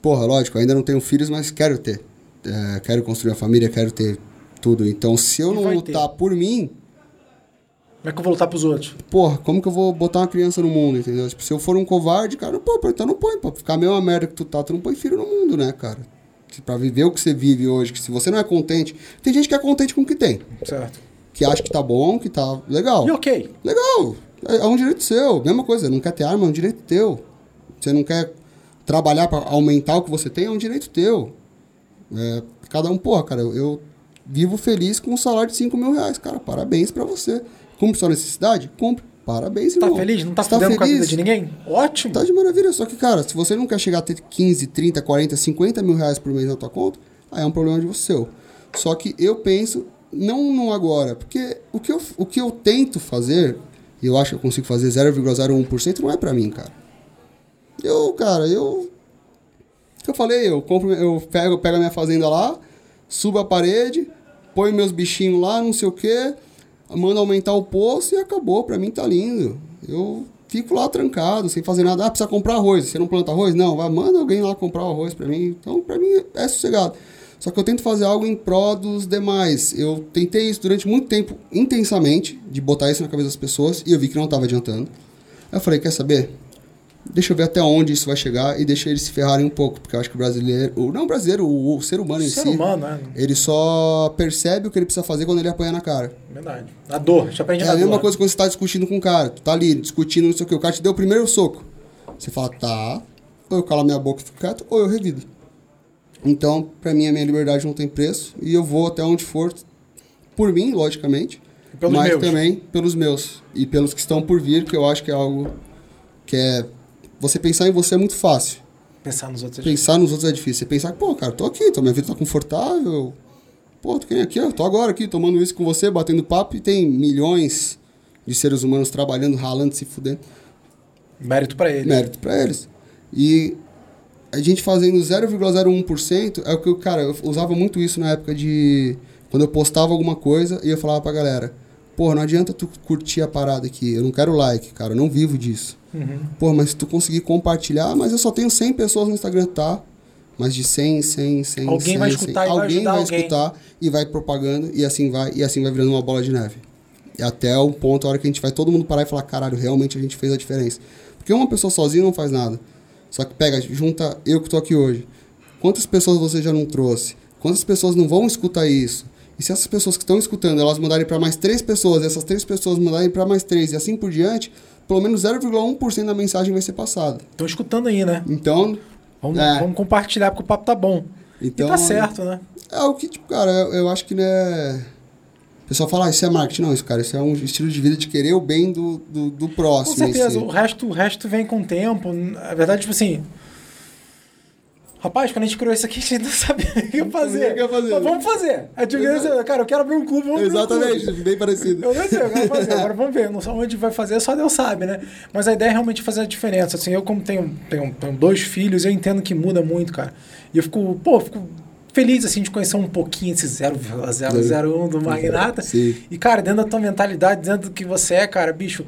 porra, lógico, ainda não tenho filhos, mas quero ter. É, quero construir uma família, quero ter tudo. Então, se eu E não lutar por mim, Como é que eu vou lutar pros outros? porra, como que eu vou botar uma criança no mundo, entendeu? Tipo, se eu for um covarde, cara, pô, então não põe, pô. Ficar a mesma merda que tu tá, tu não põe filho no mundo, né, cara? Pra viver o que você vive hoje, que se você não é contente. Tem gente que é contente com o que tem. Certo. Que acha que tá bom, que tá legal. E ok. Legal, é, é um direito seu. Mesma coisa, não quer ter arma, é um direito teu. Você não quer trabalhar pra aumentar o que você tem, é um direito teu. É, cada um, porra, cara, eu, eu vivo feliz com um salário de 5 mil reais, cara. Parabéns pra você. Cumpre sua necessidade? Cumpre. Parabéns, Tá irmão. feliz? Não tá Você fudendo com a vida feliz? de ninguém? Ótimo. Tá de maravilha. Só que, cara, se você não quer chegar a ter 15, 30, 40, 50 mil reais por mês na tua conta, aí é um problema de você. Só que eu penso, não no agora, porque o que eu, o que eu tento fazer, e eu acho que eu consigo fazer 0,01%, não é pra mim, cara. Eu, cara, eu. Que eu falei? Eu compro, eu pego, pego a minha fazenda lá, subo a parede, ponho meus bichinhos lá, não sei o quê, mando aumentar o poço e acabou. Pra mim tá lindo. Eu fico lá trancado, sem fazer nada. Ah, precisa comprar arroz. Você não planta arroz? Não, vai, manda alguém lá comprar o arroz pra mim. Então, pra mim é sossegado. Só que eu tento fazer algo em prol dos demais. Eu tentei isso durante muito tempo, intensamente, de botar isso na cabeça das pessoas, e eu vi que não tava adiantando. Eu falei, quer saber? Deixa eu ver até onde isso vai chegar e deixa eles se ferrarem um pouco, porque eu acho que o brasileiro, o não o brasileiro, o, o ser humano em Ser si, humano, né? ele só percebe o que ele precisa fazer quando ele apanha na cara. Verdade. A dor. A gente aprende É a mesma dor. coisa quando você tá discutindo com o cara. Tu tá ali discutindo, não sei o que. O cara te deu o primeiro soco. Você fala, tá. Ou eu calo a minha boca e fico quieto, ou eu revido. Então, pra mim, a minha liberdade não tem preço. E eu vou até onde for. Por mim, logicamente. Mas meus. também pelos meus. E pelos que estão por vir, que eu acho que é algo que é. Você pensar em você é muito fácil. Pensar nos outros. Pensar nos outros é difícil. Você pensar, pô, cara, tô aqui, tô, minha vida tá confortável. Pô, tô aqui, ó, tô agora aqui tomando isso com você, batendo papo, e tem milhões de seres humanos trabalhando, ralando, se fudendo. Mérito pra ele. Mérito pra eles. E a gente fazendo 0,01% é o que eu, cara, eu usava muito isso na época de. Quando eu postava alguma coisa e eu falava pra galera: Pô, não adianta tu curtir a parada aqui, eu não quero like, cara, eu não vivo disso. Uhum. Pô, mas se tu conseguir compartilhar, mas eu só tenho 100 pessoas no Instagram, tá? Mas de 100, 100, 100, Alguém 100, vai 100. escutar e vai alguém ajudar vai alguém. escutar e vai propagando e assim vai e assim vai virando uma bola de neve. E até o ponto, a hora que a gente vai todo mundo parar e falar, caralho, realmente a gente fez a diferença. Porque uma pessoa sozinha não faz nada. Só que pega, junta eu que tô aqui hoje. Quantas pessoas você já não trouxe? Quantas pessoas não vão escutar isso? E se essas pessoas que estão escutando, elas mandarem para mais três pessoas, e essas três pessoas mandarem para mais três, e assim por diante, pelo menos 0,1% da mensagem vai ser passada. Estão escutando aí, né? Então, Vamos, É. vamos compartilhar, porque o papo tá bom. Então, e tá certo, né? é o que, tipo, cara, eu, eu acho que né, O pessoal fala, ah, isso é marketing. Não, isso, cara, isso é um estilo de vida de querer o bem do, do, do Com próximo. em certeza, o resto, o resto vem com o tempo. Na verdade, tipo assim. Rapaz, quando a gente criou isso aqui, a gente não sabia o que fazer. o que fazer. Mas vamos fazer. A gente Exato. cara, eu quero abrir um clube, vamos abrir um clube. Exatamente, bem parecido. Eu não sei, eu quero fazer. Agora vamos ver. Não sei onde vai fazer, só Deus sabe, né? Mas a ideia é realmente fazer a diferença. Assim, eu como tenho, tenho, tenho dois filhos, eu entendo que muda muito, cara. E eu fico, pô, fico feliz, assim, de conhecer um pouquinho esse 0,001 do Magnata. Sim. E, cara, dentro da tua mentalidade, dentro do que você é, cara, bicho,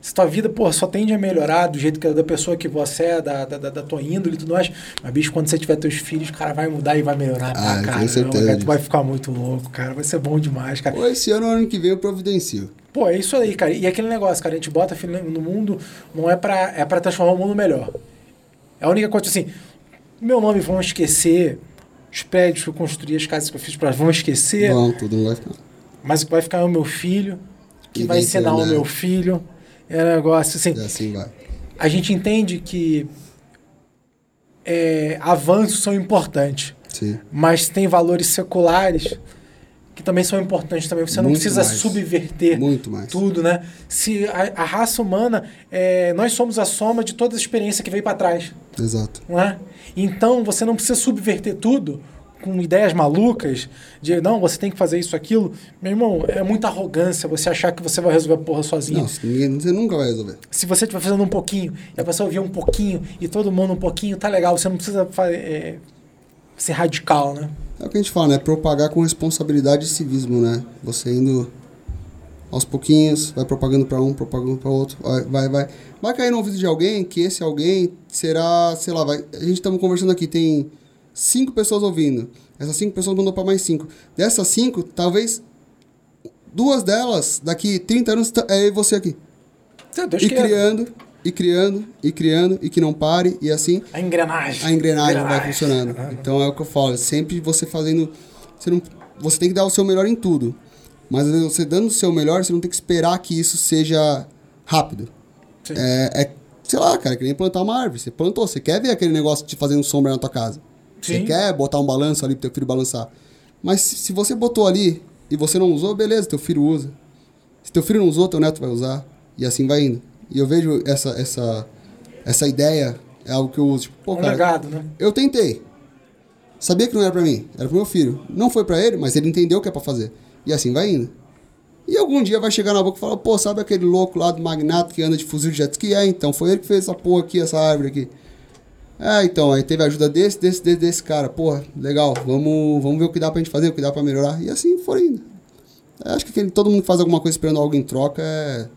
se tua vida, pô, só tende a melhorar do jeito que da pessoa que você é, da, da, da- tua índole e tudo mais. Mas, bicho, quando você tiver teus filhos, cara, vai mudar e vai melhorar Ah, pra com certeza. cara. Tu vai ficar muito louco, cara. Vai ser bom demais, cara. Ou esse ano, ano que vem, eu providencio. Pô, é isso aí, cara. E aquele negócio, cara, a gente bota filho no mundo, não é pra, é pra transformar o mundo melhor. É a única coisa, assim, meu nome vão esquecer, os prédios que eu construí, as casas que eu fiz pra vão esquecer, Não, tudo não vai ficar. mas o que vai ficar é o meu filho, que E vai ensinar o meu filho. É um negócio, assim, E assim vai. a gente entende que é, avanços são importantes, Sim. mas tem valores seculares que também são importantes também. Você não Muito precisa mais. subverter Muito mais. tudo, né? Se a, a raça humana, é, nós somos a soma de toda a experiência que veio para trás, Exato. não é? Então você não precisa subverter tudo com ideias malucas de não, você tem que fazer isso, aquilo. Meu irmão, é muita arrogância você achar que você vai resolver a porra sozinho. Não, ninguém, você nunca vai resolver. Se você estiver fazendo um pouquinho e a pessoa ouvir um pouquinho e todo mundo um pouquinho, tá legal. Você não precisa é, ser radical, né? É o que a gente fala, né? Propagar com responsabilidade e civismo, né? Você indo aos pouquinhos, vai propagando para um, propagando para outro, vai, vai, vai. Vai cair no ouvido de alguém que esse alguém será, sei lá, vai. A gente estamos conversando aqui, tem cinco pessoas ouvindo. Essas cinco pessoas mandou para mais cinco. Dessas cinco, talvez duas delas, daqui 30 anos, tá- é e você aqui. Deus e queira. criando, e criando, e criando, e que não pare, e assim A engrenagem. a engrenagem vai funcionando. Então é o que eu falo, sempre você fazendo. Você, não, você tem que dar o seu melhor em tudo. Mas você dando o seu melhor, você não tem que esperar que isso seja rápido. Sim. É, é, sei lá, cara, que nem plantar uma árvore. Você plantou, você quer ver aquele negócio te fazendo sombra na tua casa. Você Sim. quer botar um balanço ali pro teu filho balançar. Mas se, se você botou ali e você não usou, beleza, teu filho usa. Se teu filho não usou, teu neto vai usar. E assim vai indo. E eu vejo essa, essa, essa ideia, é algo que eu uso. Tipo, pô, um cara, legado, né? eu tentei. Sabia que não era pra mim, era pro meu filho. Não foi pra ele, mas ele entendeu o que é pra fazer. E assim vai indo. E algum dia vai chegar na boca e falar, pô, sabe aquele louco lá do Magnato que anda de fuzil de jet ski? É, então, foi ele que fez essa porra aqui, essa árvore aqui. É, então, aí teve a ajuda desse, desse, desse, desse cara. Porra, legal, vamos, vamos ver o que dá pra gente fazer, o que dá pra melhorar. E assim foi indo. Eu acho que aquele- todo mundo que faz alguma coisa esperando algo em troca é...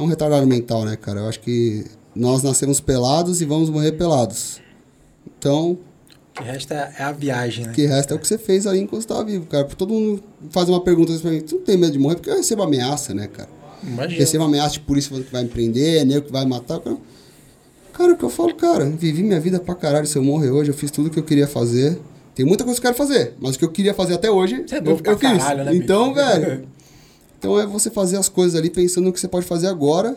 É um retardado mental, né, cara? Eu acho que nós nascemos pelados e vamos morrer pelados. Então, O que resta é a viagem, né? o que resta é o que você fez aí enquanto você tava vivo, cara. Todo mundo faz uma pergunta assim pra mim, tu não tem medo de morrer? Porque eu recebo ameaça, né, cara? Imagina. Recebo ameaça de polícia falando que vai me prender, nego que vai matar. Cara, cara, o que eu falo, cara, vivi minha vida pra caralho. Se eu morrer hoje, eu fiz tudo o que eu queria fazer. Tem muita coisa que eu quero fazer, mas o que eu queria fazer até hoje, Você é eu, novo eu fiz. caralho, né, então, bicho? velho, então é você fazer as coisas ali pensando no que você pode fazer agora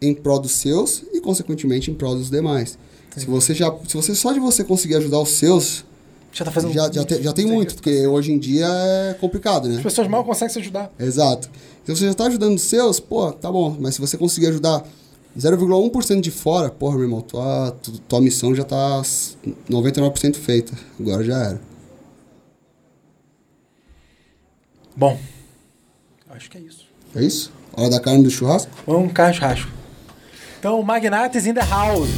em prol dos seus e, consequentemente, em prol dos demais. Se você já, se você só de você conseguir ajudar os seus, Já tá fazendo já, já, te- já tem muito, porque hoje em dia é complicado, né? As pessoas mal conseguem se ajudar. Exato. Se você já tá ajudando os seus, pô, tá bom. Mas se você conseguir ajudar 0,1% de fora, porra, meu irmão, tua, tu- tua missão já tá 99% feita. Agora já era. Bom, acho que é isso. É isso? Hora da carne do churrasco? Vamos um churrasco. Então, Magnates in the house.